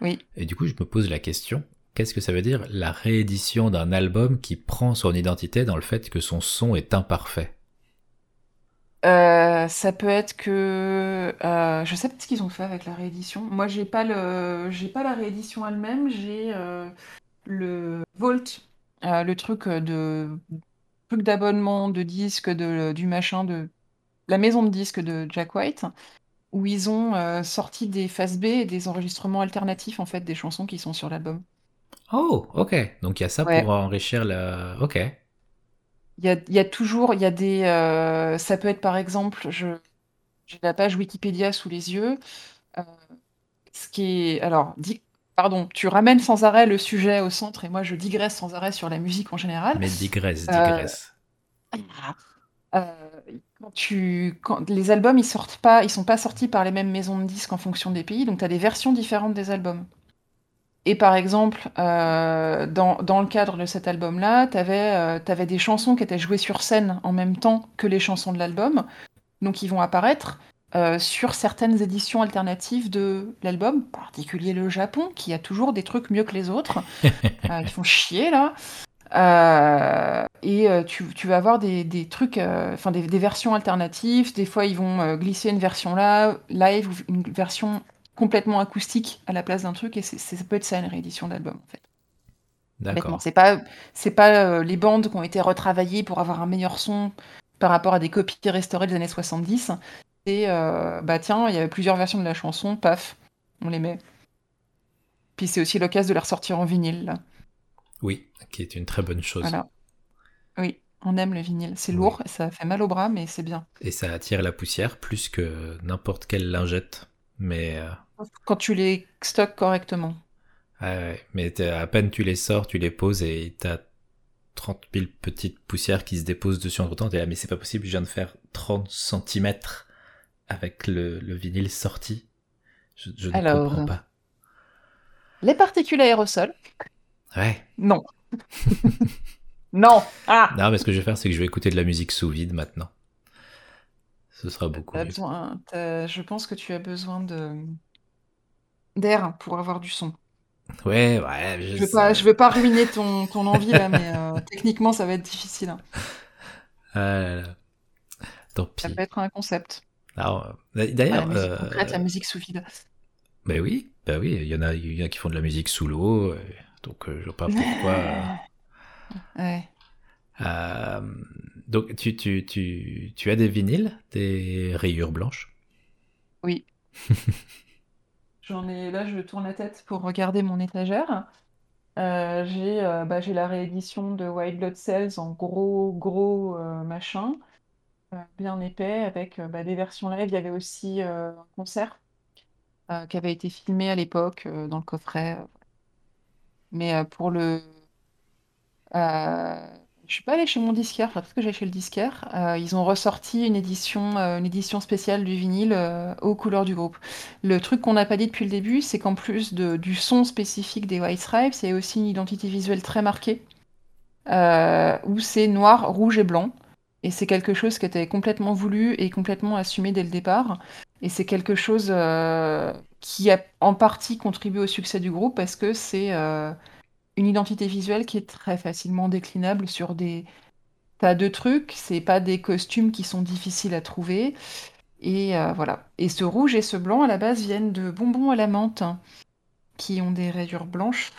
Oui. Et du coup, je me pose la question, qu'est-ce que ça veut dire la réédition d'un album qui prend son identité dans le fait que son son est imparfait? Ça peut être que je sais pas ce qu'ils ont fait avec la réédition. Moi, j'ai pas le, j'ai pas la réédition elle-même. J'ai le Volt, euh, le truc euh, de truc d'abonnement de disques de, du machin de la maison de disques de Jack White. où ils ont euh, sorti des phases B et des enregistrements alternatifs en fait des chansons qui sont sur l'album. Oh, ok. Donc il y a ça Ouais. pour enrichir la. Ok. Il y a, il y a toujours, il y a des, euh, ça peut être par exemple, je, j'ai la page Wikipédia sous les yeux, euh, ce qui est, alors, di- pardon, tu ramènes sans arrêt le sujet au centre et moi je digresse sans arrêt sur la musique en général. Mais digresse, Euh, digresse. Euh, quand tu, quand, les albums, ils sortent pas, ils sont pas sortis par les mêmes maisons de disques en fonction des pays, donc tu as des versions différentes des albums. Et par exemple, euh, dans, dans le cadre de cet album-là, tu avais, des chansons qui étaient jouées sur scène en même temps que les chansons de l'album, donc ils vont apparaître euh, sur certaines éditions alternatives de l'album, en particulier le Japon, qui a toujours des trucs mieux que les autres, euh, qui font chier là. Euh, et euh, tu, tu vas avoir des, des trucs, euh, enfin des, des versions alternatives. Des fois, ils vont euh, glisser une version là, live ou une version complètement acoustique à la place d'un truc. Et c'est, ça peut être ça une réédition d'album en fait. D'accord. C'est pas, c'est pas euh, les bandes qui ont été retravaillées pour avoir un meilleur son par rapport à des copies restaurées des années 70. Et euh, bah tiens, il y avait plusieurs versions de la chanson, paf, on les met. Puis c'est aussi l'occasion de les ressortir en vinyle. Là. Oui, qui est une très bonne chose. Voilà. Oui, on aime le vinyle. C'est Oui. lourd, ça fait mal au bras, mais c'est bien. Et ça attire la poussière plus que n'importe quelle lingette. Mais, euh, Quand tu les stocks correctement. ouais, ouais. mais à peine tu les sors, tu les poses et t'as 30 000 petites poussières qui se déposent dessus entre temps. T'es là, mais c'est pas possible, je viens de faire 30 cm avec le, le vinyle sorti. Je, je ne Alors. comprends pas. Les particules aérosols Ouais. Non. non Ah Non, mais ce que je vais faire, c'est que je vais écouter de la musique sous vide maintenant. Ce sera beaucoup T'as mieux. besoin, t'as- Je pense que tu as besoin de d'air pour avoir du son. Ouais, ouais, je, Je veux sais. pas, je veux pas ruiner ton, ton envie là, mais euh, techniquement ça va être difficile. hein. Ah là là. Tant Ça pis. peut être un concept. Alors, euh, Ah, la d'ailleurs, musique euh, la musique sous vide. bah oui, bah oui, il y en a, il y en a qui font de la musique sous l'eau, euh, donc euh, je vois pas pourquoi. Ouais. euh, donc tu, tu, tu, tu as des vinyles, des rayures blanches? Oui. J'en ai là, je tourne la tête pour regarder mon étagère. Euh, j'ai euh, bah, la réédition de White Blood Cells en gros gros euh, machin, euh, bien épais, avec bah, des versions live. Il y avait aussi un concert qui avait été filmé à l'époque dans le coffret. Mais pour le, je suis pas allée chez mon disquaire, enfin, parce que j'ai chez le disquaire. Euh, ils ont ressorti une édition, euh, une édition spéciale du vinyle euh, aux couleurs du groupe. Le truc qu'on n'a pas dit depuis le début, c'est qu'en plus de, du son spécifique des White Stripes, il y a aussi une identité visuelle très marquée, où c'est noir, rouge et blanc. Et c'est quelque chose qui était complètement voulu et complètement assumé dès le départ. Et c'est quelque chose qui a en partie contribué au succès du groupe parce que c'est une identité visuelle qui est très facilement déclinable sur des tas de trucs. C'est pas des costumes qui sont difficiles à trouver. Et euh, voilà. Et ce rouge et ce blanc, à la base, viennent de bonbons à la menthe, hein, qui ont des rayures blanches.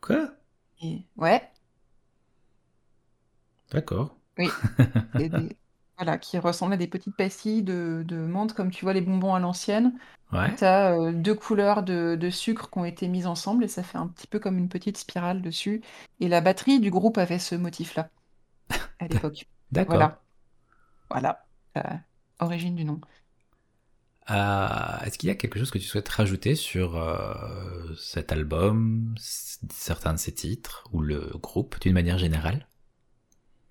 Quoi? Et ouais, D'accord. oui. Des- Voilà, qui ressemblent à des petites pastilles de, de menthe, comme tu vois les bonbons à l'ancienne. Ouais. Tu as deux couleurs de, de sucre qui ont été mises ensemble et ça fait un petit peu comme une petite spirale dessus. Et la batterie du groupe avait ce motif-là à l'époque. D'accord. Voilà. Voilà. Euh, origine du nom. Euh, Est-ce qu'il y a quelque chose que tu souhaites rajouter sur euh, cet album, certains de ses titres, ou le groupe d'une manière générale?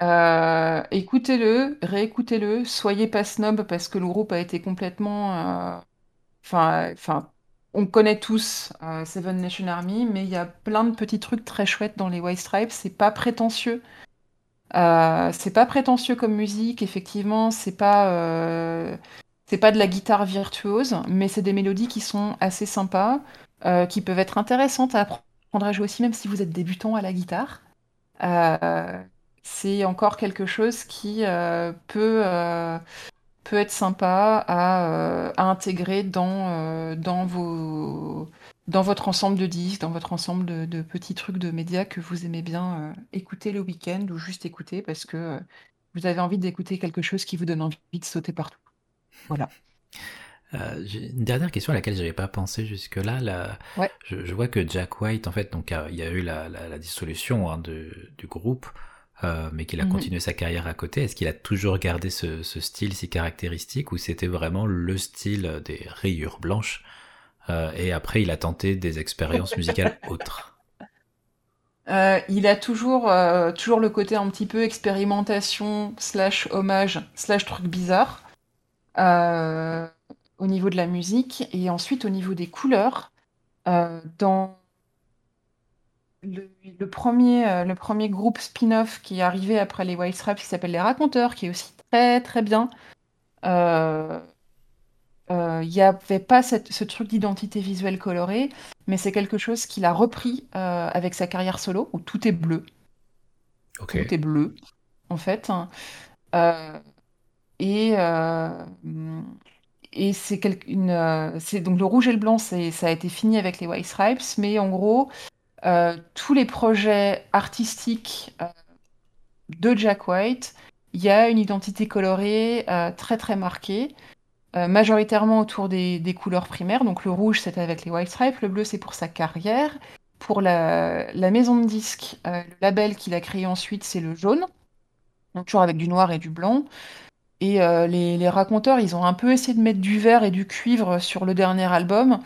Euh, écoutez-le, réécoutez-le, soyez pas snob parce que le groupe a été complètement. euh, Enfin, enfin, on connaît tous euh, Seven Nation Army, mais il y a plein de petits trucs très chouettes dans les White Stripes. C'est pas prétentieux. Euh, c'est pas prétentieux comme musique, effectivement. C'est pas, c'est pas de la guitare virtuose, mais c'est des mélodies qui sont assez sympas, qui peuvent être intéressantes à apprendre à jouer aussi, même si vous êtes débutant à la guitare. C'est encore quelque chose qui euh, peut, euh, peut être sympa à, euh, à intégrer dans, dans, vos, dans votre ensemble de disques, dans votre ensemble de, de petits trucs de médias que vous aimez bien écouter le week-end ou juste écouter parce que vous avez envie d'écouter quelque chose qui vous donne envie de sauter partout. Voilà. Euh, une dernière question à laquelle j'avais pas pensé jusque-là. Là, Ouais. je, je vois que Jack White, en fait, donc il y a eu la, la, la dissolution hein, de, du groupe, euh, mais qu'il a Mhm. continué sa carrière à côté. Est-ce qu'il a toujours gardé ce, ce style si caractéristique ou c'était vraiment le style des rayures blanches euh, et après il a tenté des expériences musicales autres? Euh, il a toujours, toujours le côté un petit peu expérimentation, slash hommage, slash truc bizarre, au niveau de la musique. Et ensuite, au niveau des couleurs, dans le, le premier, euh, le premier groupe spin-off qui est arrivé après les White Stripes, qui s'appelle Les Raconteurs, qui est aussi très très bien, euh, euh, il n'y avait pas cette- ce truc d'identité visuelle colorée, mais c'est quelque chose qu'il a repris euh, avec sa carrière solo, où tout est bleu. Tout est bleu, en fait. Euh, et et c'est donc le rouge et le blanc, ça a été fini avec les White Stripes, mais en gros, tous les projets artistiques euh, de Jack White, il y a une identité colorée euh, très très marquée, euh, majoritairement autour des, couleurs primaires. Donc le rouge, c'est avec les White Stripes, le bleu, c'est pour sa carrière. Pour la, maison de disques, euh, le label qu'il a créé ensuite, c'est le jaune, donc toujours avec du noir et du blanc. Et euh, les raconteurs, ils ont un peu essayé de mettre du vert et du cuivre sur le dernier album,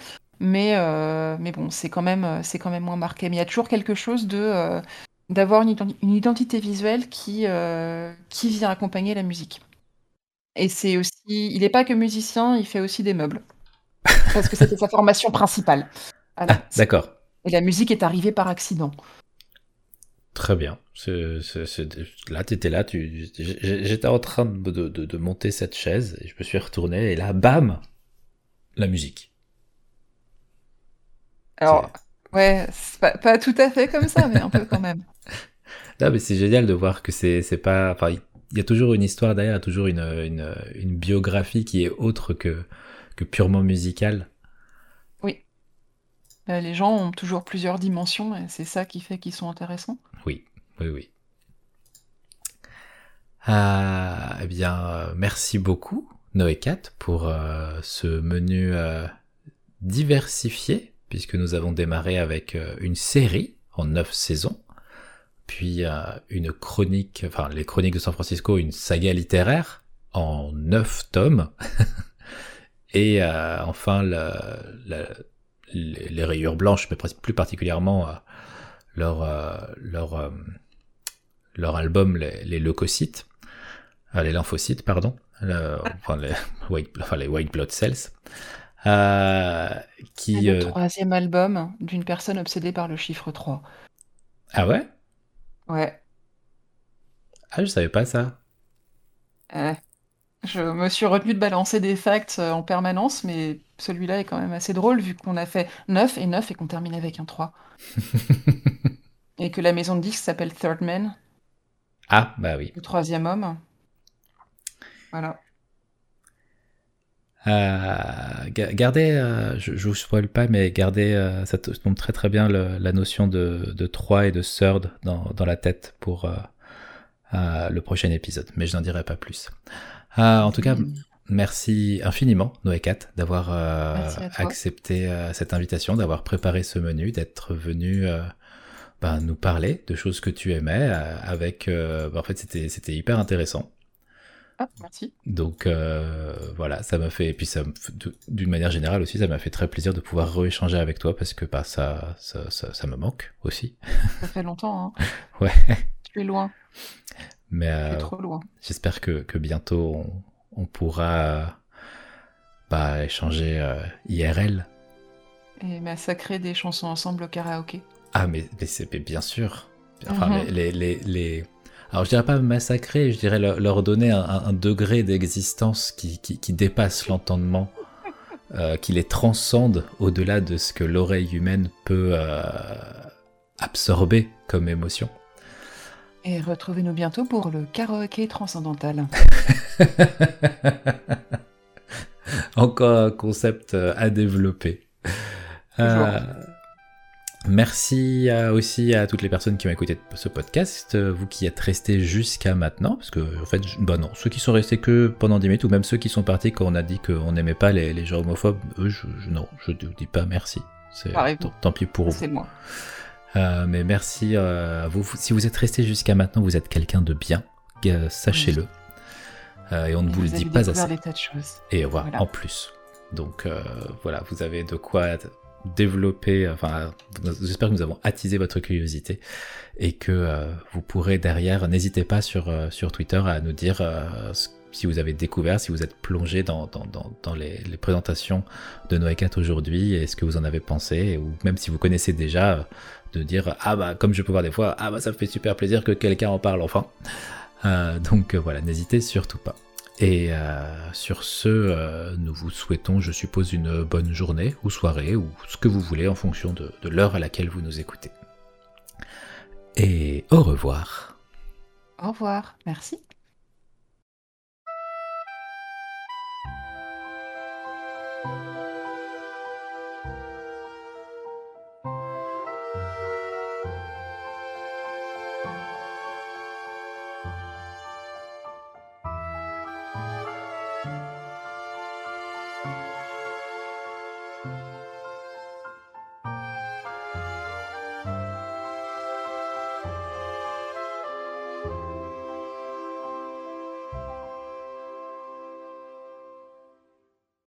mais, euh, mais bon, c'est quand même, c'est quand même moins marqué. Mais il y a toujours quelque chose de euh, d'avoir une, identi- une identité visuelle qui, euh, qui vient accompagner la musique. Et c'est aussi, il n'est pas que musicien, il fait aussi des meubles, parce que c'était sa formation principale. Ah, d'accord. Et la musique est arrivée par accident. Très bien. Là, tu étais là, tu... j'étais en train de- de- de monter cette chaise et je me suis retourné et là, bam, la musique. Alors, ouais, pas, pas tout à fait comme ça, mais un peu quand même. Non, mais c'est génial de voir que c'est c'est pas. Enfin, il y a toujours une histoire derrière, toujours une, une, une biographie qui est autre que, que purement musicale. Euh, Les gens ont toujours plusieurs dimensions et c'est ça qui fait qu'ils sont intéressants. Oui, oui, oui. Ah, eh bien, euh, merci beaucoup, Noé Cat, pour euh, ce menu euh, diversifié, puisque nous avons démarré avec euh, une série en neuf saisons, puis euh, une chronique, enfin les chroniques de San Francisco, une saga littéraire en neuf tomes, et euh, enfin le- le- les, rayures blanches, mais plus particulièrement leur, album, les, leucocytes, les lymphocytes, pardon, enfin les white blood cells, euh, qui... le euh, troisième album d'une personne obsédée par le chiffre 3. Ah ouais? Ouais. Ah, je savais pas ça. Euh, je me suis retenu de balancer des facts euh, en permanence, mais celui-là est quand même assez drôle vu qu'on a fait 9 et 9 et qu'on termine avec un 3. Et que la maison de disques s'appelle Third Man, ah, bah oui. le troisième homme. Voilà. Euh, ga- gardez, euh, je, je vous spoil pas, mais gardez, euh, ça montre très très bien le- la notion de, de 3 et de third dans, dans la tête pour le prochain épisode, mais je n'en dirai pas plus. Euh, en tout cas, merci infiniment, Noé Cat, d'avoir euh, accepté euh, cette invitation, d'avoir préparé ce menu, d'être venu euh, ben, nous parler de choses que tu aimais. avec, euh, ben, en fait, c'était c'était hyper intéressant. Ah, merci. Donc euh, voilà, ça m'a fait, et puis ça, d'une manière générale aussi, ça m'a fait très plaisir de pouvoir rééchanger avec toi parce que bah, ça, ça, ça, ça me manque aussi. Ça fait longtemps, hein. Ouais, Tu es loin. mais euh, trop loin. j'espère que, que bientôt on, on pourra bah, échanger euh, IRL. Et massacrer des chansons ensemble au karaoké. Ah, mais, mais c'est bien sûr. Enfin, Mhm. les, les, les... Alors, je dirais pas massacrer, je dirais leur, leur donner un, degré d'existence qui, qui, qui dépasse l'entendement, euh, qui les transcende au-delà de ce que l'oreille humaine peut euh, absorber comme émotion. Et retrouvez-nous bientôt pour le karaoké transcendantal. Encore un concept euh, à développer. Euh, Merci aussi à toutes les personnes qui ont écouté ce podcast, euh, vous qui êtes restés jusqu'à maintenant, parce que en fait, bah non, ceux qui sont restés que pendant 10 minutes, ou même ceux qui sont partis quand on a dit qu'on n'aimait pas les, gens homophobes, eux, je, non, je ne dis pas merci. C'est tant, pis pour vous. C'est moi. Euh, mais merci à vous. Si vous êtes restés jusqu'à maintenant, vous êtes quelqu'un de bien, sachez-le. et on ne vous, le dit pas assez. Des tas de choses. Et voilà, en plus. Donc voilà, vous avez de quoi développer, enfin, j'espère que nous avons attisé votre curiosité et que euh, vous pourrez derrière, n'hésitez pas sur, euh, Twitter à nous dire euh, si vous avez découvert, si vous êtes plongé dans, les, les, présentations de Noé 4 aujourd'hui et ce que vous en avez pensé, ou même si vous connaissez déjà, de dire ah bah comme je peux voir des fois, ah bah ça me fait super plaisir que quelqu'un en parle enfin. donc voilà, n'hésitez surtout pas. Et euh, sur ce, euh, nous vous souhaitons, je suppose, une bonne journée ou soirée ou ce que vous voulez en fonction de, de l'heure à laquelle vous nous écoutez. Et au revoir. Au revoir, merci.